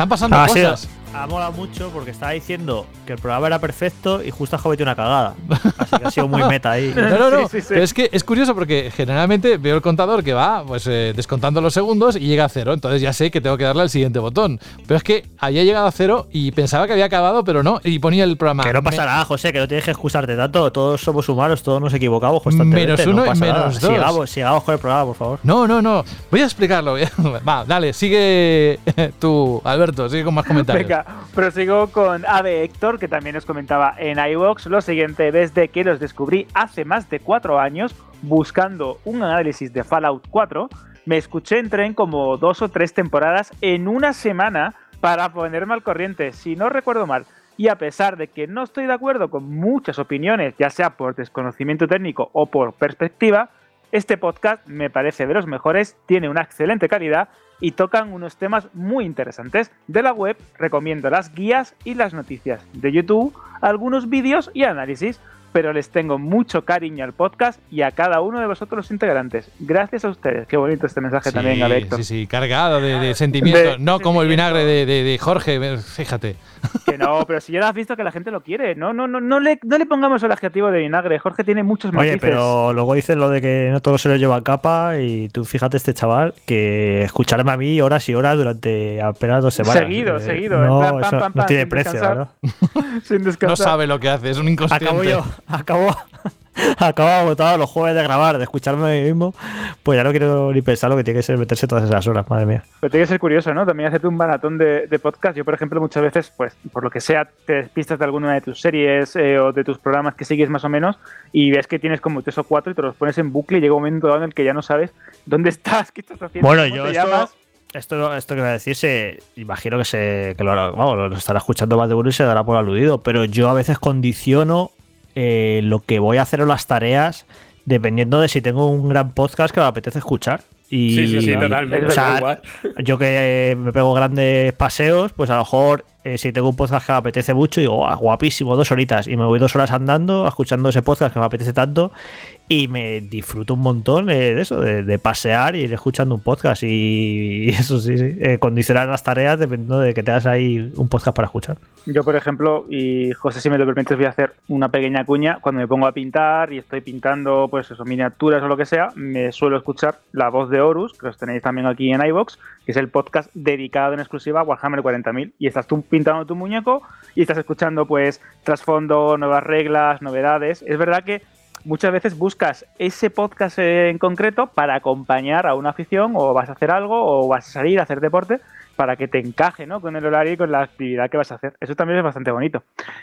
Están pasando
sido-
cosas.
Ha molado mucho porque estaba diciendo que el programa era perfecto y justo ha cometido una cagada. Así que ha sido muy meta ahí.
No, no, no. Pero es que es curioso porque generalmente veo el contador que va pues eh, descontando los segundos y llega a cero. Entonces ya sé que tengo que darle al siguiente botón. Pero es que había llegado a cero y pensaba que había acabado, pero no. Y ponía el programa.
Que no pasa nada, José, que no tienes que excusarte tanto. Todos somos humanos, todos nos equivocamos constantemente.
Menos
no
uno y
nada.
menos dos.
Sigamos, sigamos con el programa, por favor.
No, no, no. Voy a explicarlo. Va, dale, sigue tú, Alberto, sigue con más comentarios.
Venga, prosigo con Ave Héctor, que también os comentaba en iVox lo siguiente, desde que los descubrí hace más de cuatro años, buscando un análisis de Fallout 4, me escuché en tren como dos o tres temporadas en una semana para ponerme al corriente, si no recuerdo mal. Y a pesar de que no estoy de acuerdo con muchas opiniones, ya sea por desconocimiento técnico o por perspectiva, este podcast me parece de los mejores, tiene una excelente calidad y tocan unos temas muy interesantes. De la web recomiendo las guías y las noticias. De YouTube, algunos vídeos y análisis. Pero les tengo mucho cariño al podcast y a cada uno de vosotros los integrantes. Gracias a ustedes. Qué bonito este mensaje también, a
Sí, sí, sí, cargado de, de sentimientos.
De
no como el vinagre de, de- de Jorge, fíjate.
Que no, pero si ya has visto que la gente lo quiere. No, no, no, no le, no le pongamos el adjetivo de vinagre. Jorge tiene muchos
Oye,
matices.
pero luego dices lo de que no todos se les llevan capa y tú fíjate este chaval que escucharme a mí horas y horas durante apenas dos semanas.
Seguido,
Eh,
seguido,
No,
plan,
no tiene
sin
precio,
descansar.
¿verdad?
Sin
No
descansar.
sabe lo que hace, es un inconsciente.
Acabo yo, acabo, acabo agotado los jueves de grabar, de escucharme a mí mismo. Pues ya no quiero ni pensar lo que tiene que ser meterse todas esas horas, madre mía.
Pero tiene que ser curioso, ¿no? También hacerte un maratón de, de podcast. Yo, por ejemplo, muchas veces, pues, por lo que sea, te despistas de alguna de tus series eh, o de tus programas que sigues más o menos y ves que tienes como tres o cuatro y te los pones en bucle y llega un momento dado en el que ya no sabes dónde estás, qué estás haciendo,
Bueno,
cómo
yo
te
esto,
llamas.
esto, esto que voy a decir, se, imagino que se que lo, vamos, lo estará escuchando más de uno y se dará por aludido, pero yo a veces condiciono eh, lo que voy a hacer o las tareas dependiendo de si tengo un gran podcast que me apetece escuchar. Y,
Sí, sí, sí, totalmente.
o sea, yo que me pego grandes paseos, pues a lo mejor eh, si tengo un podcast que me apetece mucho, digo, "Guau, guapísimo, dos horitas. Y me voy dos horas andando, escuchando ese podcast que me apetece tanto. Y me disfruto un montón eh, de eso, de, de pasear y ir escuchando un podcast. Y, eso sí, sí. eh, condicionar las tareas dependiendo de que tengas ahí un podcast para escuchar.
Yo, por ejemplo, y José, si me lo permites, voy a hacer una pequeña cuña. Cuando me pongo a pintar y estoy pintando, pues eso, miniaturas o lo que sea, me suelo escuchar la voz de Horus, que los tenéis también aquí en iVox, que es el podcast dedicado en exclusiva a Warhammer 40.000. Y estás tú pintando tu muñeco y estás escuchando, pues, trasfondo, nuevas reglas, novedades. Es verdad que muchas veces buscas ese podcast en concreto para acompañar a una afición o vas a hacer algo o vas a salir a hacer deporte para que te encaje ¿no? con el horario y con la actividad que vas a hacer. Eso también es bastante bonito.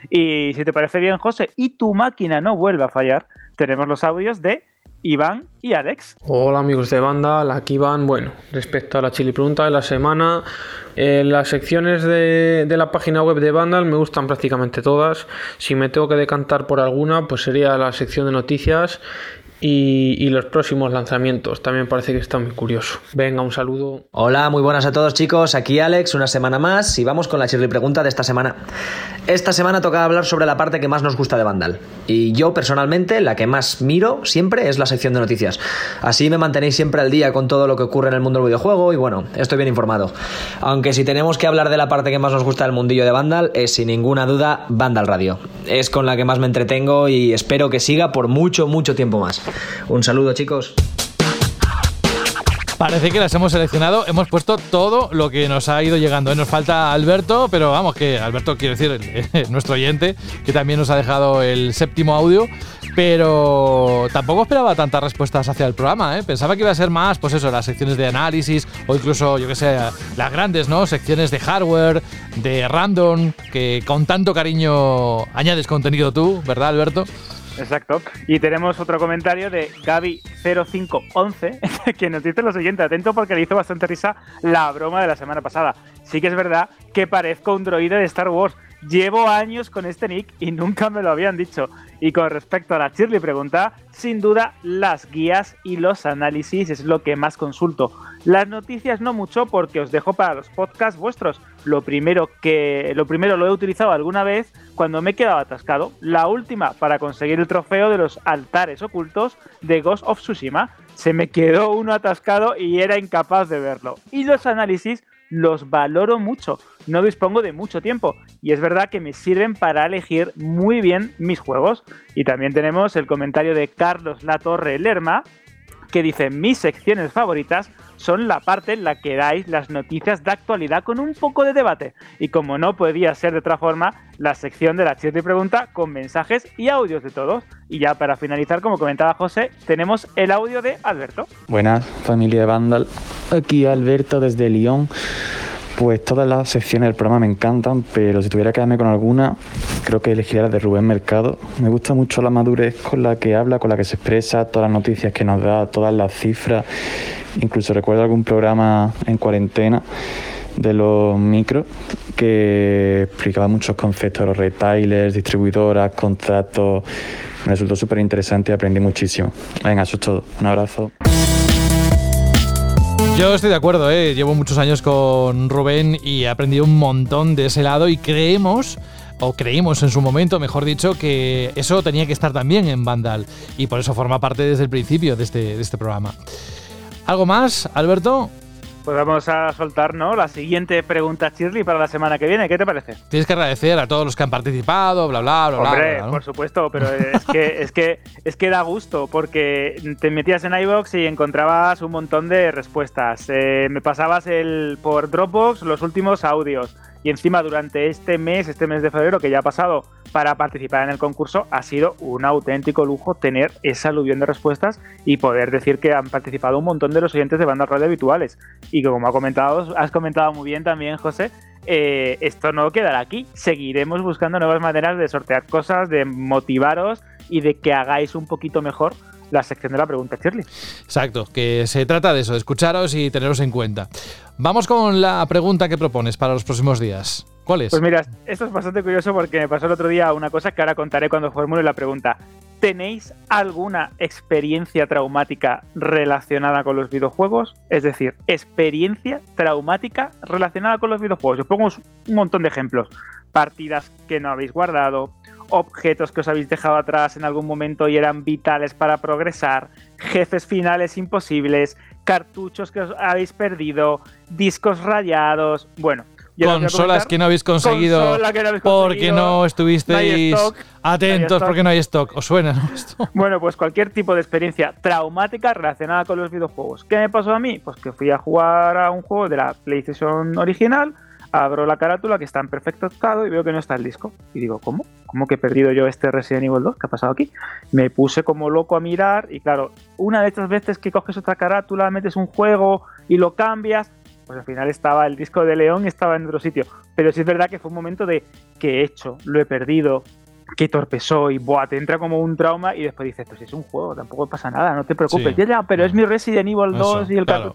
Y si te parece bien, José, y tu máquina no vuelve a fallar, tenemos los audios de Iván y Alex.
Hola amigos de banda, aquí van. Bueno, respecto a la chili pregunta de la semana, eh, las secciones de, de la página web de Vandal me gustan prácticamente todas. Si me tengo que decantar por alguna, pues sería la sección de noticias y, los próximos lanzamientos. También parece que está muy curioso. Venga, un saludo.
Hola, muy buenas a todos chicos, aquí Alex, una semana más y vamos con la chirri pregunta de esta semana. Esta semana toca hablar sobre la parte que más nos gusta de Vandal. Y yo personalmente la que más miro siempre es la sección de noticias. Así me mantenéis siempre al día con todo lo que ocurre en el mundo del videojuego y bueno, estoy bien informado. Aunque si tenemos que hablar de la parte que más nos gusta del mundillo de Vandal, es sin ninguna duda Vandal Radio. Es con la que más me entretengo y espero que siga por mucho, mucho tiempo más. Un saludo chicos.
Parece que las hemos seleccionado, hemos puesto todo lo que nos ha ido llegando. Nos falta Alberto, pero vamos, que Alberto quiere decir nuestro oyente, que también nos ha dejado el séptimo audio, pero tampoco esperaba tantas respuestas hacia el programa, ¿eh? Pensaba que iba a ser más, pues eso, las secciones de análisis o incluso, yo que sé, las grandes, ¿no? Secciones de hardware, de random, que con tanto cariño añades contenido tú, ¿verdad, Alberto?
Exacto. Y tenemos otro comentario de Gaby0511 que nos dice lo siguiente, atento porque le hizo bastante risa la broma de la semana pasada. Sí que es verdad que parezco un droide de Star Wars. Llevo años con este nick y nunca me lo habían dicho. Y con respecto a la Shirley pregunta, sin duda las guías y los análisis es lo que más consulto. Las noticias no mucho porque os dejo para los podcasts vuestros. Lo primero que lo primero lo he utilizado alguna vez cuando me he quedado atascado. La última para conseguir el trofeo de los altares ocultos de Ghost of Tsushima. Se me quedó uno atascado y era incapaz de verlo. Y los análisis los valoro mucho. No dispongo de mucho tiempo y es verdad que me sirven para elegir muy bien mis juegos. Y también tenemos el comentario de Carlos Latorre Lerma que dice mis secciones favoritas son la parte en la que dais las noticias de actualidad con un poco de debate. Y como no podía ser de otra forma, la sección de la y pregunta con mensajes y audios de todos. Y ya para finalizar, como comentaba José, tenemos el audio de Alberto.
Buenas, familia de Vandal. Aquí Alberto desde Lyon. Pues todas las secciones del programa me encantan, pero si tuviera que quedarme con alguna, creo que elegiría la de Rubén Mercado. Me gusta mucho la madurez con la que habla, con la que se expresa, todas las noticias que nos da, todas las cifras. Incluso recuerdo algún programa en cuarentena de los micros que explicaba muchos conceptos de los retailers, distribuidoras, contratos. Me resultó súper interesante y aprendí muchísimo. Venga, eso es todo. Un abrazo.
Yo estoy de acuerdo, ¿eh? llevo muchos años con Rubén y he aprendido un montón de ese lado y creemos, o creímos en su momento, mejor dicho, que eso tenía que estar también en Vandal y por eso forma parte desde el principio de este, de este programa. ¿Algo más, Alberto?
Pues vamos a soltar ¿no? la siguiente pregunta, Shirley, para la semana que viene. ¿Qué te parece?
Tienes que agradecer a todos los que han participado, bla, bla, bla, bla.
Hombre,
bla, ¿no?
por supuesto, pero es que, es que es que da gusto porque te metías en iBox y encontrabas un montón de respuestas. Eh, me pasabas el por Dropbox los últimos audios y encima durante este mes, este mes de febrero que ya ha pasado para participar en el concurso, ha sido un auténtico lujo tener esa aluvión de respuestas y poder decir que han participado un montón de los oyentes de bandas radio habituales. Y como ha comentado, has comentado muy bien también, José, eh, esto no quedará aquí. Seguiremos buscando nuevas maneras de sortear cosas, de motivaros y de que hagáis un poquito mejor la sección de la pregunta, Shirley.
Exacto, que se trata de eso, de escucharos y teneros en cuenta. Vamos con la pregunta que propones para los próximos días. ¿Cuál es?
Pues mira, esto es bastante curioso porque me pasó el otro día una cosa que ahora contaré cuando formule la pregunta. ¿Tenéis alguna experiencia traumática relacionada con los videojuegos? Es decir, experiencia traumática relacionada con los videojuegos. Os pongo un montón de ejemplos. Partidas que no habéis guardado, objetos que os habéis dejado atrás en algún momento y eran vitales para progresar, jefes finales imposibles, cartuchos que os habéis perdido, discos rayados. Bueno,
Consolas que no habéis conseguido
no habéis
porque no estuvisteis
stock,
atentos
no
porque no hay stock. ¿Os suena? no? Esto.
Bueno, pues cualquier tipo de experiencia traumática relacionada con los videojuegos. ¿Qué me pasó a mí? Pues que fui a jugar a un juego de la PlayStation original, abro la carátula que está en perfecto estado y veo que no está el disco. Y digo, ¿cómo? ¿Cómo que he perdido yo este Resident Evil 2? ¿Qué ha pasado aquí? Me puse como loco a mirar y claro, una de estas veces que coges otra carátula, metes un juego y lo cambias, pues al final estaba el disco de León estaba en otro sitio. Pero sí es verdad que fue un momento de ¿qué he hecho? Lo he perdido, qué torpe soy, buah, te entra como un trauma y después dices, pues es un juego, tampoco pasa nada, no te preocupes.
Sí.
Ya, ya, pero es mi Resident Evil
Eso,
2 y el
claro.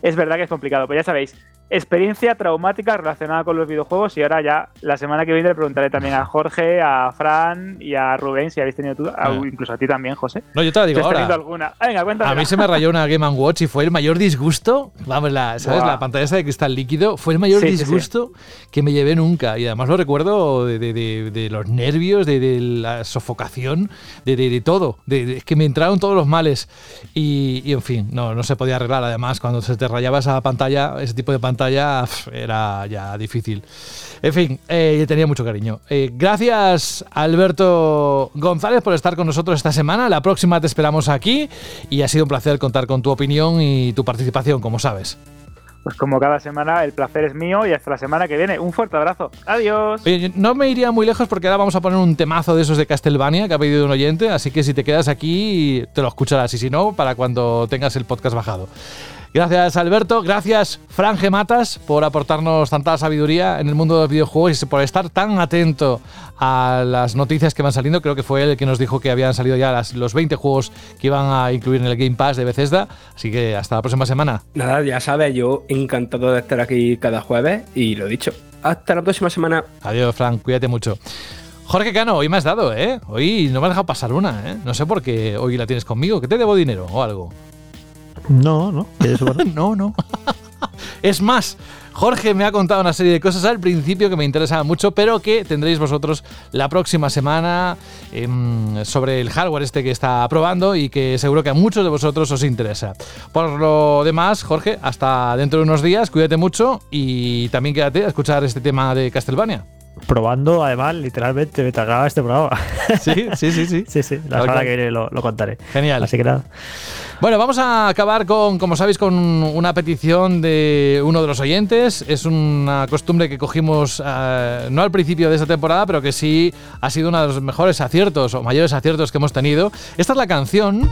Es verdad que es complicado, pero ya sabéis, experiencia traumática relacionada con los videojuegos y ahora ya la semana que viene le preguntaré también a Jorge, a Fran y a Rubén si habéis tenido tú, a- incluso a ti también, José.
No, yo te la digo ahora.
alguna. Venga, cuéntame.
A mí se me rayó una Game Watch y fue el mayor disgusto. Vamos, la, ¿sabes? La pantalla esa de cristal líquido fue el mayor
Sí, sí, sí.
disgusto que me llevé nunca. Y además lo recuerdo de, de- de- de los nervios, de, la sofocación, de, de- todo. Es que me entraron todos los males. Y, y, en fin, no, no se podía arreglar. Además, cuando se te rayaba esa pantalla, ese tipo de pantalla, era ya difícil. En fin, eh, tenía mucho cariño. Eh, gracias, Alberto González, por estar con nosotros esta semana. La próxima te esperamos aquí y ha sido un placer contar con tu opinión y tu participación, como sabes.
Pues como cada semana, el placer es mío y hasta la semana que viene. Un fuerte abrazo. Adiós.
Oye, no me iría muy lejos porque ahora vamos a poner un temazo de esos de Castlevania que ha pedido un oyente, así que si te quedas aquí te lo escucharás y si no, para cuando tengas el podcast bajado. Gracias Alberto, gracias Fran Gematas por aportarnos tanta sabiduría en el mundo de los videojuegos y por estar tan atento a las noticias que van saliendo. Creo que fue él el que nos dijo que habían salido ya las- los 20 juegos que iban a incluir en el Game Pass de Bethesda. Así que hasta la próxima semana.
Nada, ya sabes, yo encantado de estar aquí cada jueves y lo dicho. Hasta la próxima semana.
Adiós, Fran, cuídate mucho. Jorge Cano, hoy me has dado, ¿eh? Hoy no me has dejado pasar una, ¿eh? No sé por qué hoy la tienes conmigo, que te debo dinero o algo.
No, no.
no, no. es más, Jorge me ha contado una serie de cosas al principio que me interesaban mucho, pero que tendréis vosotros la próxima semana em, sobre el hardware este que está probando y que seguro que a muchos de vosotros os interesa. Por lo demás, Jorge, hasta dentro de unos días, cuídate mucho y también quédate a escuchar este tema de Castlevania.
Probando, además, literalmente me tragaba este programa.
Sí, sí, sí, sí.
sí, sí. La semana que viene lo, lo contaré.
Genial.
Así que nada.
Bueno, vamos a acabar con, como sabéis, con una petición de uno de los oyentes. Es una costumbre que cogimos eh, no al principio de esta temporada, pero que sí ha sido uno de los mejores aciertos o mayores aciertos que hemos tenido. Esta es la canción.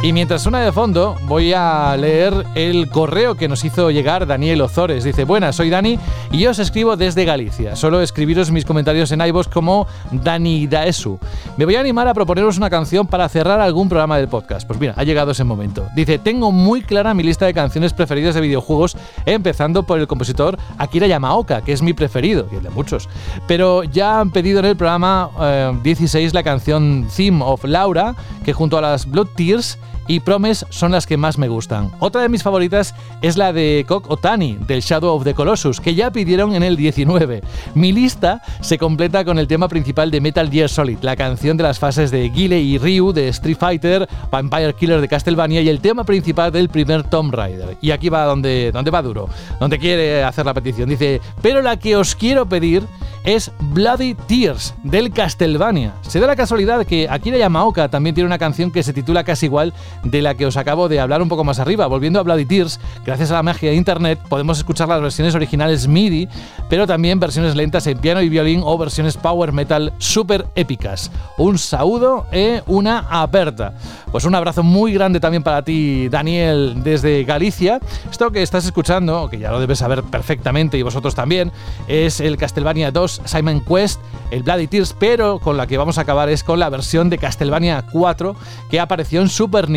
Y mientras suena de fondo, voy a leer el correo que nos hizo llegar Daniel Ozores. Dice, buenas, soy Dani y yo os escribo desde Galicia. Solo escribiros mis comentarios en iVoox como Dani Daesu. Me voy a animar a proponeros una canción para cerrar algún programa del podcast. Pues mira, ha llegado ese momento. Dice, tengo muy clara mi lista de canciones preferidas de videojuegos, empezando por el compositor Akira Yamaoka, que es mi preferido, y el de muchos. Pero ya han pedido en el programa eh, 16 la canción Theme of Laura, que junto a las Blood Tears y Promise son las que más me gustan. Otra de mis favoritas es la de Kok Otani, del Shadow of the Colossus, que ya pidieron en el 19. Mi lista se completa con el tema principal de Metal Gear Solid, la canción de las fases de Guile y Ryu de Street Fighter, Vampire Killer de Castlevania y el tema principal del primer Tomb Raider. Y aquí va donde, donde va duro, donde quiere hacer la petición. Dice, pero la que os quiero pedir es Bloody Tears del Castlevania. Se da la casualidad que Akira Yamaoka también tiene una canción que se titula casi igual de la que os acabo de hablar un poco más arriba. Volviendo a Bloody Tears, gracias a la magia de internet podemos escuchar las versiones originales MIDI, pero también versiones lentas en piano y violín o versiones power metal súper épicas. Un saludo e una aperta. Pues un abrazo muy grande también para ti, Daniel, desde Galicia. Esto que estás escuchando, que ya lo debes saber perfectamente y vosotros también, es el Castlevania 2 Simon Quest, el Bloody Tears, pero con la que vamos a acabar es con la versión de Castlevania 4 que apareció en Super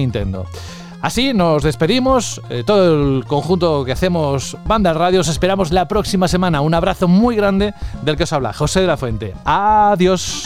Así nos despedimos, eh, todo el conjunto que hacemos Banda Radio, os esperamos la próxima semana. Un abrazo muy grande del que os habla José de la Fuente. Adiós.